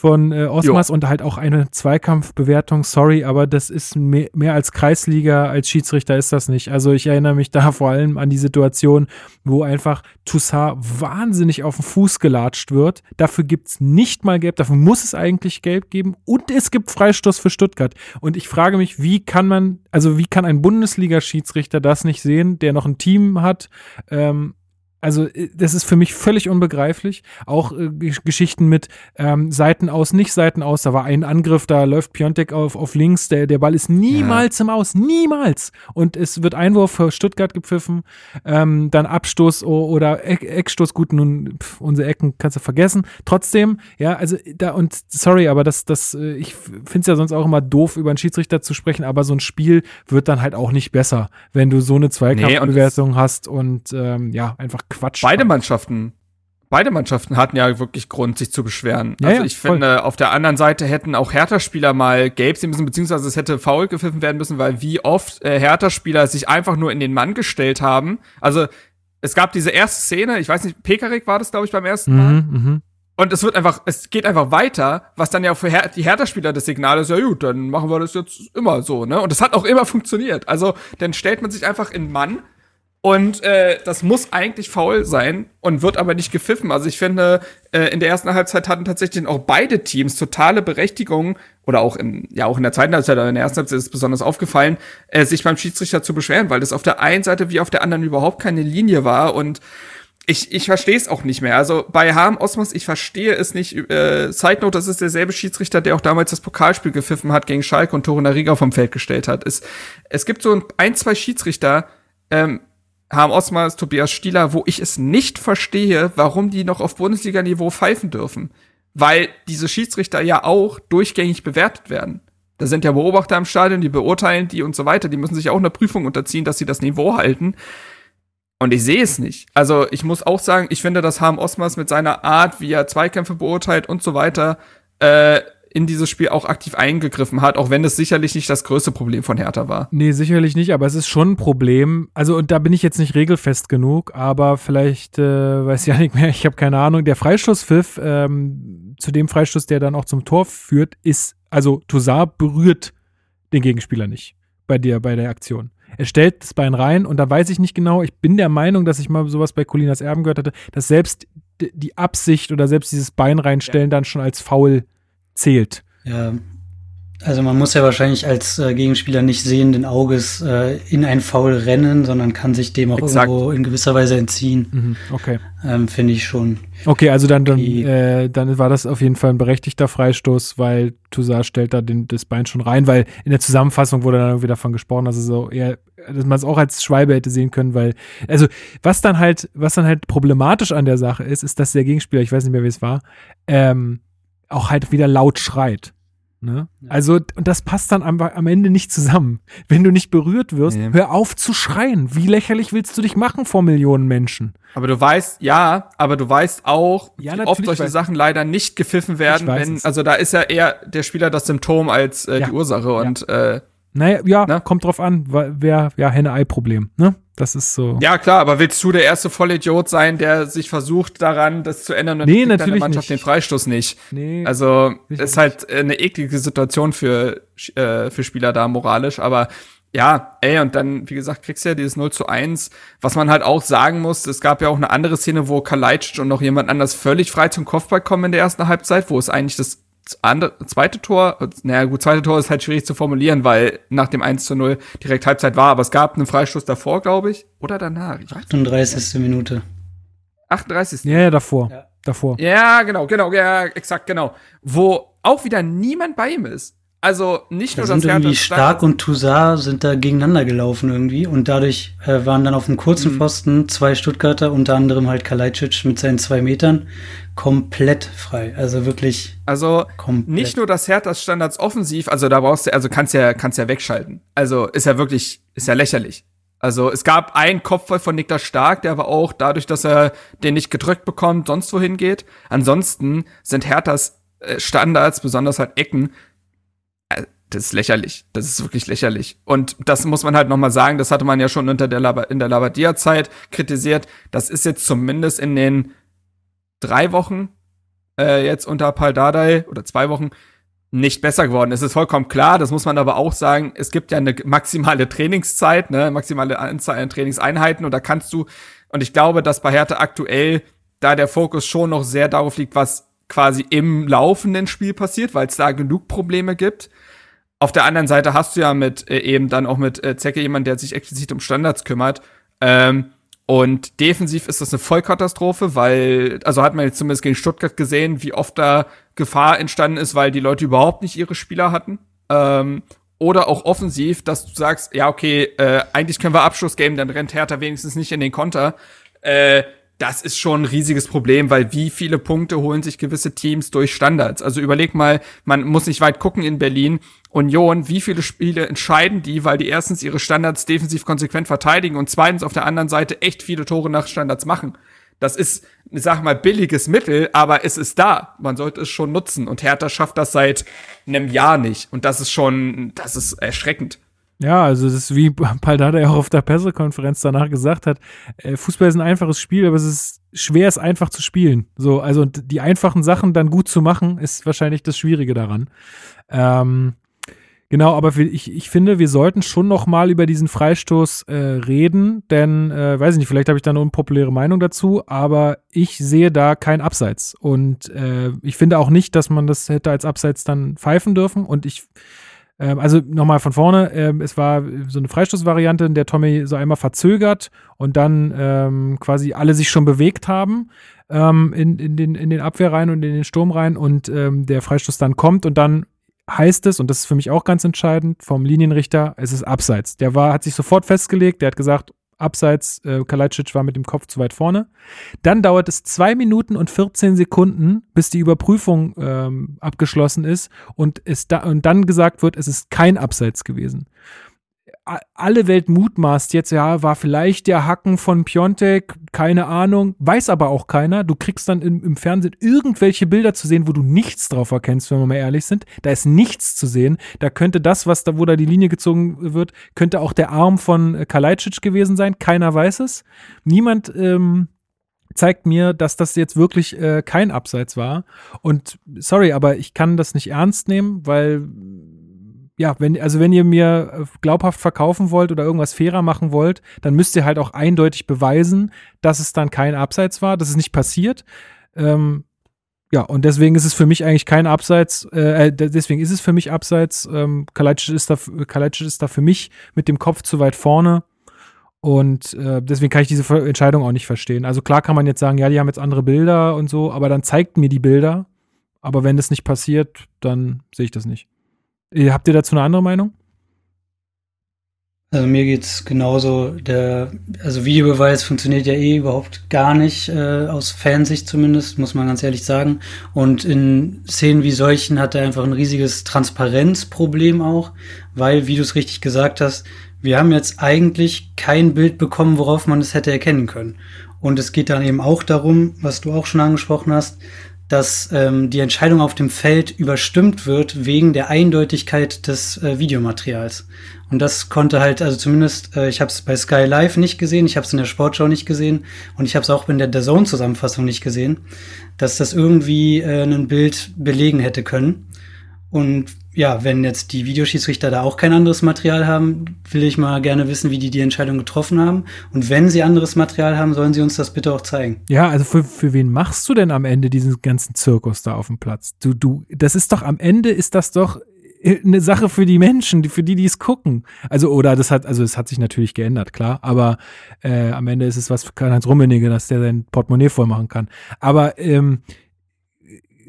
von äh, Osmas jo. und halt auch eine Zweikampfbewertung. Sorry, aber das ist mehr, mehr, als Kreisliga, als Schiedsrichter ist das nicht. Also ich erinnere mich da vor allem an die Situation, wo einfach Toussaint wahnsinnig auf den Fuß gelatscht wird. Dafür gibt es nicht mal Gelb, dafür muss es eigentlich Gelb geben und es gibt Freistoß für Stuttgart. Und ich frage mich, wie kann man, also wie kann ein Bundesliga-Schiedsrichter das nicht sehen, der noch ein Team hat, ähm, also äh, das ist für mich völlig unbegreiflich. Auch äh, Geschichten mit ähm, Seiten aus, nicht Seiten aus. Da war ein Angriff, da läuft Piontek auf, auf links. Der, der Ball ist niemals ja. im Aus, niemals. Und es wird Einwurf für Stuttgart gepfiffen, ähm, dann Abstoß oder Eck, Eckstoß. Gut, nun pf, unsere Ecken kannst du vergessen. Trotzdem, ja, also da und sorry, aber das, das, äh, ich finde es ja sonst auch immer doof, über einen Schiedsrichter zu sprechen. Aber so ein Spiel wird dann halt auch nicht besser, wenn du so eine Zweikampfbewertung nee, hast und ähm, ja einfach Quatsch. Beide Mannschaften, beide Mannschaften hatten ja wirklich Grund, sich zu beschweren. Ja, also ich ja, finde, auf der anderen Seite hätten auch Hertha-Spieler mal gelb sehen müssen, beziehungsweise es hätte faul gepfiffen werden müssen, weil wie oft äh, Hertha-Spieler sich einfach nur in den Mann gestellt haben. Also es gab diese erste Szene, ich weiß nicht, Pekarik war das, glaube ich, beim ersten Mal. Mhm, mh. Und es wird einfach, es geht einfach weiter, was dann ja für Her die Hertha-Spieler das Signal ist, ja gut, dann machen wir das jetzt immer so, ne? Und das hat auch immer funktioniert. Also, dann stellt man sich einfach in Mann und äh, das muss eigentlich faul sein und wird aber nicht gepfiffen. Also ich finde, äh, in der ersten Halbzeit hatten tatsächlich auch beide Teams totale Berechtigung, oder auch in, ja auch in der zweiten Halbzeit, aber in der ersten Halbzeit ist es besonders aufgefallen, äh, sich beim Schiedsrichter zu beschweren, weil das auf der einen Seite wie auf der anderen überhaupt keine Linie war und ich, ich verstehe es auch nicht mehr. Also bei Harm Osmos, ich verstehe es nicht. Äh, Side Note, das ist derselbe Schiedsrichter, der auch damals das Pokalspiel gepfiffen hat gegen Schalke und Tore Riga vom Feld gestellt hat. Es, es gibt so ein, ein zwei Schiedsrichter, ähm, Harm Osmars, Tobias Stieler, wo ich es nicht verstehe, warum die noch auf Bundesliga-Niveau pfeifen dürfen. Weil diese Schiedsrichter ja auch durchgängig bewertet werden. Da sind ja Beobachter im Stadion, die beurteilen die und so weiter. Die müssen sich auch einer Prüfung unterziehen, dass sie das Niveau halten. Und ich sehe es nicht. Also ich muss auch sagen, ich finde, dass Harm Osmars mit seiner Art, wie er Zweikämpfe beurteilt und so weiter, äh, in dieses Spiel auch aktiv eingegriffen hat, auch wenn es sicherlich nicht das größte Problem von Hertha war. Nee, sicherlich nicht, aber es ist schon ein Problem. Also, und da bin ich jetzt nicht regelfest genug, aber vielleicht äh, weiß ja nicht mehr, ich habe keine Ahnung. Der Freistoßpfiff, ähm, zu dem Freistoß, der dann auch zum Tor führt, ist, also Toussaint berührt den Gegenspieler nicht bei dir, bei der Aktion. Er stellt das Bein rein und da weiß ich nicht genau, ich bin der Meinung, dass ich mal sowas bei Colinas Erben gehört hatte, dass selbst die Absicht oder selbst dieses Bein reinstellen ja. dann schon als Foul zählt. Ja. Also man muss ja wahrscheinlich als äh, Gegenspieler nicht sehenden Auges äh, in ein Foul rennen, sondern kann sich dem auch Exakt. irgendwo in gewisser Weise entziehen. Mhm, okay. Ähm, Finde ich schon. Okay, also dann, dann, äh, dann war das auf jeden Fall ein berechtigter Freistoß, weil Toussaint stellt da den, das Bein schon rein, weil in der Zusammenfassung wurde dann irgendwie davon gesprochen, dass es so eher, dass man es auch als Schwalbe hätte sehen können, weil, also was dann halt, was dann halt problematisch an der Sache ist, ist, dass der Gegenspieler, ich weiß nicht mehr, wie es war, ähm, auch halt wieder laut schreit. Ne? Also, und das passt dann am, am Ende nicht zusammen. Wenn du nicht berührt wirst, Nee. hör auf zu schreien. Wie lächerlich willst du dich machen vor Millionen Menschen? Aber du weißt, ja, aber du weißt auch, Ja, wie oft solche Sachen leider nicht gepfiffen werden, wenn, es. also da ist ja eher der Spieler das Symptom als äh, Ja. die Ursache und äh, Naja, ja, Ne? kommt drauf an, wer, ja, Henne-Ei-Problem, ne? Das ist so. ja klar, aber willst du der erste Vollidiot sein, der sich versucht daran, das zu ändern und Nee, kriegt deine natürlich Mannschaft nicht. den Freistoß nicht? Nee, Also ist halt eine eklige Situation für, äh, für Spieler da moralisch, aber ja, ey, und dann, wie gesagt, kriegst du ja dieses 0 zu 1, was man halt auch sagen muss, es gab ja auch eine andere Szene, wo Kalajdzic und noch jemand anders völlig frei zum Kopfball kommen in der ersten Halbzeit, wo es eigentlich das andere, zweite Tor, naja gut, zweite Tor ist halt schwierig zu formulieren, weil nach dem 1 zu 0 direkt Halbzeit war, aber es gab einen Freistoß davor, glaube ich, oder danach, ich weiß, 38. Minute. 38. ja, ja, davor. Ja. Davor. Ja, genau, genau, ja, exakt, genau. Wo auch wieder niemand bei ihm ist. Also nicht Da nur sind das irgendwie Hertha Stark und Toussaint sind da gegeneinander gelaufen irgendwie und dadurch äh, waren dann auf dem Mhm. kurzen Pfosten zwei Stuttgarter, unter anderem halt Kalajdzic mit seinen zwei Metern, komplett frei. Also wirklich Also komplett. nicht nur das Herthas Standards offensiv, also da brauchst du, also kannst ja, kannst ja wegschalten. Also ist ja wirklich, ist ja lächerlich. Also es gab einen Kopfball von Niklas Stark, der aber auch dadurch, dass er den nicht gedrückt bekommt, sonst wohin geht. Ansonsten sind Herthas äh, Standards, besonders halt Ecken, das ist lächerlich. Das ist wirklich lächerlich. Und das muss man halt noch mal sagen, das hatte man ja schon unter der in der Labadia-Zeit kritisiert. Das ist jetzt zumindest in den drei Wochen äh, jetzt unter Paldadei oder zwei Wochen nicht besser geworden. Es ist vollkommen klar, das muss man aber auch sagen, es gibt ja eine maximale Trainingszeit, ne, maximale Anzahl an Trainingseinheiten und da kannst du, und ich glaube, dass bei Hertha aktuell da der Fokus schon noch sehr darauf liegt, was quasi im laufenden Spiel passiert, weil es da genug Probleme gibt. Auf der anderen Seite hast du ja mit äh, eben dann auch mit äh, Zecke jemand, der sich explizit um Standards kümmert. Ähm, und defensiv ist das eine Vollkatastrophe, weil, also hat man jetzt zumindest gegen Stuttgart gesehen, wie oft da Gefahr entstanden ist, weil die Leute überhaupt nicht ihre Spieler hatten. Ähm, oder auch offensiv, dass du sagst, ja, okay, äh, eigentlich können wir Abschluss geben, dann rennt Hertha wenigstens nicht in den Konter. Äh, das ist schon ein riesiges Problem, weil wie viele Punkte holen sich gewisse Teams durch Standards? Also überleg mal, man muss nicht weit gucken in Berlin. Union, wie viele Spiele entscheiden die, weil die erstens ihre Standards defensiv konsequent verteidigen und zweitens auf der anderen Seite echt viele Tore nach Standards machen. Das ist, sag mal, billiges Mittel, aber es ist da. Man sollte es schon nutzen. Und Hertha schafft das seit einem Jahr nicht. Und das ist schon, das ist erschreckend. Ja, also das ist wie Paldada ja auch auf der Pressekonferenz danach gesagt hat, äh, Fußball ist ein einfaches Spiel, aber es ist schwer, es einfach zu spielen. So, also die einfachen Sachen dann gut zu machen, ist wahrscheinlich das Schwierige daran. Ähm, genau, aber ich, ich finde, wir sollten schon noch mal über diesen Freistoß äh, reden, denn, äh, weiß ich nicht, vielleicht habe ich da eine unpopuläre Meinung dazu, aber ich sehe da kein Abseits. Und äh, ich finde auch nicht, dass man das hätte als Abseits dann pfeifen dürfen. Und ich ähm, also nochmal von vorne, ähm, es war so eine Freistoßvariante, in der Tommy so einmal verzögert und dann ähm, quasi alle sich schon bewegt haben ähm, in, in, den, in den Abwehrreihen und in den Sturmreihen und ähm, der Freistoß dann kommt und dann heißt es, und das ist für mich auch ganz entscheidend, vom Linienrichter, es ist abseits. Der war, hat sich sofort festgelegt, der hat gesagt, abseits, äh, Kalajdzic war mit dem Kopf zu weit vorne. Dann dauert es zwei Minuten und 14 Sekunden, bis die Überprüfung ähm, abgeschlossen ist und, es da, und dann gesagt wird, es ist kein Abseits gewesen. Alle Welt mutmaßt jetzt, ja, war vielleicht der Hacken von Piontek, keine Ahnung, weiß aber auch keiner. Du kriegst dann im, im Fernsehen irgendwelche Bilder zu sehen, wo du nichts drauf erkennst, wenn wir mal ehrlich sind. Da ist nichts zu sehen. Da könnte das, was da, wo da die Linie gezogen wird, könnte auch der Arm von äh, Kalajdzic gewesen sein. Keiner weiß es. Niemand ähm, zeigt mir, dass das jetzt wirklich äh, kein Abseits war. Und sorry, aber ich kann das nicht ernst nehmen, weil ja, wenn, also wenn ihr mir äh, glaubhaft verkaufen wollt oder irgendwas fairer machen wollt, dann müsst ihr halt auch eindeutig beweisen, dass es dann kein Abseits war, dass es nicht passiert. Ähm, ja, und deswegen ist es für mich eigentlich kein Abseits, äh, äh deswegen ist es für mich Abseits. Ähm, Kalajdzic ist, da, Kalajdzic ist da für mich mit dem Kopf zu weit vorne. Und äh, deswegen kann ich diese Entscheidung auch nicht verstehen. Also klar kann man jetzt sagen, ja, die haben jetzt andere Bilder und so, aber dann zeigt mir die Bilder. Aber wenn das nicht passiert, dann sehe ich das nicht. Äh, habt ihr dazu eine andere Meinung? Also mir geht's genauso. Der, also Videobeweis funktioniert ja eh überhaupt gar nicht, äh, aus Fansicht zumindest, muss man ganz ehrlich sagen. Und in Szenen wie solchen hat er einfach ein riesiges Transparenzproblem auch, weil, wie du es richtig gesagt hast, wir haben jetzt eigentlich kein Bild bekommen, worauf man es hätte erkennen können. Und es geht dann eben auch darum, was du auch schon angesprochen hast, dass ähm, die Entscheidung auf dem Feld überstimmt wird wegen der Eindeutigkeit des äh, Videomaterials. Und das konnte halt, also zumindest, äh, ich habe es bei Sky Live nicht gesehen, ich habe es in der Sportschau nicht gesehen und ich habe es auch in der The Zone Zusammenfassung nicht gesehen, dass das irgendwie äh, ein Bild belegen hätte können. Und ja, wenn jetzt die Videoschiedsrichter da auch kein anderes Material haben, will ich mal gerne wissen, wie die die Entscheidung getroffen haben. Und wenn sie anderes Material haben, sollen sie uns das bitte auch zeigen. Ja, also für, für wen machst du denn am Ende diesen ganzen Zirkus da auf dem Platz? Du, du, das ist doch am Ende ist das doch eine Sache für die Menschen, für die, die es gucken. Also, oder das hat, also es hat sich natürlich geändert, klar, aber äh, am Ende ist es was für Karl-Heinz Rummenigge, dass der sein Portemonnaie voll machen kann. Aber ähm,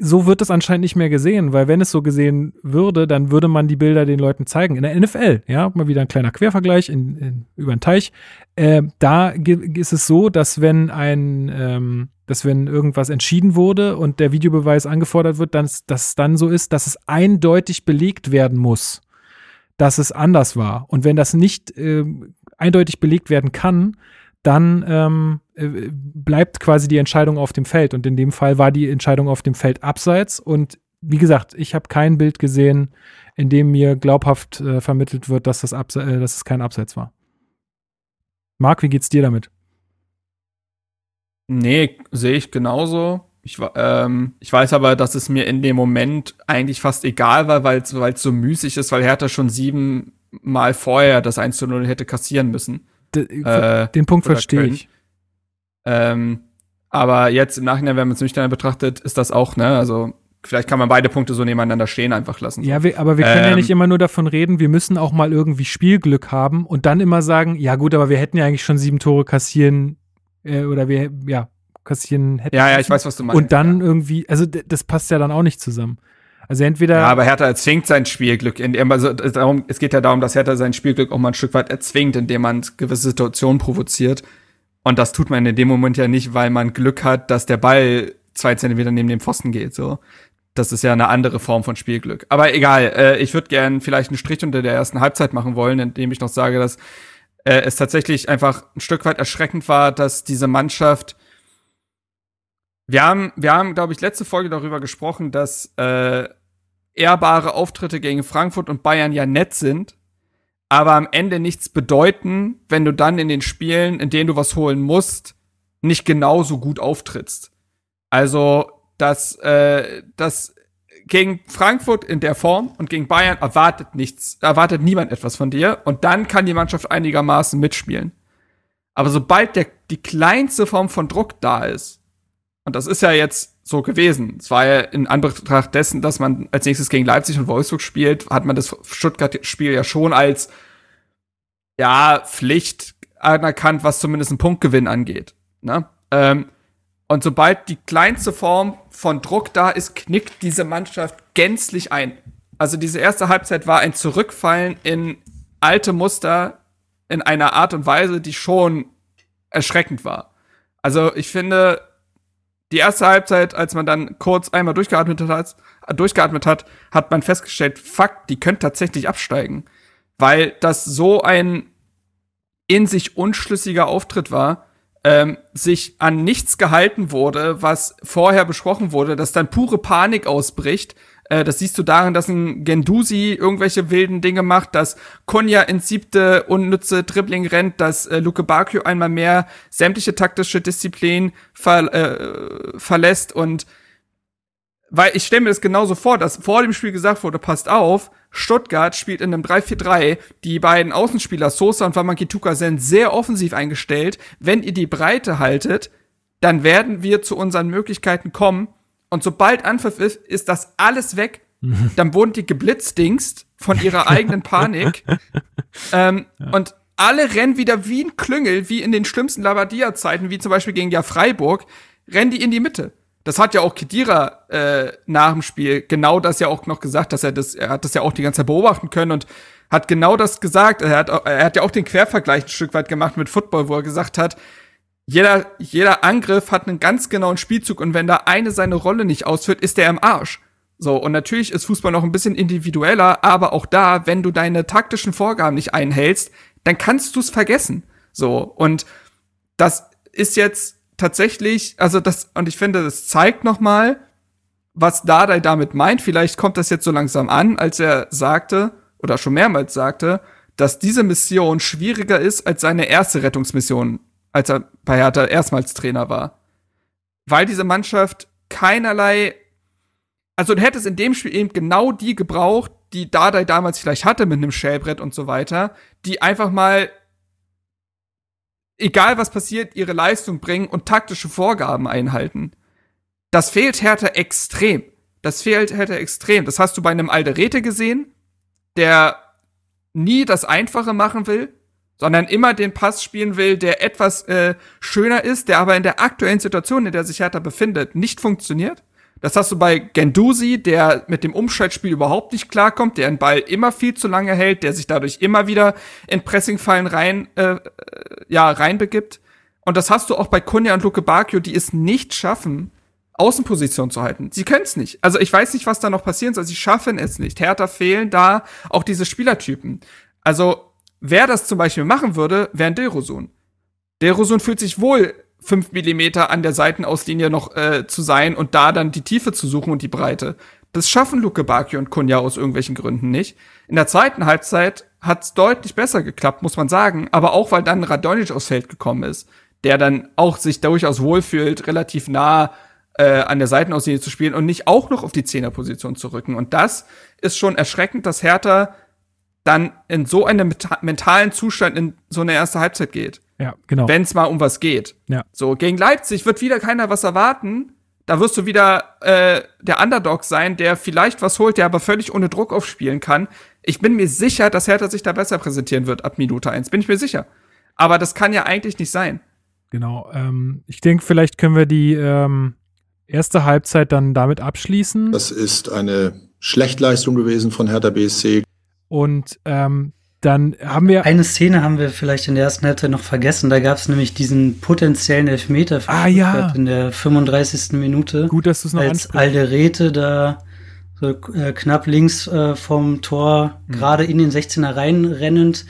so wird es anscheinend nicht mehr gesehen, weil wenn es so gesehen würde, dann würde man die Bilder den Leuten zeigen. In der NFL, ja, mal wieder ein kleiner Quervergleich in, in, über den Teich. Äh, da ist es so, dass wenn ein, ähm, dass wenn irgendwas entschieden wurde und der Videobeweis angefordert wird, dass das dann so ist, dass es eindeutig belegt werden muss, dass es anders war. Und wenn das nicht äh, eindeutig belegt werden kann, dann ähm, äh, bleibt quasi die Entscheidung auf dem Feld. Und in dem Fall war die Entscheidung auf dem Feld abseits. Und wie gesagt, ich habe kein Bild gesehen, in dem mir glaubhaft äh, vermittelt wird, dass, das Abse äh, dass es kein Abseits war. Marc, wie geht's dir damit? Nee, sehe ich genauso. Ich, ähm, ich weiß aber, dass es mir in dem Moment eigentlich fast egal war, weil es so müßig ist, weil Hertha schon sieben Mal vorher das 1 zu 0 hätte kassieren müssen. Äh, den Punkt verstehe ich. Ähm, aber jetzt im Nachhinein, wenn man es nüchtern betrachtet, ist das auch, ne, also vielleicht kann man beide Punkte so nebeneinander stehen einfach lassen. Ja, wir, aber wir können ähm, ja nicht immer nur davon reden, wir müssen auch mal irgendwie Spielglück haben und dann immer sagen, ja gut, aber wir hätten ja eigentlich schon sieben Tore kassieren äh, oder wir, ja, kassieren hätten. Ja, ja, ich weiß, was du meinst. Und dann ja. irgendwie, also das passt ja dann auch nicht zusammen. Also entweder. Ja, aber Hertha erzwingt sein Spielglück. Also darum, es geht ja darum, dass Hertha sein Spielglück auch mal ein Stück weit erzwingt, indem man gewisse Situationen provoziert. Und das tut man in dem Moment ja nicht, weil man Glück hat, dass der Ball zwei Zentimeter neben dem Pfosten geht. So, das ist ja eine andere Form von Spielglück. Aber egal. Äh, ich würde gern vielleicht einen Strich unter der ersten Halbzeit machen wollen, indem ich noch sage, dass äh, es tatsächlich einfach ein Stück weit erschreckend war, dass diese Mannschaft wir haben, wir haben, glaube ich, letzte Folge darüber gesprochen, dass äh, ehrbare Auftritte gegen Frankfurt und Bayern ja nett sind, aber am Ende nichts bedeuten, wenn du dann in den Spielen, in denen du was holen musst, nicht genauso gut auftrittst. Also, dass, äh, dass gegen Frankfurt in der Form und gegen Bayern erwartet nichts, erwartet niemand etwas von dir und dann kann die Mannschaft einigermaßen mitspielen. Aber sobald der, die kleinste Form von Druck da ist, und das ist ja jetzt so gewesen. Es war ja in Anbetracht dessen, dass man als nächstes gegen Leipzig und Wolfsburg spielt, hat man das Stuttgart-Spiel ja schon als ja, Pflicht anerkannt, was zumindest einen Punktgewinn angeht. Ne? Ähm, und sobald die kleinste Form von Druck da ist, knickt diese Mannschaft gänzlich ein. Also diese erste Halbzeit war ein Zurückfallen in alte Muster in einer Art und Weise, die schon erschreckend war. Also ich finde, die erste Halbzeit, als man dann kurz einmal durchgeatmet hat, durchgeatmet hat, hat man festgestellt, fuck, die können tatsächlich absteigen. Weil das so ein in sich unschlüssiger Auftritt war, ähm, sich an nichts gehalten wurde, was vorher besprochen wurde, dass dann pure Panik ausbricht, äh, das siehst du darin, dass ein Gendusi irgendwelche wilden Dinge macht, dass Konya ins siebte unnütze Dribbling rennt, dass äh, Luke Bakio einmal mehr sämtliche taktische Disziplin ver äh, verlässt und weil ich stelle mir das genauso vor, dass vor dem Spiel gesagt wurde, passt auf, Stuttgart spielt in einem 3-4-3. Die beiden Außenspieler Sosa und Wamankituka sind sehr offensiv eingestellt. Wenn ihr die Breite haltet, dann werden wir zu unseren Möglichkeiten kommen Und sobald Anpfiff ist, ist das alles weg. Dann wurden die geblitzdingst von ihrer eigenen Panik. ähm, ja. Und alle rennen wieder wie ein Klüngel, wie in den schlimmsten Labadia-Zeiten, wie zum Beispiel gegen ja Freiburg, rennen die in die Mitte. Das hat ja auch Kedira äh, nach dem Spiel genau das ja auch noch gesagt, dass er das, er hat das ja auch die ganze Zeit beobachten können und hat genau das gesagt. Er hat, er hat ja auch den Quervergleich ein Stück weit gemacht mit Football, wo er gesagt hat, jeder, jeder Angriff hat einen ganz genauen Spielzug und wenn da eine seine Rolle nicht ausführt, ist der im Arsch. So, und natürlich ist Fußball noch ein bisschen individueller, aber auch da, wenn du deine taktischen Vorgaben nicht einhältst, dann kannst du es vergessen. So, und das ist jetzt tatsächlich, also das, und ich finde, das zeigt noch mal, was Dardai damit meint. Vielleicht kommt das jetzt so langsam an, als er sagte, oder schon mehrmals sagte, dass diese Mission schwieriger ist als seine erste Rettungsmission als er bei Hertha erstmals Trainer war. Weil diese Mannschaft keinerlei, also du hättest in dem Spiel eben genau die gebraucht, die Dardai damals vielleicht hatte mit einem Schellbrett und so weiter, die einfach mal, egal was passiert, ihre Leistung bringen und taktische Vorgaben einhalten. Das fehlt Hertha extrem. Das fehlt Hertha extrem. Das hast du bei einem Alderete gesehen, der nie das Einfache machen will, sondern immer den Pass spielen will, der etwas äh, schöner ist, der aber in der aktuellen Situation, in der sich Hertha befindet, nicht funktioniert. Das hast du bei Gendusi, der mit dem Umschaltspiel überhaupt nicht klarkommt, der den Ball immer viel zu lange hält, der sich dadurch immer wieder in Pressingfallen rein, äh, ja, reinbegibt. Und das hast du auch bei Kunja und Luke Bakio, die es nicht schaffen, Außenposition zu halten. Sie können es nicht. Also ich weiß nicht, was da noch passieren soll. Sie schaffen es nicht. Hertha fehlen da auch diese Spielertypen. Also Wer das zum Beispiel machen würde, wäre ein Derosun. Derosun fühlt sich wohl fünf Millimeter an der Seitenauslinie noch äh, zu sein und da dann die Tiefe zu suchen und die Breite. Das schaffen Luke Baki und Kunja aus irgendwelchen Gründen nicht. In der zweiten Halbzeit hat's deutlich besser geklappt, muss man sagen, aber auch weil dann Radonic aufs Feld gekommen ist, der dann auch sich durchaus wohlfühlt, relativ nah äh, an der Seitenauslinie zu spielen und nicht auch noch auf die Zehnerposition zu rücken. Und das ist schon erschreckend, dass Hertha dann in so einem mentalen Zustand in so eine erste Halbzeit geht. Ja, genau. Wenn es mal um was geht. Ja. So, gegen Leipzig wird wieder keiner was erwarten. Da wirst du wieder äh, der Underdog sein, der vielleicht was holt, der aber völlig ohne Druck aufspielen kann. Ich bin mir sicher, dass Hertha sich da besser präsentieren wird ab Minute eins. Bin ich mir sicher. Aber das kann ja eigentlich nicht sein. Genau. Ähm, ich denke, vielleicht können wir die ähm, erste Halbzeit dann damit abschließen. Das ist eine Schlechtleistung gewesen von Hertha BSC. Und ähm, dann haben wir. Eine Szene haben wir vielleicht in der ersten Halbzeit noch vergessen. Da gab es nämlich diesen potenziellen Elfmeter für ah, ja. in der 35. Minute. Gut, dass du es noch Als Alderete da so äh, knapp links äh, vom Tor, mhm. gerade in den 16er reinrennend,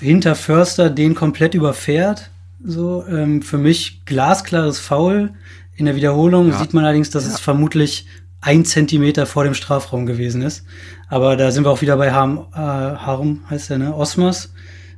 hinter Förster den komplett überfährt. So, ähm, für mich glasklares Foul. In der Wiederholung ja. sieht man allerdings, dass ja. es vermutlich ein Zentimeter vor dem Strafraum gewesen ist. Aber da sind wir auch wieder bei Harm, äh, Harm heißt der, ne? Osmos,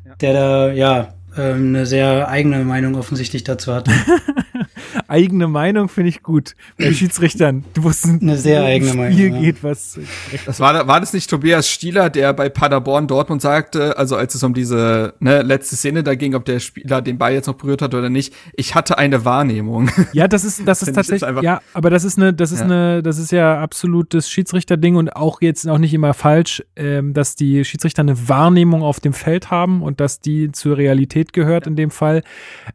ja. der da, ja, ähm, eine sehr eigene Meinung offensichtlich dazu hat. eigene Meinung finde ich gut bei Schiedsrichtern. Du wusstest, eine sehr eigene Spiel Meinung. geht, was. Das war, war das nicht Tobias Stieler, der bei Paderborn Dortmund sagte, also als es um diese ne, letzte Szene da ging, ob der Spieler den Ball jetzt noch berührt hat oder nicht, ich hatte eine Wahrnehmung. Ja, das ist, das ist tatsächlich, ja, aber das ist eine, das ist ja. eine, das ist ja absolutes Schiedsrichterding und auch jetzt auch nicht immer falsch, ähm, dass die Schiedsrichter eine Wahrnehmung auf dem Feld haben und dass die zur Realität gehört ja. in dem Fall.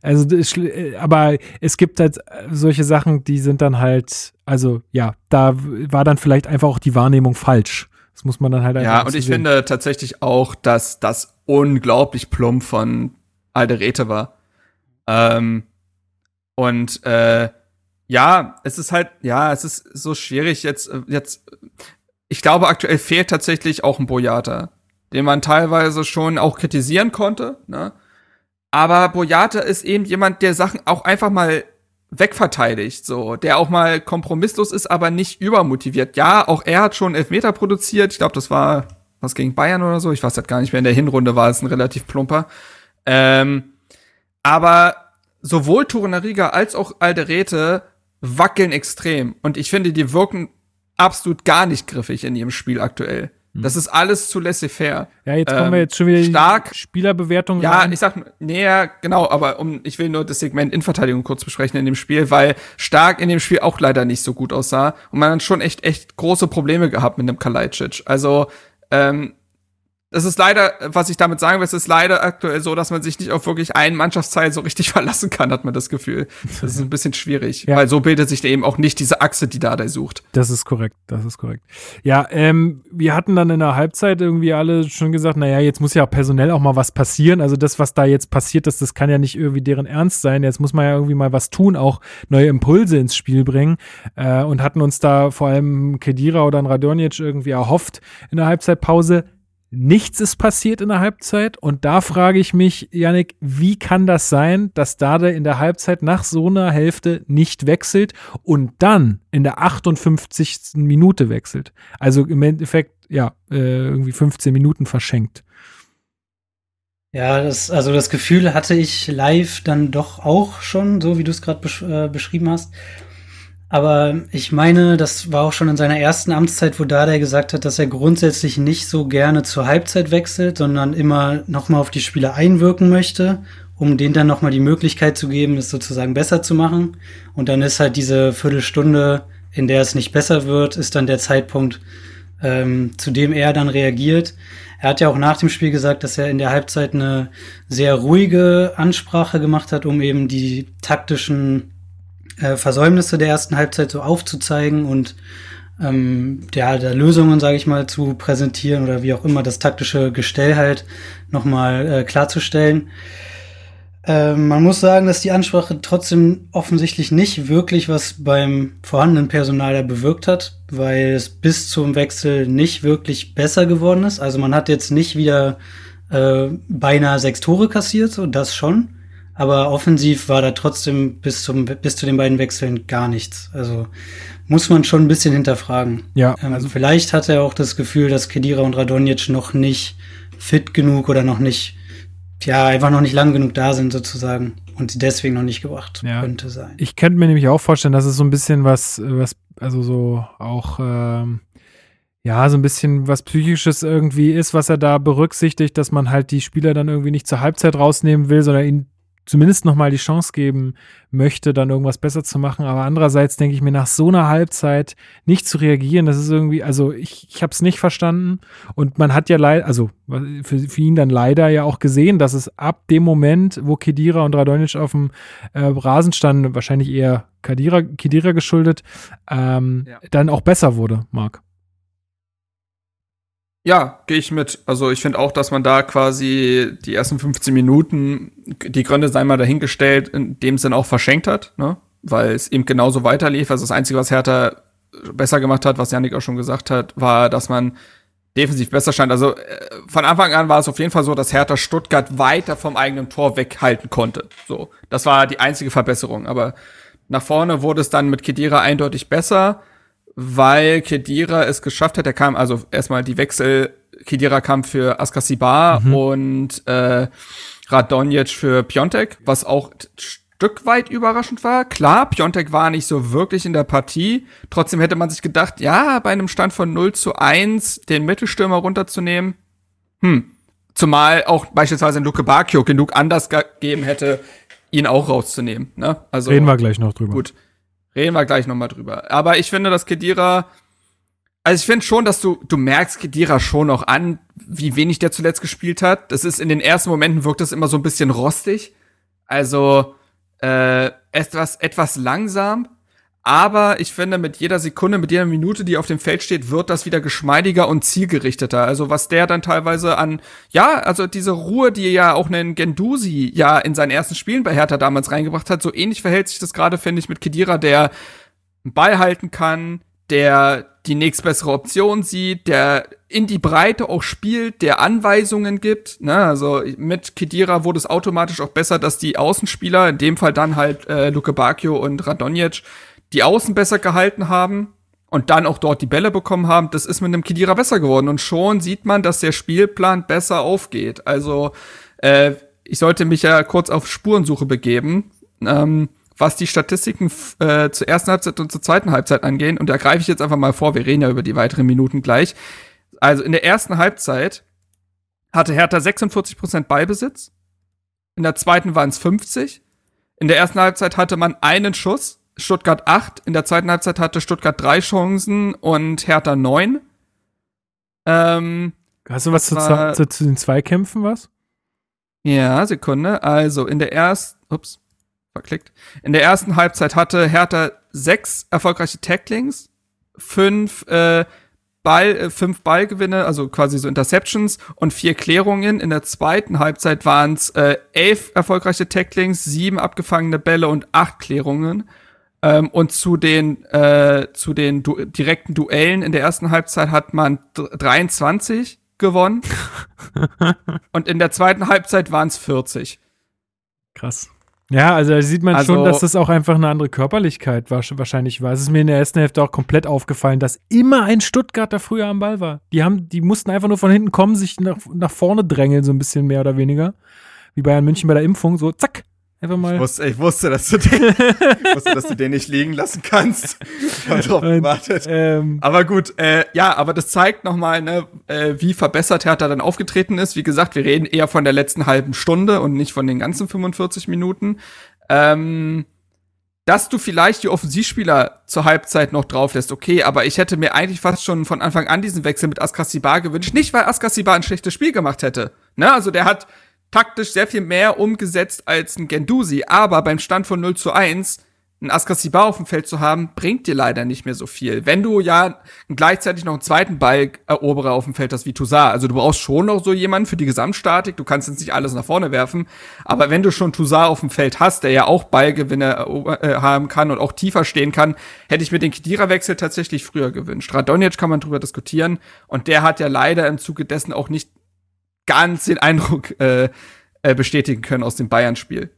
Also, das, äh, aber es gibt halt solche Sachen, die sind dann halt, also ja, da war dann vielleicht einfach auch die Wahrnehmung falsch. Das muss man dann halt einfach Ja, und ich sehen. finde tatsächlich auch, dass das unglaublich plump von Alderete war. Ähm, und äh, ja, es ist halt, ja, es ist so schwierig jetzt, jetzt, ich glaube, aktuell fehlt tatsächlich auch ein Boyata, den man teilweise schon auch kritisieren konnte, ne? Aber Boyata ist eben jemand, der Sachen auch einfach mal wegverteidigt, so, der auch mal kompromisslos ist, aber nicht übermotiviert. Ja, auch er hat schon Elfmeter produziert. Ich glaube, das war was gegen Bayern oder so. Ich weiß halt gar nicht mehr. In der Hinrunde war es ein relativ plumper. Ähm, aber sowohl Torunariga als auch Alderete wackeln extrem. Und ich finde, die wirken absolut gar nicht griffig in ihrem Spiel aktuell. Das ist alles zu laissez-faire. Ja, jetzt kommen Ähm, wir jetzt schon wieder stark. Spielerbewertung Ja, rein. ich sag, näher, genau, aber um, ich will nur das Segment Innenverteidigung kurz besprechen in dem Spiel, weil Stark in dem Spiel auch leider nicht so gut aussah und man hat schon echt, echt große Probleme gehabt mit dem Kalajdzic. Also, ähm, es ist leider, was ich damit sagen will, es ist leider aktuell so, dass man sich nicht auf wirklich einen Mannschaftsteil so richtig verlassen kann, hat man das Gefühl. Das ist ein bisschen schwierig, Ja. weil so bildet sich eben auch nicht diese Achse, die Dardai sucht. Das ist korrekt, das ist korrekt. Ja, ähm, wir hatten dann in der Halbzeit irgendwie alle schon gesagt, naja, jetzt muss ja personell auch mal was passieren. Also das, was da jetzt passiert ist, das kann ja nicht irgendwie deren Ernst sein. Jetzt muss man ja irgendwie mal was tun, auch neue Impulse ins Spiel bringen. Äh, und hatten uns da vor allem Kedira oder ein Radonjic irgendwie erhofft in der Halbzeitpause. Nichts ist passiert in der Halbzeit und da frage ich mich, Yannick, wie kann das sein, dass Dade in der Halbzeit nach so einer Hälfte nicht wechselt und dann in der 58. Minute wechselt? Also im Endeffekt, ja, äh, irgendwie 15 Minuten verschenkt. Ja, das, also das Gefühl hatte ich live dann doch auch schon, so wie du es gerade besch äh, beschrieben hast. Aber ich meine, das war auch schon in seiner ersten Amtszeit, wo Dardai gesagt hat, dass er grundsätzlich nicht so gerne zur Halbzeit wechselt, sondern immer nochmal auf die Spieler einwirken möchte, um denen dann nochmal die Möglichkeit zu geben, es sozusagen besser zu machen. Und dann ist halt diese Viertelstunde, in der es nicht besser wird, ist dann der Zeitpunkt, ähm, zu dem er dann reagiert. Er hat ja auch nach dem Spiel gesagt, dass er in der Halbzeit eine sehr ruhige Ansprache gemacht hat, um eben die taktischen äh, Versäumnisse der ersten Halbzeit so aufzuzeigen und ähm, der, der Lösungen, sage ich mal, zu präsentieren oder wie auch immer das taktische Gestell halt nochmal äh, klarzustellen. Ähm, man muss sagen, dass die Ansprache trotzdem offensichtlich nicht wirklich was beim vorhandenen Personal da bewirkt hat, weil es bis zum Wechsel nicht wirklich besser geworden ist. Also man hat jetzt nicht wieder äh, beinahe sechs Tore kassiert, so das schon. Aber offensiv war da trotzdem bis zum bis zu den beiden Wechseln gar nichts. Also muss man schon ein bisschen hinterfragen. Ja, Ähm, also vielleicht hat er auch das Gefühl, dass Kedira und Radonjic noch nicht fit genug oder noch nicht, ja, einfach noch nicht lang genug da sind sozusagen und sie deswegen noch nicht gebracht Ja. könnte sein. ich könnte mir nämlich auch vorstellen, dass es so ein bisschen was, was, also so auch, ähm, ja, so ein bisschen was Psychisches irgendwie ist, was er da berücksichtigt, dass man halt die Spieler dann irgendwie nicht zur Halbzeit rausnehmen will, sondern ihnen zumindest nochmal die Chance geben möchte, dann irgendwas besser zu machen. Aber andererseits denke ich mir, nach so einer Halbzeit nicht zu reagieren, das ist irgendwie, also ich, ich habe es nicht verstanden. Und man hat ja leider, also für, für ihn dann leider ja auch gesehen, dass es ab dem Moment, wo Kedira und Radonic auf dem äh, Rasen standen, wahrscheinlich eher Kedira, Kedira geschuldet, ähm, Ja. dann auch besser wurde, Marc. Ja, gehe ich mit. Also ich finde auch, dass man da quasi die ersten 15 Minuten, die Gründe sei mal dahingestellt, in dem Sinn auch verschenkt hat, ne? Weil es eben genauso weiterlief. Also das Einzige, was Hertha besser gemacht hat, was Janik auch schon gesagt hat, war, dass man defensiv besser stand. Also äh, von Anfang an war es auf jeden Fall so, dass Hertha Stuttgart weiter vom eigenen Tor weghalten konnte. So, das war die einzige Verbesserung. Aber nach vorne wurde es dann mit Kedira eindeutig besser, weil Kedira es geschafft hat. Er kam also erstmal die Wechsel. Kedira kam für Askasibar und äh, Radonjic für Piontek, was auch ein Stück weit überraschend war. Klar, Piontek war nicht so wirklich in der Partie. Trotzdem hätte man sich gedacht, ja, bei einem Stand von 0 zu 1 den Mittelstürmer runterzunehmen. Hm. Zumal auch beispielsweise ein Luke Bacchio genug anders gegeben hätte, ihn auch rauszunehmen. Ne? Also, Reden wir gleich noch drüber. Gut. Reden wir gleich nochmal drüber. Aber ich finde, dass Kedira, also ich finde schon, dass du, du merkst Kedira schon noch an, wie wenig der zuletzt gespielt hat. Das ist in den ersten Momenten wirkt das immer so ein bisschen rostig. Also, äh, etwas, etwas langsam. Aber ich finde, mit jeder Sekunde, mit jeder Minute, die auf dem Feld steht, wird das wieder geschmeidiger und zielgerichteter. Also was der dann teilweise an, ja, also diese Ruhe, die ja auch einen Gendusi ja in seinen ersten Spielen bei Hertha damals reingebracht hat, so ähnlich verhält sich das gerade, finde ich, mit Kedira, der einen Ball halten kann, der die nächstbessere Option sieht, der in die Breite auch spielt, der Anweisungen gibt. Ne? Also mit Kedira wurde es automatisch auch besser, dass die Außenspieler, in dem Fall dann halt äh, Luke Bacchio und Radonjic, die Außen besser gehalten haben und dann auch dort die Bälle bekommen haben. Das ist mit einem Kedira besser geworden. Und schon sieht man, dass der Spielplan besser aufgeht. Also äh, ich sollte mich ja kurz auf Spurensuche begeben. Ähm, was die Statistiken äh, zur ersten Halbzeit und zur zweiten Halbzeit angehen, und da greife ich jetzt einfach mal vor, wir reden ja über die weiteren Minuten gleich, Also in der ersten Halbzeit hatte Hertha 46% Ballbesitz. In der zweiten waren es 50. In der ersten Halbzeit hatte man einen Schuss, Stuttgart 8. In der zweiten Halbzeit hatte Stuttgart drei Chancen und Hertha 9. Ähm, Hast du was zu, war- zu, zu den Zweikämpfen was? Ja, Sekunde. Also in der ersten, ups, verklickt. In der ersten Halbzeit hatte Hertha sechs erfolgreiche Tacklings, fünf äh, Ball, äh, fünf Ballgewinne, also quasi so Interceptions und vier Klärungen. In der zweiten Halbzeit waren es äh, elf erfolgreiche Tacklings, sieben abgefangene Bälle und acht Klärungen. Ähm, und zu den äh, zu den du direkten Duellen in der ersten Halbzeit hat man dr- 23 gewonnen. und in der zweiten Halbzeit waren es 40. Krass. Ja, also da sieht man Also- schon, dass das auch einfach eine andere Körperlichkeit wahrsch- wahrscheinlich war. Es ist mir in der ersten Hälfte auch komplett aufgefallen, dass immer ein Stuttgarter früher am Ball war. Die haben, die mussten einfach nur von hinten kommen, sich nach, nach vorne drängeln, so ein bisschen mehr oder weniger. Wie Bayern München bei der Impfung, so zack, einfach mal. Ich wusste, ich wusste, dass du den, wusste, dass du den nicht liegen lassen kannst. Ich habe drauf Und, gewartet. ähm, Aber gut, äh, ja, aber das zeigt nochmal, ne, äh, wie verbessert Hertha dann aufgetreten ist. Wie gesagt, wir reden eher von der letzten halben Stunde und nicht von den ganzen 45 Minuten. Ähm, dass du vielleicht die Offensivspieler zur Halbzeit noch drauf lässt, okay, aber ich hätte mir eigentlich fast schon von Anfang an diesen Wechsel mit Askasibar gewünscht. Nicht, weil Askasibar ein schlechtes Spiel gemacht hätte. Ne, also der hat taktisch sehr viel mehr umgesetzt als ein Gendusi, aber beim Stand von 0 zu 1 ein Askasibar auf dem Feld zu haben, bringt dir leider nicht mehr so viel. Wenn du ja gleichzeitig noch einen zweiten Balleroberer auf dem Feld hast wie Toussaint, also du brauchst schon noch so jemanden für die Gesamtstatik, du kannst jetzt nicht alles nach vorne werfen, aber wenn du schon Toussaint auf dem Feld hast, der ja auch Ballgewinne äh, haben kann und auch tiefer stehen kann, hätte ich mir den Kedira-Wechsel tatsächlich früher gewünscht. Radonjic kann man drüber diskutieren. Und der hat ja leider im Zuge dessen auch nicht ganz den Eindruck äh, äh, bestätigen können aus dem Bayern-Spiel.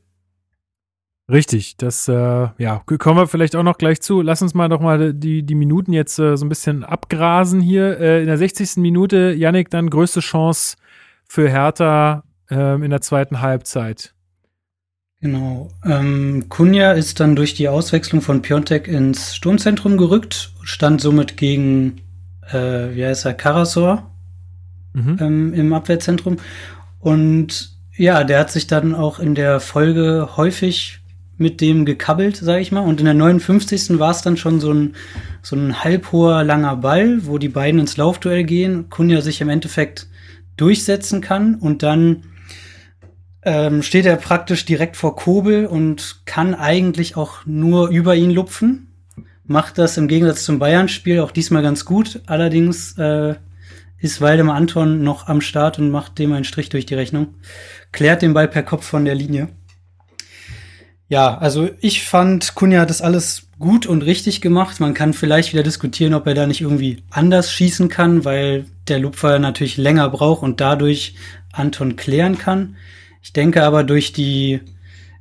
Richtig, das, äh, ja, kommen wir vielleicht auch noch gleich zu. Lass uns mal doch mal die, die Minuten jetzt äh, so ein bisschen abgrasen hier. Äh, in der 60. Minute, Yannick, dann größte Chance für Hertha ähm, in der zweiten Halbzeit. Genau. Ähm, Kunja ist dann durch die Auswechslung von Piontek ins Sturmzentrum gerückt, stand somit gegen, äh, wie heißt er, Karasor Mhm. ähm, im Abwehrzentrum. Und ja, der hat sich dann auch in der Folge häufig mit dem gekabbelt, sage ich mal. Und in der 59. war es dann schon so ein, so ein halbhoher, langer Ball, wo die beiden ins Laufduell gehen. Kunja sich im Endeffekt durchsetzen kann und dann ähm, steht er praktisch direkt vor Kobel und kann eigentlich auch nur über ihn lupfen. Macht das im Gegensatz zum Bayern-Spiel auch diesmal ganz gut. Allerdings äh, ist Waldemar Anton noch am Start und macht dem einen Strich durch die Rechnung. Klärt den Ball per Kopf von der Linie. Ja, also ich fand, Kunja hat das alles gut und richtig gemacht. Man kann vielleicht wieder diskutieren, ob er da nicht irgendwie anders schießen kann, weil der Lupfer natürlich länger braucht und dadurch Anton klären kann. Ich denke aber durch die,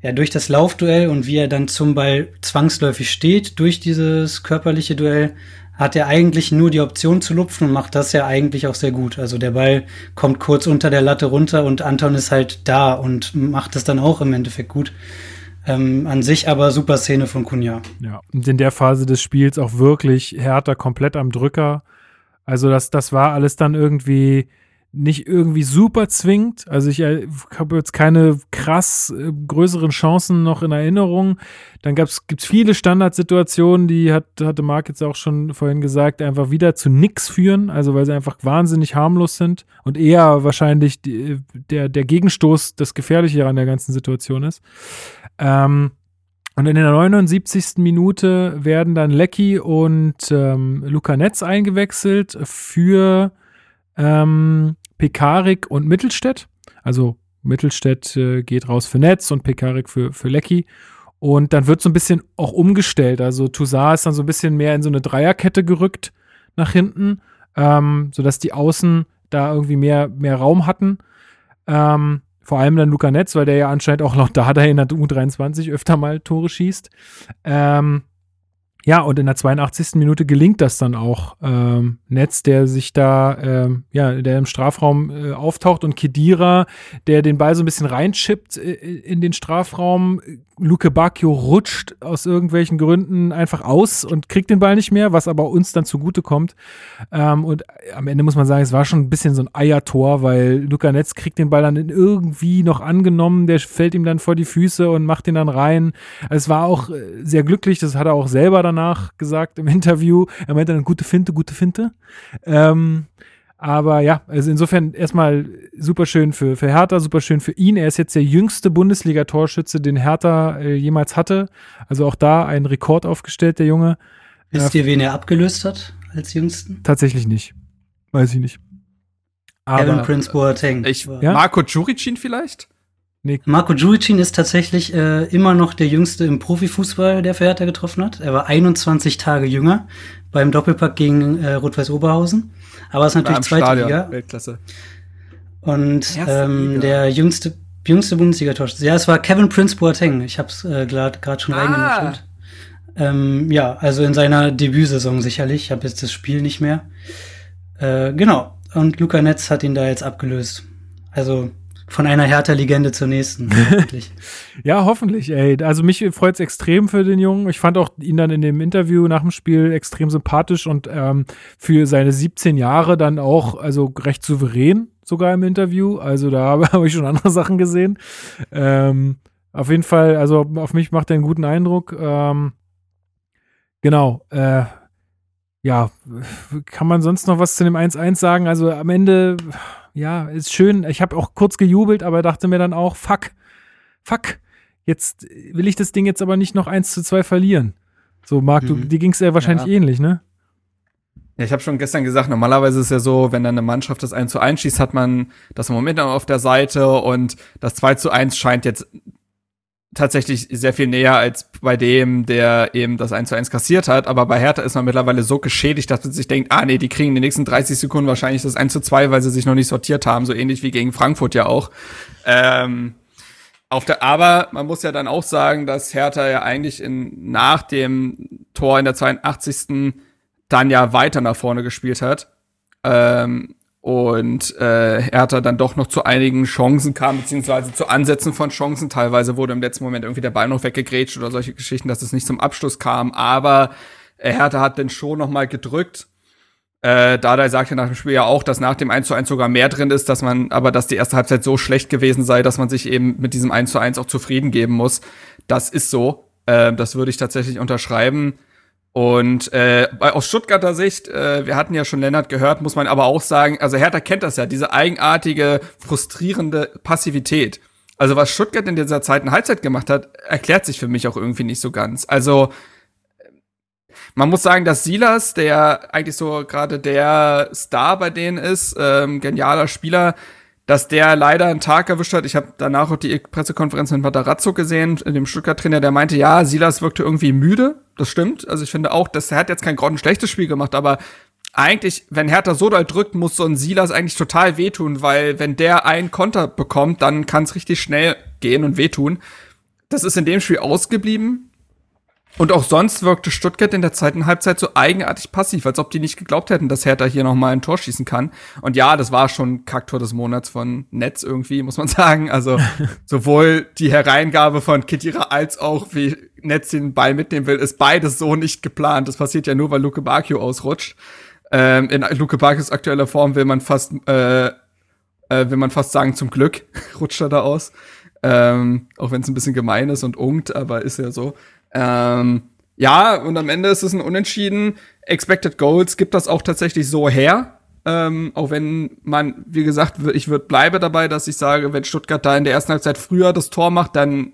ja, durch das Laufduell und wie er dann zum Ball zwangsläufig steht, durch dieses körperliche Duell, hat er eigentlich nur die Option zu lupfen und macht das ja eigentlich auch sehr gut. Also der Ball kommt kurz unter der Latte runter und Anton ist halt da und macht es dann auch im Endeffekt gut. Ähm, an sich aber super Szene von Kunja. Ja, und in der Phase des Spiels auch wirklich Hertha komplett am Drücker. Also das, das war alles dann irgendwie nicht irgendwie super zwingend. Also ich äh, habe jetzt keine krass äh, größeren Chancen noch in Erinnerung. Dann gab's, gibt's viele Standardsituationen, die hat, hatte Marc jetzt auch schon vorhin gesagt, einfach wieder zu nix führen. Also weil sie einfach wahnsinnig harmlos sind und eher wahrscheinlich die, der, der Gegenstoß das Gefährliche an der ganzen Situation ist. Ähm, und in der 79. Minute werden dann Lecky und ähm, Luca Netz eingewechselt für ähm, Pekarik und Mittelstädt. Also Mittelstädt äh, geht raus für Netz und Pekarik für, für Lecky. Und dann wird so ein bisschen auch umgestellt. Also Toussaint ist dann so ein bisschen mehr in so eine Dreierkette gerückt nach hinten, ähm, sodass die Außen da irgendwie mehr, mehr Raum hatten. Ähm, vor allem dann Luca Netz, weil der ja anscheinend auch noch da da in der U23 öfter mal Tore schießt. Ähm, Ja, und in der 82. Minute gelingt das dann auch. Ähm, Netz, der sich da, ähm, ja, der im Strafraum äh, auftaucht und Kedira, der den Ball so ein bisschen reinchippt äh, in den Strafraum. Luke Bacchio rutscht aus irgendwelchen Gründen einfach aus und kriegt den Ball nicht mehr, was aber uns dann zugute kommt. Ähm, und am Ende muss man sagen, es war schon ein bisschen so ein Eiertor, weil Luca Netz kriegt den Ball dann irgendwie noch angenommen, der fällt ihm dann vor die Füße und macht ihn dann rein. Es war auch äh, sehr glücklich, das hat er auch selber danach gesagt im Interview. Er meinte dann gute Finte, gute Finte. Ähm, aber ja, also insofern erstmal super schön für, für Hertha, super schön für ihn. Er ist jetzt der jüngste Bundesliga-Torschütze, den Hertha äh, jemals hatte. Also auch da ein Rekord aufgestellt, der Junge. Wisst ihr, wen er abgelöst hat als jüngsten? Tatsächlich nicht. Weiß ich nicht. Aber, Kevin Prince Boateng. Ich, ja? Marco Juricin vielleicht? Nee. Marco Juricin ist tatsächlich äh, immer noch der jüngste im Profifußball, der für Hertha getroffen hat. Er war 21 Tage jünger beim Doppelpack gegen äh, Rot-Weiß Oberhausen. Aber es ist natürlich zweite Stadion, Liga. Weltklasse. Und ähm, der jüngste, jüngste Bundesliga-Torschütze. Ja, es war Kevin Prince Boateng. Ich habe es äh, gerade schon ah. reingemischt. Ähm, ja, also in seiner Debütsaison sicherlich. Ich habe jetzt das Spiel nicht mehr. Äh, genau. Und Luca Netz hat ihn da jetzt abgelöst. Also von einer Hertha-Legende zur nächsten. Hoffentlich. ja, hoffentlich, ey. Also mich freut es extrem für den Jungen. Ich fand auch ihn dann in dem Interview nach dem Spiel extrem sympathisch und ähm, für seine 17 Jahre dann auch, also recht souverän sogar im Interview. Also da habe ich schon andere Sachen gesehen. Ähm, auf jeden Fall, also auf mich macht er einen guten Eindruck. Ähm, genau. Äh, ja, kann man sonst noch was zu dem 1-1 sagen? Also am Ende ja, ist schön. Ich habe auch kurz gejubelt, aber dachte mir dann auch, fuck, fuck, jetzt will ich das Ding jetzt aber nicht noch 1 zu 2 verlieren. So, Marc, mhm. du, dir ging es ja wahrscheinlich ja. ähnlich, ne? Ja, ich habe schon gestern gesagt, normalerweise ist es ja so, wenn dann eine Mannschaft das 1 zu 1 schießt, hat man das Momentum auf der Seite und das 2 zu 1 scheint jetzt tatsächlich sehr viel näher als bei dem, der eben das 1 zu 1 kassiert hat. Aber bei Hertha ist man mittlerweile so geschädigt, dass man sich denkt, ah nee, die kriegen in den nächsten 30 Sekunden wahrscheinlich das 1 zu 2, weil sie sich noch nicht sortiert haben. So ähnlich wie gegen Frankfurt ja auch. Ähm, auf der, aber man muss ja dann auch sagen, dass Hertha ja eigentlich in, nach dem Tor in der 82. dann ja weiter nach vorne gespielt hat. Ähm, und äh, Hertha dann doch noch zu einigen Chancen kam, beziehungsweise zu Ansätzen von Chancen. Teilweise wurde im letzten Moment irgendwie der Ball noch weggegrätscht oder solche Geschichten, dass es nicht zum Abschluss kam. Aber äh, Hertha hat den schon noch mal gedrückt. Äh, Dardai sagte nach dem Spiel ja auch, dass nach dem 1 zu 1 sogar mehr drin ist, dass man, aber dass die erste Halbzeit so schlecht gewesen sei, dass man sich eben mit diesem 1 zu 1 auch zufrieden geben muss. Das ist so. Äh, das würde ich tatsächlich unterschreiben. Und äh, aus Stuttgarter Sicht, äh, wir hatten ja schon Lennart gehört, muss man aber auch sagen, also Hertha kennt das ja, diese eigenartige, frustrierende Passivität. Also was Stuttgart in dieser zweiten Halbzeit gemacht hat, erklärt sich für mich auch irgendwie nicht so ganz. Also man muss sagen, dass Silas, der eigentlich so gerade der Star bei denen ist, ähm, genialer Spieler, dass der leider einen Tag erwischt hat. Ich habe danach auch die Pressekonferenz mit Matarazzo gesehen, dem Stuttgart-Trainer, der meinte, ja, Silas wirkte irgendwie müde. Das stimmt. Also ich finde auch, dass er hat jetzt kein grottenschlechtes Spiel gemacht, aber eigentlich, wenn Hertha so doll drückt, muss so ein Silas eigentlich total wehtun, weil wenn der einen Konter bekommt, dann kann es richtig schnell gehen und wehtun. Das ist in dem Spiel ausgeblieben. Und auch sonst wirkte Stuttgart in der zweiten Halbzeit so eigenartig passiv, als ob die nicht geglaubt hätten, dass Hertha hier noch mal ein Tor schießen kann. Und ja, das war schon Kacktor des Monats von Netz irgendwie, muss man sagen. Also sowohl die Hereingabe von Kedira als auch wie Netz den Ball mitnehmen will, ist beides so nicht geplant. Das passiert ja nur, weil Luke Bakio ausrutscht. Ähm, in Luke Bakios aktueller Form will man fast, äh, äh, will man fast sagen, zum Glück rutscht er da aus. Ähm, auch wenn es ein bisschen gemein ist und ungt, aber ist ja so. Ähm, ja, und am Ende ist es ein Unentschieden. Expected Goals gibt das auch tatsächlich so her. Ähm, auch wenn man, wie gesagt, ich würd, bleibe dabei, dass ich sage, wenn Stuttgart da in der ersten Halbzeit früher das Tor macht, dann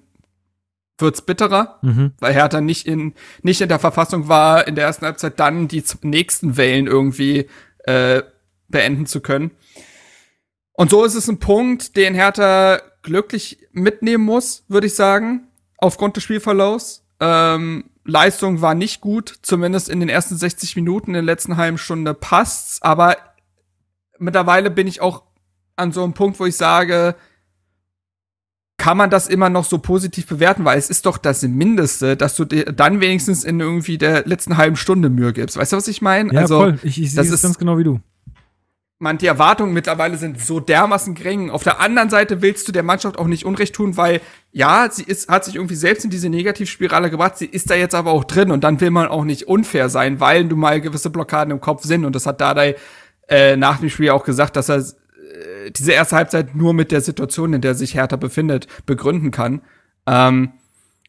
wird's bitterer, mhm. weil Hertha nicht in, nicht in der Verfassung war, in der ersten Halbzeit dann die nächsten Wellen irgendwie äh, beenden zu können. Und so ist es ein Punkt, den Hertha glücklich mitnehmen muss, würde ich sagen, aufgrund des Spielverlaufs. Ähm, Leistung war nicht gut, zumindest in den ersten 60 Minuten, in der letzten halben Stunde passt's, aber mittlerweile bin ich auch an so einem Punkt, wo ich sage, kann man das immer noch so positiv bewerten, weil es ist doch das Mindeste, dass du dir dann wenigstens in irgendwie der letzten halben Stunde Mühe gibst. Weißt du, was ich meine? Ja, also, voll. Ich, ich sehe das ganz genau wie du. Man, die Erwartungen mittlerweile sind so dermaßen gering. Auf der anderen Seite willst du der Mannschaft auch nicht Unrecht tun, weil ja, sie ist, hat sich irgendwie selbst in diese Negativspirale gebracht, sie ist da jetzt aber auch drin und dann will man auch nicht unfair sein, weil du mal gewisse Blockaden im Kopf sind und das hat Dardai äh, nach dem Spiel auch gesagt, dass er äh, diese erste Halbzeit nur mit der Situation, in der sich Hertha befindet, begründen kann. Ähm,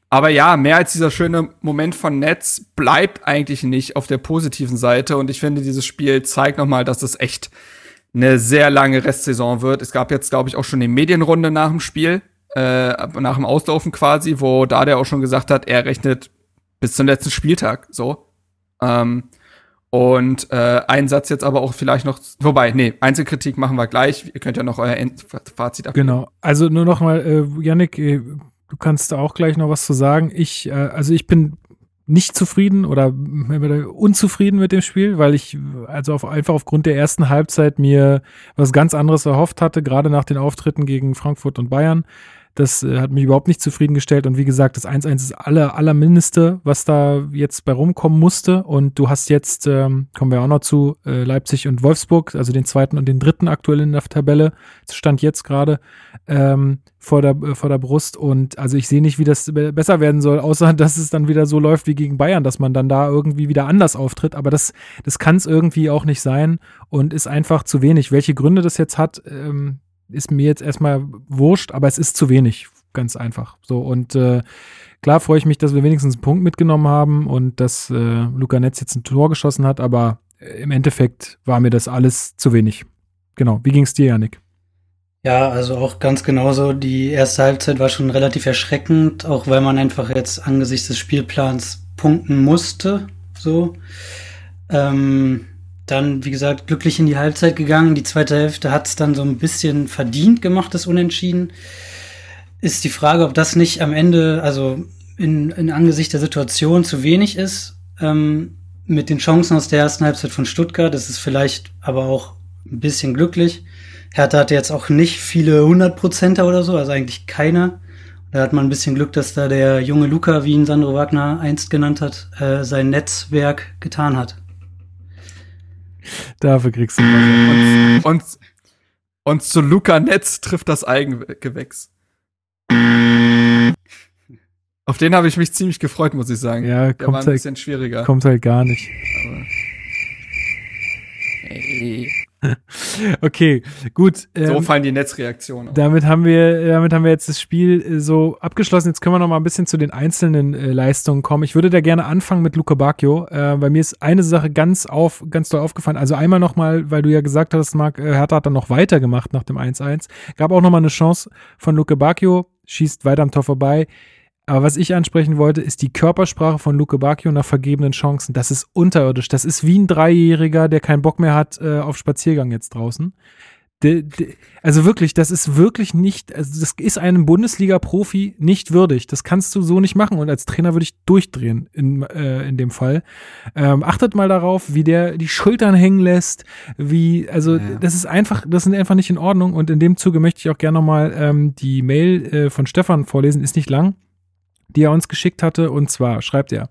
aber ja, mehr als dieser schöne Moment von Netz bleibt eigentlich nicht auf der positiven Seite. Und ich finde, dieses Spiel zeigt nochmal, dass es echt eine sehr lange Restsaison wird. Es gab jetzt, glaube ich, auch schon eine Medienrunde nach dem Spiel, äh, nach dem Auslaufen quasi, wo da der auch schon gesagt hat, er rechnet bis zum letzten Spieltag so. Ähm, und äh, ein Satz jetzt aber auch vielleicht noch, wobei, nee, Einzelkritik machen wir gleich. Ihr könnt ja noch euer Endfazit abgeben. Genau. Also nur noch mal, äh, Yannick, äh, du kannst da auch gleich noch was zu sagen. Ich, äh, also ich bin nicht zufrieden oder unzufrieden mit dem Spiel, weil ich also auf, einfach aufgrund der ersten Halbzeit mir was ganz anderes erhofft hatte, gerade nach den Auftritten gegen Frankfurt und Bayern. Das äh, hat mich überhaupt nicht zufriedengestellt. Und wie gesagt, das 1-1 ist aller, aller Mindeste, was da jetzt bei rumkommen musste. Und du hast jetzt, ähm, kommen wir auch noch zu, äh, Leipzig und Wolfsburg, also den zweiten und den dritten aktuell in der Tabelle. Das stand jetzt gerade ähm, vor, der, äh, vor der Brust. Und also ich sehe nicht, wie das be- besser werden soll, außer dass es dann wieder so läuft wie gegen Bayern, dass man dann da irgendwie wieder anders auftritt. Aber das, das kann es irgendwie auch nicht sein und ist einfach zu wenig. Welche Gründe das jetzt hat, ähm, ist mir jetzt erstmal wurscht, aber es ist zu wenig, ganz einfach. So und äh, klar freue ich mich, dass wir wenigstens einen Punkt mitgenommen haben und dass äh, Luca Netz jetzt ein Tor geschossen hat, aber äh, im Endeffekt war mir das alles zu wenig. Genau. Wie ging es dir, Janik? Ja, also auch ganz genauso. Die erste Halbzeit war schon relativ erschreckend, auch weil man einfach jetzt angesichts des Spielplans punkten musste. So. Ähm, dann, wie gesagt, glücklich in die Halbzeit gegangen. Die zweite Hälfte hat es dann so ein bisschen verdient gemacht, das Unentschieden. Ist die Frage, ob das nicht am Ende, also in, in Angesicht der Situation zu wenig ist. Ähm, mit den Chancen aus der ersten Halbzeit von Stuttgart. Das ist vielleicht aber auch ein bisschen glücklich. Hertha hatte jetzt auch nicht viele Hundertprozenter oder so, also eigentlich keine. Da hat man ein bisschen Glück, dass da der junge Luca, wie ihn Sandro Wagner einst genannt hat, äh, sein Netzwerk getan hat. Dafür kriegst du was. Und, und, und zu Luca Netz trifft das Eigengewächs. Auf den habe ich mich ziemlich gefreut, muss ich sagen. Ja, Der war kommt ein halt, bisschen schwieriger. kommt halt gar nicht. Ey, Okay, gut. so ähm, fallen die Netzreaktionen. Damit haben wir, damit haben wir jetzt das Spiel äh, so abgeschlossen. Jetzt können wir noch mal ein bisschen zu den einzelnen äh, Leistungen kommen. Ich würde da gerne anfangen mit Luca Bacchio, äh, weil mir ist eine Sache ganz auf, ganz doll aufgefallen. Also einmal noch mal, weil du ja gesagt hast, Marc, äh, Hertha hat dann noch weitergemacht nach dem 1-1. Gab auch noch mal eine Chance von Luca Bacchio, schießt weiter am Tor vorbei. Aber was ich ansprechen wollte, ist die Körpersprache von Luke Bacchio nach vergebenen Chancen. Das ist unterirdisch. Das ist wie ein Dreijähriger, der keinen Bock mehr hat äh, auf Spaziergang jetzt draußen. De, de, also wirklich, das ist wirklich nicht, also das ist einem Bundesliga-Profi nicht würdig. Das kannst du so nicht machen. Und als Trainer würde ich durchdrehen in, äh, in dem Fall. Ähm, achtet mal darauf, wie der die Schultern hängen lässt, wie, also Ja. das ist einfach, das ist einfach nicht in Ordnung. Und in dem Zuge möchte ich auch gerne nochmal ähm, die Mail äh, von Stefan vorlesen, ist nicht lang, die er uns geschickt hatte. Und zwar schreibt er.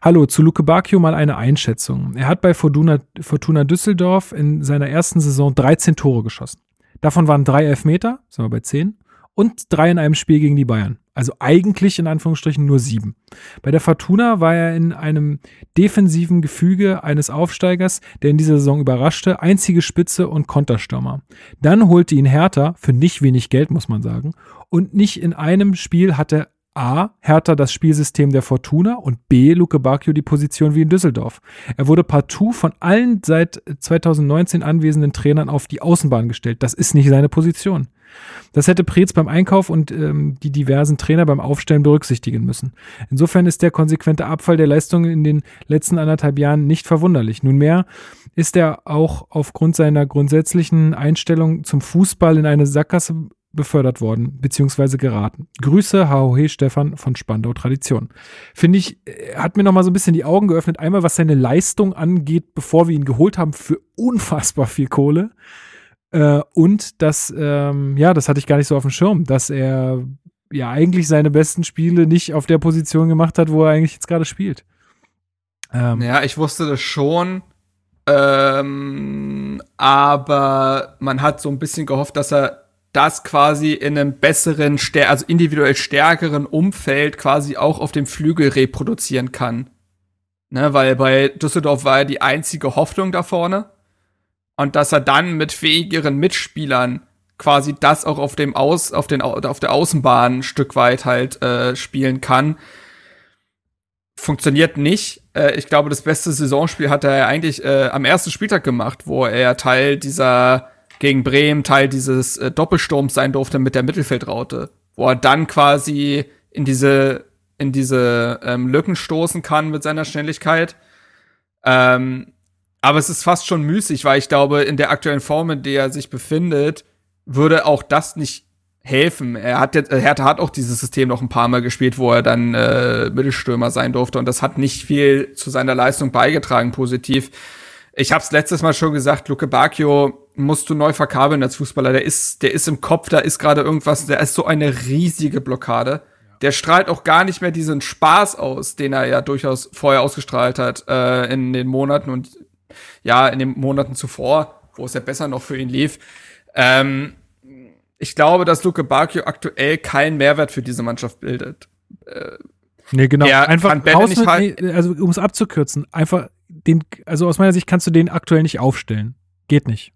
Hallo, zu Luke Bacchio mal eine Einschätzung. Er hat bei Fortuna, Fortuna Düsseldorf in seiner ersten Saison 13 Tore geschossen. Davon waren drei Elfmeter, sind wir bei 10, und drei in einem Spiel gegen die Bayern. Also eigentlich in Anführungsstrichen nur sieben. Bei der Fortuna war er in einem defensiven Gefüge eines Aufsteigers, der in dieser Saison überraschte, einzige Spitze und Konterstürmer. Dann holte ihn Hertha, für nicht wenig Geld muss man sagen, und nicht in einem Spiel hatte A. Hertha das Spielsystem der Fortuna und B. Luke Bacchio die Position wie in Düsseldorf. Er wurde partout von allen seit 2019 anwesenden Trainern auf die Außenbahn gestellt. Das ist nicht seine Position. Das hätte Preetz beim Einkauf und ähm, die diversen Trainer beim Aufstellen berücksichtigen müssen. Insofern ist der konsequente Abfall der Leistungen in den letzten anderthalb Jahren nicht verwunderlich. Nunmehr ist er auch aufgrund seiner grundsätzlichen Einstellung zum Fußball in eine Sackgasse befördert worden, beziehungsweise geraten. Grüße, HOH Stefan von Spandau Tradition. Finde ich, äh, hat mir nochmal so ein bisschen die Augen geöffnet. Einmal, was seine Leistung angeht, bevor wir ihn geholt haben für unfassbar viel Kohle. Äh, und das, ähm, ja, das hatte ich gar nicht so auf dem Schirm, dass er ja eigentlich seine besten Spiele nicht auf der Position gemacht hat, wo er eigentlich jetzt gerade spielt. Ähm, ja, ich wusste das schon. Ähm, aber man hat so ein bisschen gehofft, dass er das quasi in einem besseren, also individuell stärkeren Umfeld quasi auch auf dem Flügel reproduzieren kann. Ne, weil bei Düsseldorf war er die einzige Hoffnung da vorne. Und dass er dann mit fähigeren Mitspielern quasi das auch auf dem Aus, auf den, auf der Außenbahn ein Stück weit halt äh, spielen kann. Funktioniert nicht. Äh, ich glaube, das beste Saisonspiel hat er eigentlich äh, am ersten Spieltag gemacht, wo er Teil dieser gegen Bremen Teil dieses äh, Doppelsturms sein durfte mit der Mittelfeldraute, wo er dann quasi in diese in diese ähm, Lücken stoßen kann mit seiner Schnelligkeit. Ähm, aber es ist fast schon müßig, weil ich glaube, in der aktuellen Form, in der er sich befindet, würde auch das nicht helfen. Er hat jetzt, Hertha hat auch dieses System noch ein paar Mal gespielt, wo er dann äh, Mittelstürmer sein durfte und das hat nicht viel zu seiner Leistung beigetragen, positiv. Ich habe es letztes Mal schon gesagt, Luke Bacchio musst du neu verkabeln als Fußballer. Der ist, der ist im Kopf, da ist gerade irgendwas, der ist so eine riesige Blockade der strahlt auch gar nicht mehr diesen Spaß aus, den er ja durchaus vorher ausgestrahlt hat äh, in den Monaten und ja, in den Monaten zuvor, wo es ja besser noch für ihn lief. Ähm, ich glaube, dass Luke Bacchio aktuell keinen Mehrwert für diese Mannschaft bildet. Äh, nee, genau. einfach raus mit, halt nee, also um es abzukürzen, einfach den, also aus meiner Sicht kannst du den aktuell nicht aufstellen. Geht nicht.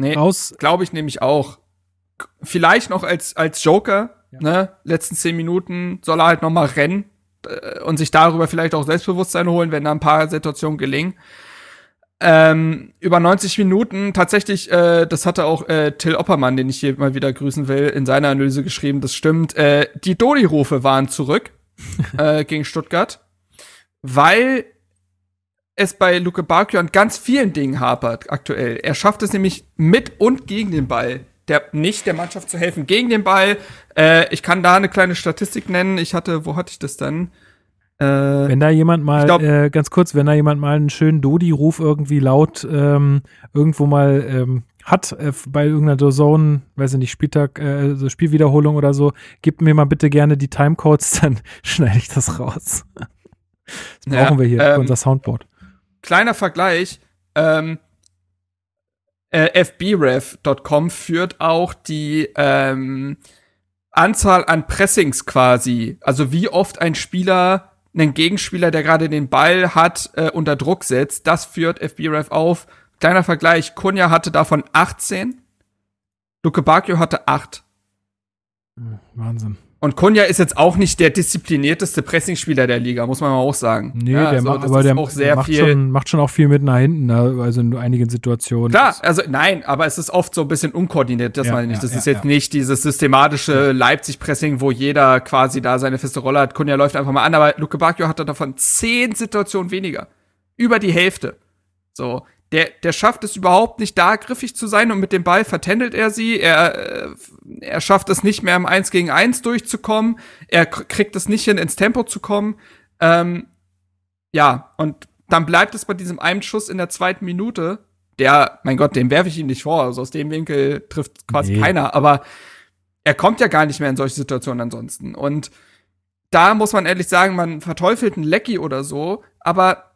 Nee, glaube ich nämlich auch. Vielleicht noch als, als Joker, ja. Ne? Letzten zehn Minuten soll er halt noch mal rennen äh, und sich darüber vielleicht auch Selbstbewusstsein holen, wenn da ein paar Situationen gelingen. Ähm, über 90 Minuten tatsächlich, äh, das hatte auch äh, Till Oppermann, den ich hier mal wieder grüßen will, in seiner Analyse geschrieben, das stimmt. Äh, die Dodi-Rufe waren zurück äh, gegen Stuttgart, weil es bei Luke Bacchio an ganz vielen Dingen hapert aktuell. Er schafft es nämlich mit und gegen den Ball der nicht der Mannschaft zu helfen gegen den Ball. Äh, ich kann da eine kleine Statistik nennen. Ich hatte, wo hatte ich das dann? Äh, wenn da jemand mal, glaub, äh, ganz kurz, wenn da jemand mal einen schönen Dodi-Ruf irgendwie laut ähm, irgendwo mal ähm, hat äh, bei irgendeiner Zone, weiß ich nicht, Spieltag, äh, so Spielwiederholung oder so, gib mir mal bitte gerne die Timecodes, dann schneide ich das raus. Das brauchen ja, wir hier ähm, unser Soundboard. Kleiner Vergleich, ähm, äh, fbref.com führt auch die ähm, Anzahl an Pressings quasi, also wie oft ein Spieler einen Gegenspieler, der gerade den Ball hat, äh, unter Druck setzt. Das führt FBref auf. Kleiner Vergleich, Kunja hatte davon 18, Luke Bacchio hatte 8. Wahnsinn. Und Kunja ist jetzt auch nicht der disziplinierteste Pressingspieler der Liga, muss man mal auch sagen. Nee, ja, der also, macht, aber der auch sehr macht, viel schon, macht schon auch viel mit nach hinten, ne? also in einigen Situationen. Klar, also nein, aber es ist oft so ein bisschen unkoordiniert, das ja, meine ich nicht. Das ja, ist jetzt nicht dieses systematische Leipzig-Pressing, wo jeder quasi da seine feste Rolle hat. Kunja läuft einfach mal an, aber Luke Bacchio hatte davon zehn Situationen weniger. Über die Hälfte. So, der, der schafft es überhaupt nicht, da griffig zu sein und mit dem Ball vertändelt er sie. Er, äh, er schafft es nicht mehr im 1 gegen 1 durchzukommen. Er kriegt es nicht hin, ins Tempo zu kommen. Ähm, ja, und dann bleibt es bei diesem einen Schuss in der zweiten Minute. Der, mein Gott, den werfe ich ihm nicht vor. Also aus dem Winkel trifft quasi nee. keiner. Aber er kommt ja gar nicht mehr in solche Situationen ansonsten. Und da muss man ehrlich sagen, man verteufelt einen Lecky oder so, aber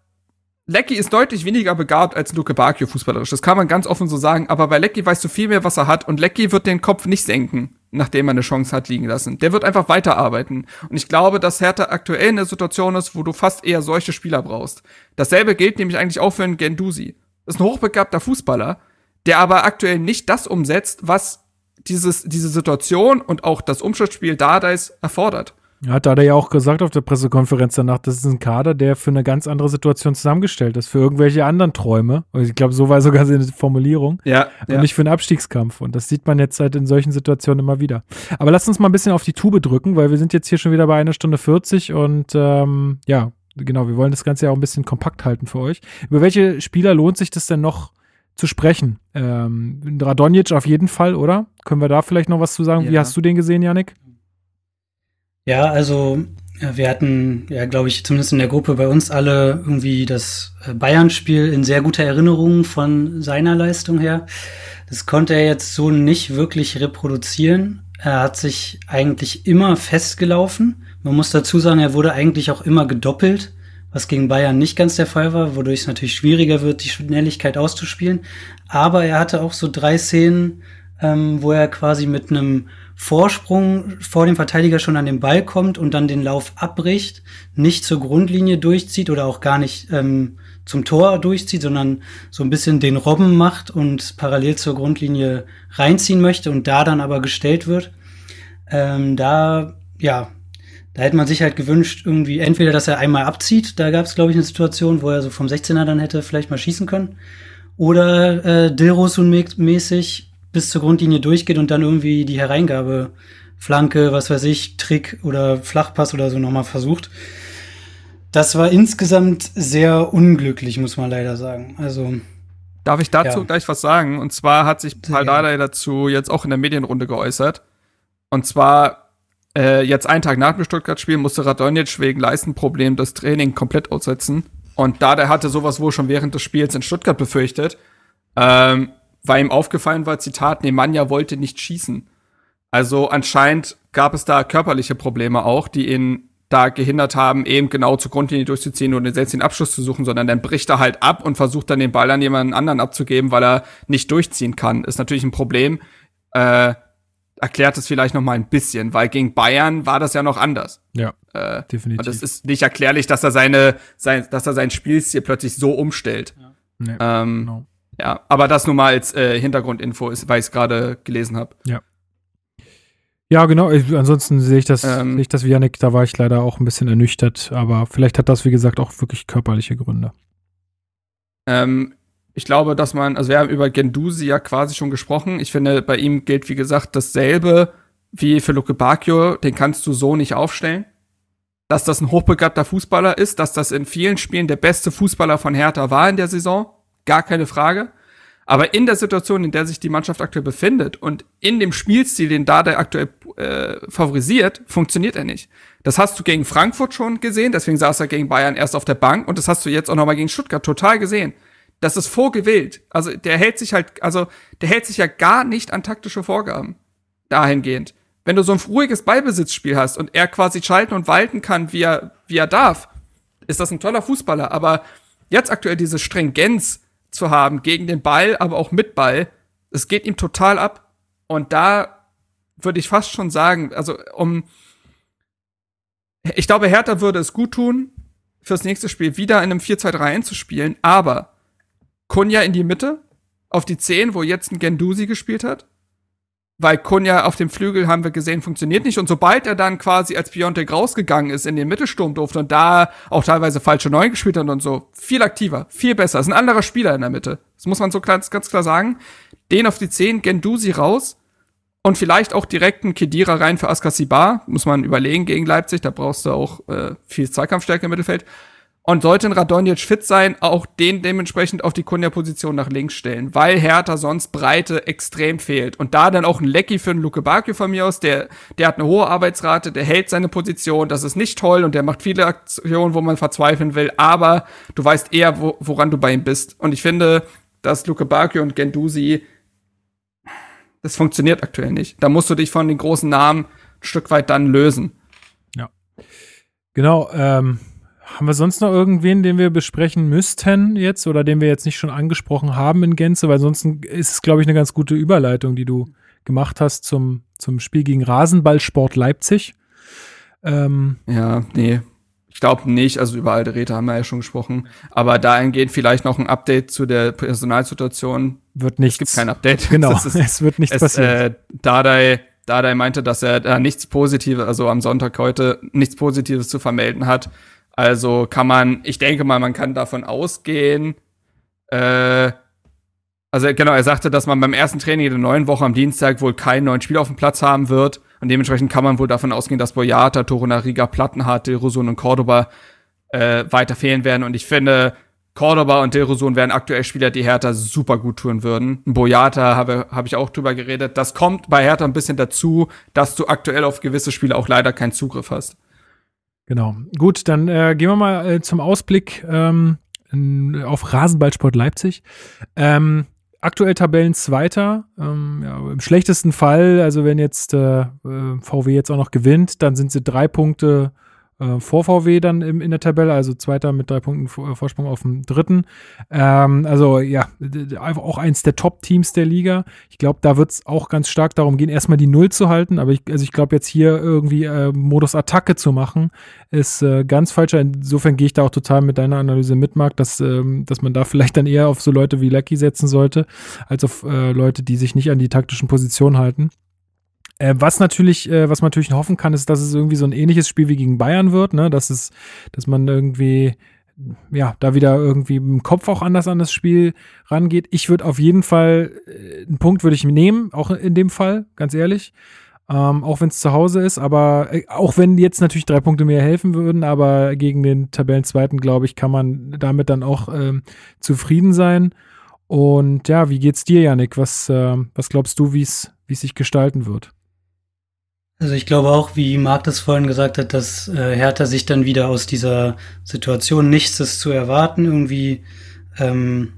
Lecky ist deutlich weniger begabt als Luke Bacchio fußballerisch. Das kann man ganz offen so sagen. Aber bei Lecky weißt du viel mehr, was er hat. Und Lecky wird den Kopf nicht senken, nachdem er eine Chance hat liegen lassen. Der wird einfach weiterarbeiten. Und ich glaube, dass Hertha aktuell in der Situation ist, wo du fast eher solche Spieler brauchst. Dasselbe gilt nämlich eigentlich auch für einen Gendusi. Das ist ein hochbegabter Fußballer, der aber aktuell nicht das umsetzt, was dieses, diese Situation und auch das Umschaltspiel Dardais erfordert. Hat er ja auch gesagt auf der Pressekonferenz danach, das ist ein Kader, der für eine ganz andere Situation zusammengestellt ist, für irgendwelche anderen Träume. Ich glaube, so war sogar seine Formulierung. Ja. Und ja. nicht für einen Abstiegskampf. Und das sieht man jetzt halt in solchen Situationen immer wieder. Aber lasst uns mal ein bisschen auf die Tube drücken, weil wir sind jetzt hier schon wieder bei einer Stunde 40 und ähm, ja, genau, wir wollen das Ganze ja auch ein bisschen kompakt halten für euch. Über welche Spieler lohnt sich das denn noch zu sprechen? Ähm, Radonjic auf jeden Fall, oder? Können wir da vielleicht noch was zu sagen? Ja. Wie hast du den gesehen, Janik? Ja, also wir hatten, ja, glaube ich, zumindest in der Gruppe bei uns alle irgendwie das äh, Bayern-Spiel in sehr guter Erinnerung von seiner Leistung her. Das konnte er jetzt so nicht wirklich reproduzieren. Er hat sich eigentlich immer festgelaufen. Man muss dazu sagen, er wurde eigentlich auch immer gedoppelt, was gegen Bayern nicht ganz der Fall war, wodurch es natürlich schwieriger wird, die Schnelligkeit auszuspielen. Aber er hatte auch so drei Szenen, ähm, wo er quasi mit einem Vorsprung vor dem Verteidiger schon an den Ball kommt und dann den Lauf abbricht, nicht zur Grundlinie durchzieht oder auch gar nicht ähm, zum Tor durchzieht, sondern so ein bisschen den Robben macht und parallel zur Grundlinie reinziehen möchte und da dann aber gestellt wird. Ähm, da, ja, da hätte man sich halt gewünscht, irgendwie entweder, dass er einmal abzieht, da gab es, glaube ich, eine Situation, wo er so vom 16er dann hätte vielleicht mal schießen können. Oder äh, Dilrosun-mäßig bis zur Grundlinie durchgeht und dann irgendwie die Hereingabe, Flanke, was weiß ich, Trick oder Flachpass oder so nochmal versucht. Das war insgesamt sehr unglücklich, muss man leider sagen. Also. Darf ich dazu ja. gleich was sagen? Und zwar hat sich Paldada dazu jetzt auch in der Medienrunde geäußert. Und zwar äh, jetzt einen Tag nach dem Stuttgart-Spiel musste Radonjic wegen Leistenproblem das Training komplett aussetzen. Und da der hatte sowas wohl schon während des Spiels in Stuttgart befürchtet, ähm, weil ihm aufgefallen war, Zitat, Nemanja wollte nicht schießen. Also anscheinend gab es da körperliche Probleme auch, die ihn da gehindert haben, eben genau zur Grundlinie durchzuziehen und selbst den Abschluss zu suchen, sondern dann bricht er halt ab und versucht dann den Ball an jemanden anderen abzugeben, weil er nicht durchziehen kann. Ist natürlich ein Problem. Äh, erklärt es vielleicht noch mal ein bisschen, weil gegen Bayern war das ja noch anders. Ja, äh, definitiv. Und es ist nicht erklärlich, dass er seine, sein, dass er sein Spielstil plötzlich so umstellt. Ja. Nee, ähm, genau. Ja, aber das nur mal als äh, Hintergrundinfo ist, weil ich es gerade gelesen habe. Ja. Ja, genau. Ansonsten sehe ich das, ähm, sehe ich das wie Janik, da war ich leider auch ein bisschen ernüchtert, aber vielleicht hat das, wie gesagt, auch wirklich körperliche Gründe. Ähm, ich glaube, dass man, also wir haben über Gendusi ja quasi schon gesprochen. Ich finde, bei ihm gilt, wie gesagt, dasselbe wie für Luke Bacchio, den kannst du so nicht aufstellen. Dass das ein hochbegabter Fußballer ist, dass das in vielen Spielen der beste Fußballer von Hertha war in der Saison, gar keine Frage. Aber in der Situation, in der sich die Mannschaft aktuell befindet und in dem Spielstil, den Dada aktuell äh, favorisiert, funktioniert er nicht. Das hast du gegen Frankfurt schon gesehen, deswegen saß er gegen Bayern erst auf der Bank und das hast du jetzt auch nochmal gegen Stuttgart total gesehen. Das ist vorgewählt. Also der hält sich halt, also der hält sich ja gar nicht an taktische Vorgaben dahingehend. Wenn du so ein ruhiges Ballbesitzspiel hast und er quasi schalten und walten kann, wie er, wie er darf, ist das ein toller Fußballer. Aber jetzt aktuell diese Stringenz zu haben gegen den Ball, aber auch mit Ball, es geht ihm total ab. Und da würde ich fast schon sagen, also um, ich glaube, Hertha würde es gut tun, fürs nächste Spiel wieder in einem 4-2-3 einzuspielen, aber Kunja in die Mitte, auf die 10, wo jetzt ein Gendusi gespielt hat, weil Kunja auf dem Flügel, haben wir gesehen, funktioniert nicht. Und sobald er dann quasi als Piontek rausgegangen ist, in den Mittelsturm durfte und da auch teilweise falsche Neun gespielt hat und so, viel aktiver, viel besser. Ist ein anderer Spieler in der Mitte. Das muss man so ganz, ganz klar sagen. Den auf die 10, Gendusi raus und vielleicht auch direkt einen Kedira rein für Askasibar. Muss man überlegen gegen Leipzig, da brauchst du auch äh, viel Zweikampfstärke im Mittelfeld. Und sollte ein Radonjic fit sein, auch den dementsprechend auf die Kunja-Position nach links stellen, weil Hertha sonst Breite extrem fehlt. Und da dann auch ein Lecky für einen Luke Bakio von mir aus, der, der hat eine hohe Arbeitsrate, der hält seine Position, das ist nicht toll und der macht viele Aktionen, wo man verzweifeln will, aber du weißt eher, wo, woran du bei ihm bist. Und ich finde, dass Luke Bakio und Gendusi, das funktioniert aktuell nicht. Da musst du dich von den großen Namen ein Stück weit dann lösen. Ja. Genau, ähm, haben wir sonst noch irgendwen, den wir besprechen müssten jetzt oder den wir jetzt nicht schon angesprochen haben in Gänze? Weil sonst ist es, glaube ich, eine ganz gute Überleitung, die du gemacht hast zum, zum Spiel gegen Rasenballsport Leipzig. Ähm, ja, nee. Ich glaube nicht, also über alte Räte haben wir ja schon gesprochen. Aber dahingehend vielleicht noch ein Update zu der Personalsituation. Wird nicht. Es gibt kein Update. Genau, ist, es wird nichts passieren. Äh, Dardai, Dardai meinte, dass er da nichts Positives, also am Sonntag heute, nichts Positives zu vermelden hat. Also kann man, ich denke mal, man kann davon ausgehen, äh, also genau, er sagte, dass man beim ersten Training der neuen Woche am Dienstag wohl keinen neuen Spieler auf dem Platz haben wird. Und dementsprechend kann man wohl davon ausgehen, dass Boyata, Torunariga, Plattenhardt, Dilrosun und Cordoba äh, weiter fehlen werden. Und ich finde, Cordoba und Dilrosun wären aktuell Spieler, die Hertha super gut tun würden. Boyata habe hab ich auch drüber geredet. Das kommt bei Hertha ein bisschen dazu, dass du aktuell auf gewisse Spiele auch leider keinen Zugriff hast. Genau. Gut, dann äh, gehen wir mal äh, zum Ausblick ähm, in, auf Rasenballsport Leipzig. Ähm, aktuell Tabellenzweiter. Ähm, ja, Im schlechtesten Fall, also wenn jetzt äh, äh VW jetzt auch noch gewinnt, dann sind sie drei Punkte äh, vor VW dann im, in der Tabelle, also Zweiter mit drei Punkten äh, Vorsprung auf dem Dritten. Ähm, also ja, auch eins der Top-Teams der Liga. Ich glaube, da wird es auch ganz stark darum gehen, erstmal die Null zu halten. Aber ich, also ich glaube, jetzt hier irgendwie äh, Modus Attacke zu machen, ist äh, ganz falscher. Insofern gehe ich da auch total mit deiner Analyse mit, Marc, dass, ähm, dass man da vielleicht dann eher auf so Leute wie Lucky setzen sollte, als auf äh, Leute, die sich nicht an die taktischen Positionen halten. Äh, was natürlich, äh, was man natürlich hoffen kann, ist, dass es irgendwie so ein ähnliches Spiel wie gegen Bayern wird, ne? Dass es, dass man irgendwie, ja, da wieder irgendwie im Kopf auch anders an das Spiel rangeht. Ich würde auf jeden Fall, äh, einen Punkt würde ich nehmen, auch in dem Fall, ganz ehrlich. Ähm, auch wenn es zu Hause ist, aber äh, auch wenn jetzt natürlich drei Punkte mehr helfen würden, aber gegen den Tabellenzweiten, glaube ich, kann man damit dann auch ähm, zufrieden sein. Und ja, wie geht's dir, Janik? Was, äh, was glaubst du, wie es sich gestalten wird? Also ich glaube auch, wie Marc das vorhin gesagt hat, dass äh, Hertha sich dann wieder aus dieser Situation nichts ist zu erwarten, irgendwie, ähm,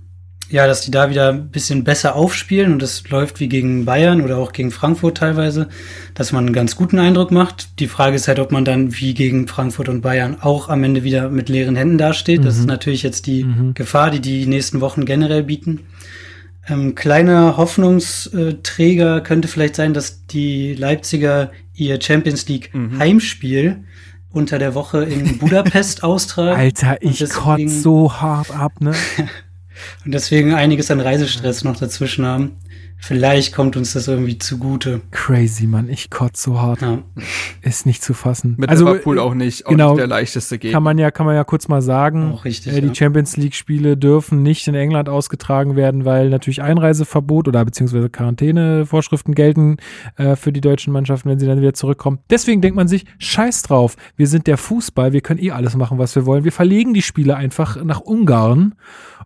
ja, dass die da wieder ein bisschen besser aufspielen und es läuft wie gegen Bayern oder auch gegen Frankfurt teilweise, dass man einen ganz guten Eindruck macht. Die Frage ist halt, ob man dann wie gegen Frankfurt und Bayern auch am Ende wieder mit leeren Händen dasteht. Mhm. Das ist natürlich jetzt die mhm. Gefahr, die die nächsten Wochen generell bieten. Ähm, kleiner Hoffnungsträger könnte vielleicht sein, dass die Leipziger ihr Champions League mhm. Heimspiel unter der Woche in Budapest austragen. Alter, ich kotze so hart ab, ne? und deswegen einiges an Reisestress noch dazwischen haben. Vielleicht kommt uns das irgendwie zugute. Crazy, Mann. Ich kotze so hart. Ja. Ist nicht zu fassen. Mit also, Liverpool auch nicht. Auch genau, nicht der leichteste Gegner. Kann man ja, kann man ja kurz mal sagen. Auch richtig, äh, die ja. Champions League Spiele dürfen nicht in England ausgetragen werden, weil natürlich Einreiseverbot oder beziehungsweise Quarantänevorschriften gelten äh, für die deutschen Mannschaften, wenn sie dann wieder zurückkommen. Deswegen denkt man sich, scheiß drauf. Wir sind der Fußball. Wir können eh alles machen, was wir wollen. Wir verlegen die Spiele einfach nach Ungarn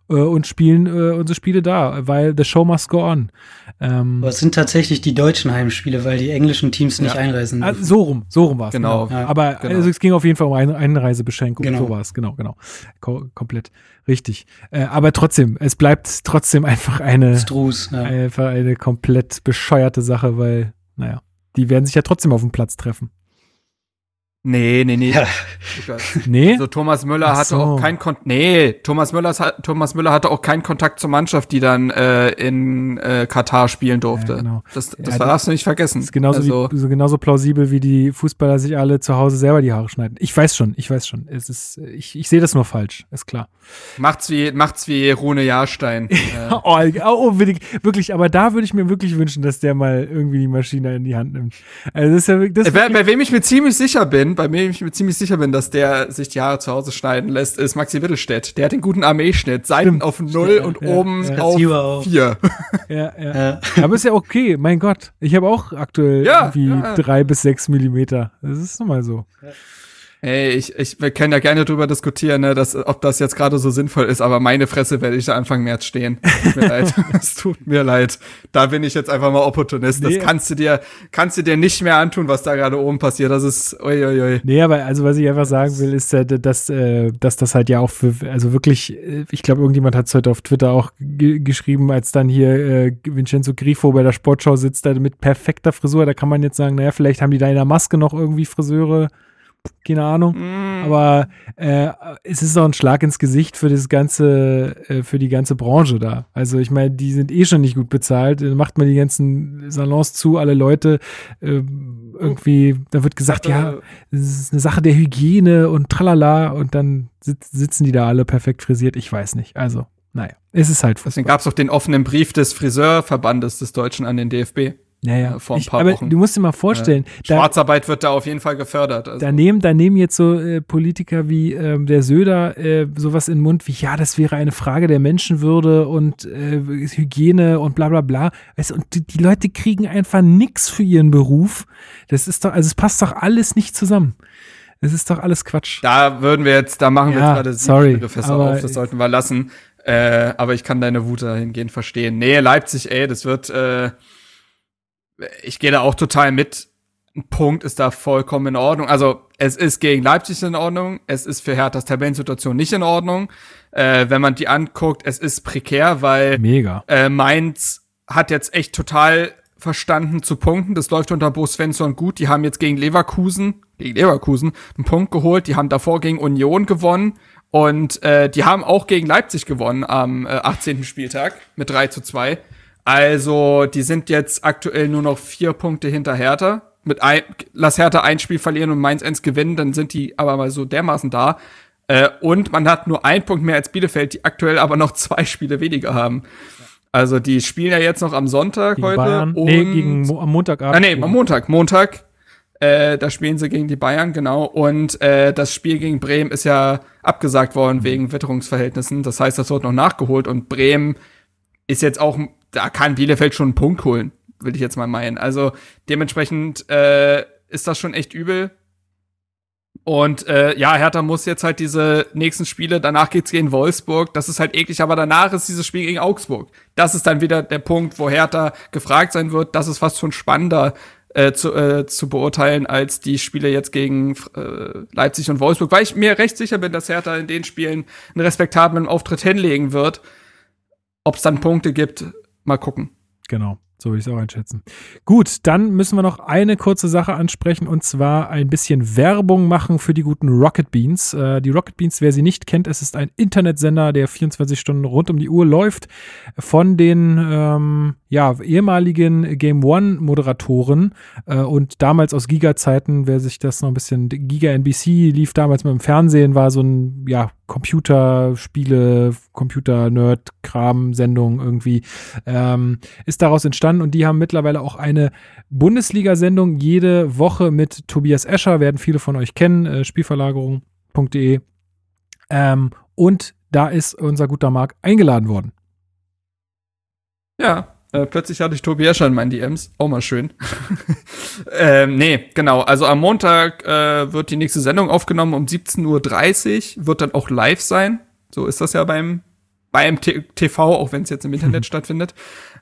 äh, und spielen äh, unsere Spiele da, weil the show must go on. Ähm, Aber es sind tatsächlich die deutschen Heimspiele, weil die englischen Teams nicht ja. einreisen. Also so rum, so rum war es. Genau. genau. Ja. Aber genau. Also es ging auf jeden Fall um eine Einreisebeschränkung. Genau. So war es, genau, genau. Ko komplett richtig. Äh, aber trotzdem, es bleibt trotzdem einfach eine, Strus, ja. einfach eine komplett bescheuerte Sache, weil, naja, die werden sich ja trotzdem auf dem Platz treffen. Nee, nee, nee. Ja. nee? Also Thomas Müller hatte auch kein Kontakt. Nee, Thomas Müller, Thomas Müller hatte auch keinen Kontakt zur Mannschaft, die dann äh, in äh, Katar spielen durfte. Ja, genau. Das, das ja, darfst du nicht vergessen. Das ist genauso, also, wie, so genauso plausibel, wie die Fußballer sich alle zu Hause selber die Haare schneiden. Ich weiß schon, ich weiß schon. Es ist, ich, ich sehe das nur falsch, ist klar. Macht's wie, macht's wie Rune Jahrstein. äh. oh, oh, wirklich, aber da würde ich mir wirklich wünschen, dass der mal irgendwie die Maschine in die Hand nimmt. Also das ist ja, das bei, bei wem ich mir ziemlich sicher bin, bei mir ich mir ziemlich sicher bin, dass der sich die Haare zu Hause schneiden lässt, ist Maxi Wittelstedt. Der hat den guten Armeeschnitt. Seiten auf null ja, und ja, oben ja. auf vier. Ja, ja. Aber ist ja okay, mein Gott. Ich habe auch aktuell irgendwie drei bis sechs Millimeter. Das ist nun mal so. Hey, ich, ich, wir können ja gerne drüber diskutieren, ne, dass, ob das jetzt gerade so sinnvoll ist, aber meine Fresse werde ich da Anfang März stehen. Tut mir leid. Es tut mir leid. Da bin ich jetzt einfach mal Opportunist. Nee. Das kannst du dir, kannst du dir nicht mehr antun, was da gerade oben passiert. Das ist, uiuiui. Ui. Nee, aber also, was ich einfach sagen will, ist, äh, dass, äh, dass das halt ja auch für, also wirklich, äh, ich glaube, irgendjemand hat es heute auf Twitter auch geschrieben, als dann hier äh, Vincenzo Grifo bei der Sportschau sitzt, da mit perfekter Frisur, da kann man jetzt sagen, naja, vielleicht haben die da in der Maske noch irgendwie Friseure keine Ahnung. Mm. Aber äh, es ist auch ein Schlag ins Gesicht für das ganze, äh, für die ganze Branche da. Also ich meine, die sind eh schon nicht gut bezahlt. Dann macht man die ganzen Salons zu, alle Leute äh, irgendwie, da wird gesagt, ja, es ist eine Sache der Hygiene und tralala und dann sitzen die da alle perfekt frisiert. Ich weiß nicht. Also, naja, es ist halt. Deswegen gab es auch den offenen Brief des Friseurverbandes des Deutschen an den DFB. Ja, ja. Äh, vor ein paar ich, aber Wochen. Du musst dir mal vorstellen. Ja. Schwarzarbeit wird da auf jeden Fall gefördert. Also. Da, nehmen, da nehmen jetzt so äh, Politiker wie ähm, der Söder äh, sowas in den Mund wie, ja, das wäre eine Frage der Menschenwürde und äh, Hygiene und bla bla bla. Weißt, und die, die, Leute kriegen einfach nichts für ihren Beruf. Das ist doch, also es passt doch alles nicht zusammen. Es ist doch alles Quatsch. Da würden wir jetzt, da machen wir ja, jetzt gerade sorry, Fässer auf, das sollten wir lassen. Äh, aber ich kann deine Wut dahingehend verstehen. Nee, Leipzig, ey, das wird, äh, ich gehe da auch total mit. ein Punkt ist da vollkommen in Ordnung. Also es ist gegen Leipzig in Ordnung, es ist für Herthas Tabellensituation nicht in Ordnung. Äh, wenn man die anguckt, es ist prekär, weil Mega. Äh, Mainz hat jetzt echt total verstanden zu punkten. Das läuft unter Bo Svensson gut. Die haben jetzt gegen Leverkusen, gegen Leverkusen, einen Punkt geholt. Die haben davor gegen Union gewonnen. Und äh, die haben auch gegen Leipzig gewonnen am äh, 18. Spieltag mit 3 zu 2. Also, die sind jetzt aktuell nur noch vier Punkte hinter Hertha. Mit ein, lass Hertha ein Spiel verlieren und Mainz eins gewinnen, dann sind die aber mal so dermaßen da. Äh, und man hat nur einen Punkt mehr als Bielefeld, die aktuell aber noch zwei Spiele weniger haben. Also die spielen ja jetzt noch am Sonntag Gegen heute. Bayern. Und Nee, gegen Mo am Montagabend. Ah, nee, am Montag. Montag. Äh, da spielen sie gegen die Bayern, genau. Und äh, das Spiel gegen Bremen ist ja abgesagt worden wegen Witterungsverhältnissen. Das heißt, das wird noch nachgeholt. Und Bremen ist jetzt auch, da kann Bielefeld schon einen Punkt holen, will ich jetzt mal meinen. Also dementsprechend äh, ist das schon echt übel. Und äh, ja, Hertha muss jetzt halt diese nächsten Spiele, danach geht's gegen Wolfsburg, das ist halt eklig, aber danach ist dieses Spiel gegen Augsburg. Das ist dann wieder der Punkt, wo Hertha gefragt sein wird, das ist fast schon spannender äh, zu, äh, zu beurteilen als die Spiele jetzt gegen äh, Leipzig und Wolfsburg, weil ich mir recht sicher bin, dass Hertha in den Spielen einen respektablen Auftritt hinlegen wird. Ob es dann Punkte gibt, mal gucken. Genau, so würde ich es auch einschätzen. Gut, dann müssen wir noch eine kurze Sache ansprechen und zwar ein bisschen Werbung machen für die guten Rocket Beans. Äh, die Rocket Beans, wer sie nicht kennt, es ist ein Internetsender, der 24 Stunden rund um die Uhr läuft. Von den ähm, ja, ehemaligen Game One Moderatoren äh, und damals aus Giga-Zeiten, wer sich das noch ein bisschen, Giga NBC lief damals mit dem Fernsehen, war so ein, ja, Computerspiele, Computer-Nerd-Kram-Sendung irgendwie, ähm, ist daraus entstanden und die haben mittlerweile auch eine Bundesliga-Sendung jede Woche mit Tobias Escher, werden viele von euch kennen, äh, Spielverlagerung.de. Ähm, und da ist unser guter Marc eingeladen worden. Ja, äh, plötzlich hatte ich Tobi Escher in meinen DMs. Auch mal schön. ähm, nee, genau. Also am Montag äh, wird die nächste Sendung aufgenommen um 17.30 Uhr. Wird dann auch live sein. So ist das ja beim, beim T TV, auch wenn es jetzt im Internet stattfindet.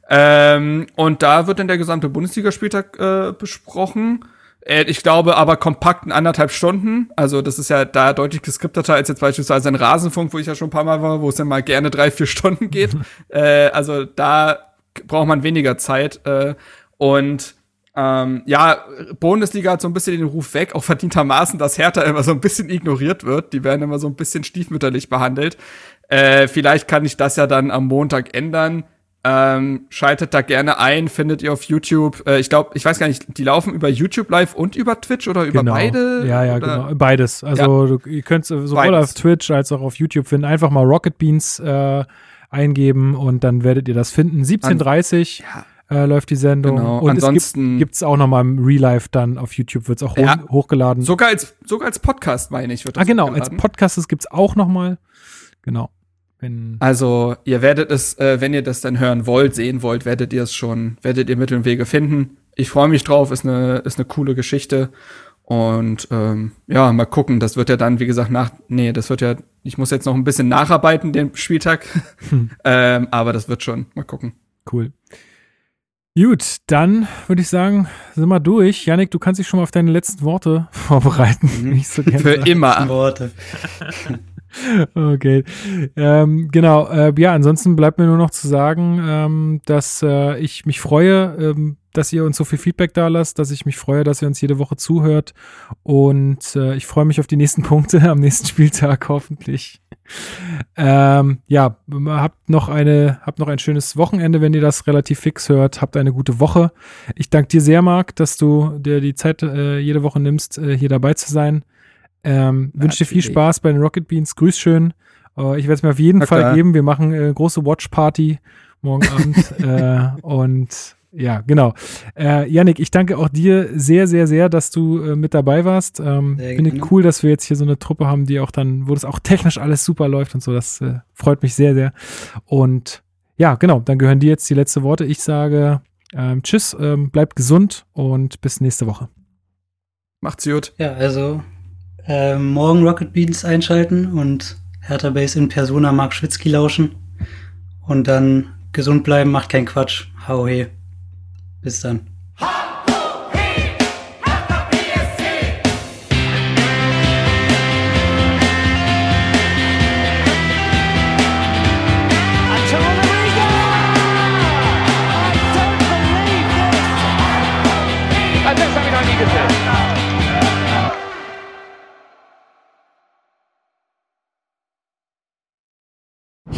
Ähm, und da wird dann der gesamte Bundesligaspieltag äh, besprochen. Äh, Ich glaube aber kompakt in anderthalb Stunden. Also das ist ja da deutlich geskripteter als jetzt beispielsweise ein Rasenfunk, wo ich ja schon ein paar Mal war, wo es dann mal gerne drei, vier Stunden geht. äh, also da braucht man weniger Zeit. Äh, und ähm, ja, Bundesliga hat so ein bisschen den Ruf weg, auch verdientermaßen, dass Hertha immer so ein bisschen ignoriert wird. Die werden immer so ein bisschen stiefmütterlich behandelt. Äh, vielleicht kann ich das ja dann am Montag ändern. Ähm, schaltet da gerne ein, findet ihr auf YouTube. Äh, ich glaube, ich weiß gar nicht, die laufen über YouTube Live und über Twitch oder über genau. beide? Ja, ja, oder? genau. Beides. Also du, ihr könnt es sowohl Beides. auf Twitch als auch auf YouTube finden. Einfach mal Rocket Beans äh, eingeben und dann werdet ihr das finden. 17.30 äh, läuft die Sendung. Genau. Und Ansonsten- gibt es auch noch mal im Real Life dann auf YouTube, wird es auch Ja. hoch, hochgeladen. Sogar als, sogar als Podcast, meine ich, wird das ah, genau, als. Podcast gibt es auch noch mal. Genau. Wenn, Also, ihr werdet es, äh, wenn ihr das dann hören wollt, sehen wollt, werdet ihr es schon, werdet ihr Mittel und Wege finden. Ich freue mich drauf, ist eine, ist eine coole Geschichte. Und ähm, ja, mal gucken. Das wird ja dann, wie gesagt, nach. Nee, das wird ja. Ich muss jetzt noch ein bisschen nacharbeiten, den Spieltag. ähm, aber das wird schon. Mal gucken. Cool. Gut, dann würde ich sagen, sind wir durch. Janik, du kannst dich schon mal auf deine letzten Worte vorbereiten. wie ich so gerne Für immer. Worte. Okay. Ähm, genau, äh, ja, ansonsten bleibt mir nur noch zu sagen, ähm, dass äh, ich mich freue, ähm, dass ihr uns so viel Feedback da lasst, dass ich mich freue, dass ihr uns jede Woche zuhört und äh, ich freue mich auf die nächsten Punkte am nächsten Spieltag hoffentlich. Ähm, ja, habt noch eine, habt noch ein schönes Wochenende, wenn ihr das relativ fix hört. Habt eine gute Woche. Ich danke dir sehr, Marc, dass du dir die Zeit äh, jede Woche nimmst, äh, hier dabei zu sein. Ähm, wünsche dir viel. Spaß bei den Rocket Beans. Grüß schön. Äh, ich werde es mir auf jeden Na Fall klar. geben. Wir machen äh, große Watch-Party morgen Abend. äh, und ja, genau. Äh, Yannick, ich danke auch dir sehr, sehr, sehr, dass du äh, mit dabei warst. Ähm, Finde gerne. cool, dass wir jetzt hier so eine Truppe haben, die auch dann, wo das auch technisch alles super läuft und so. Das äh, freut mich sehr, sehr. Und ja, genau, dann gehören dir jetzt die letzte Worte. Ich sage ähm, Tschüss, ähm, bleibt gesund und bis nächste Woche. Macht's gut. Ja, also äh, morgen Rocket Beans einschalten und Hertha Base in Persona Mark Schwitzky lauschen. Und dann gesund bleiben, macht keinen Quatsch. Hau he. Bis dann.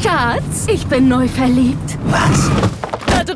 Schatz, ich bin neu verliebt. Was?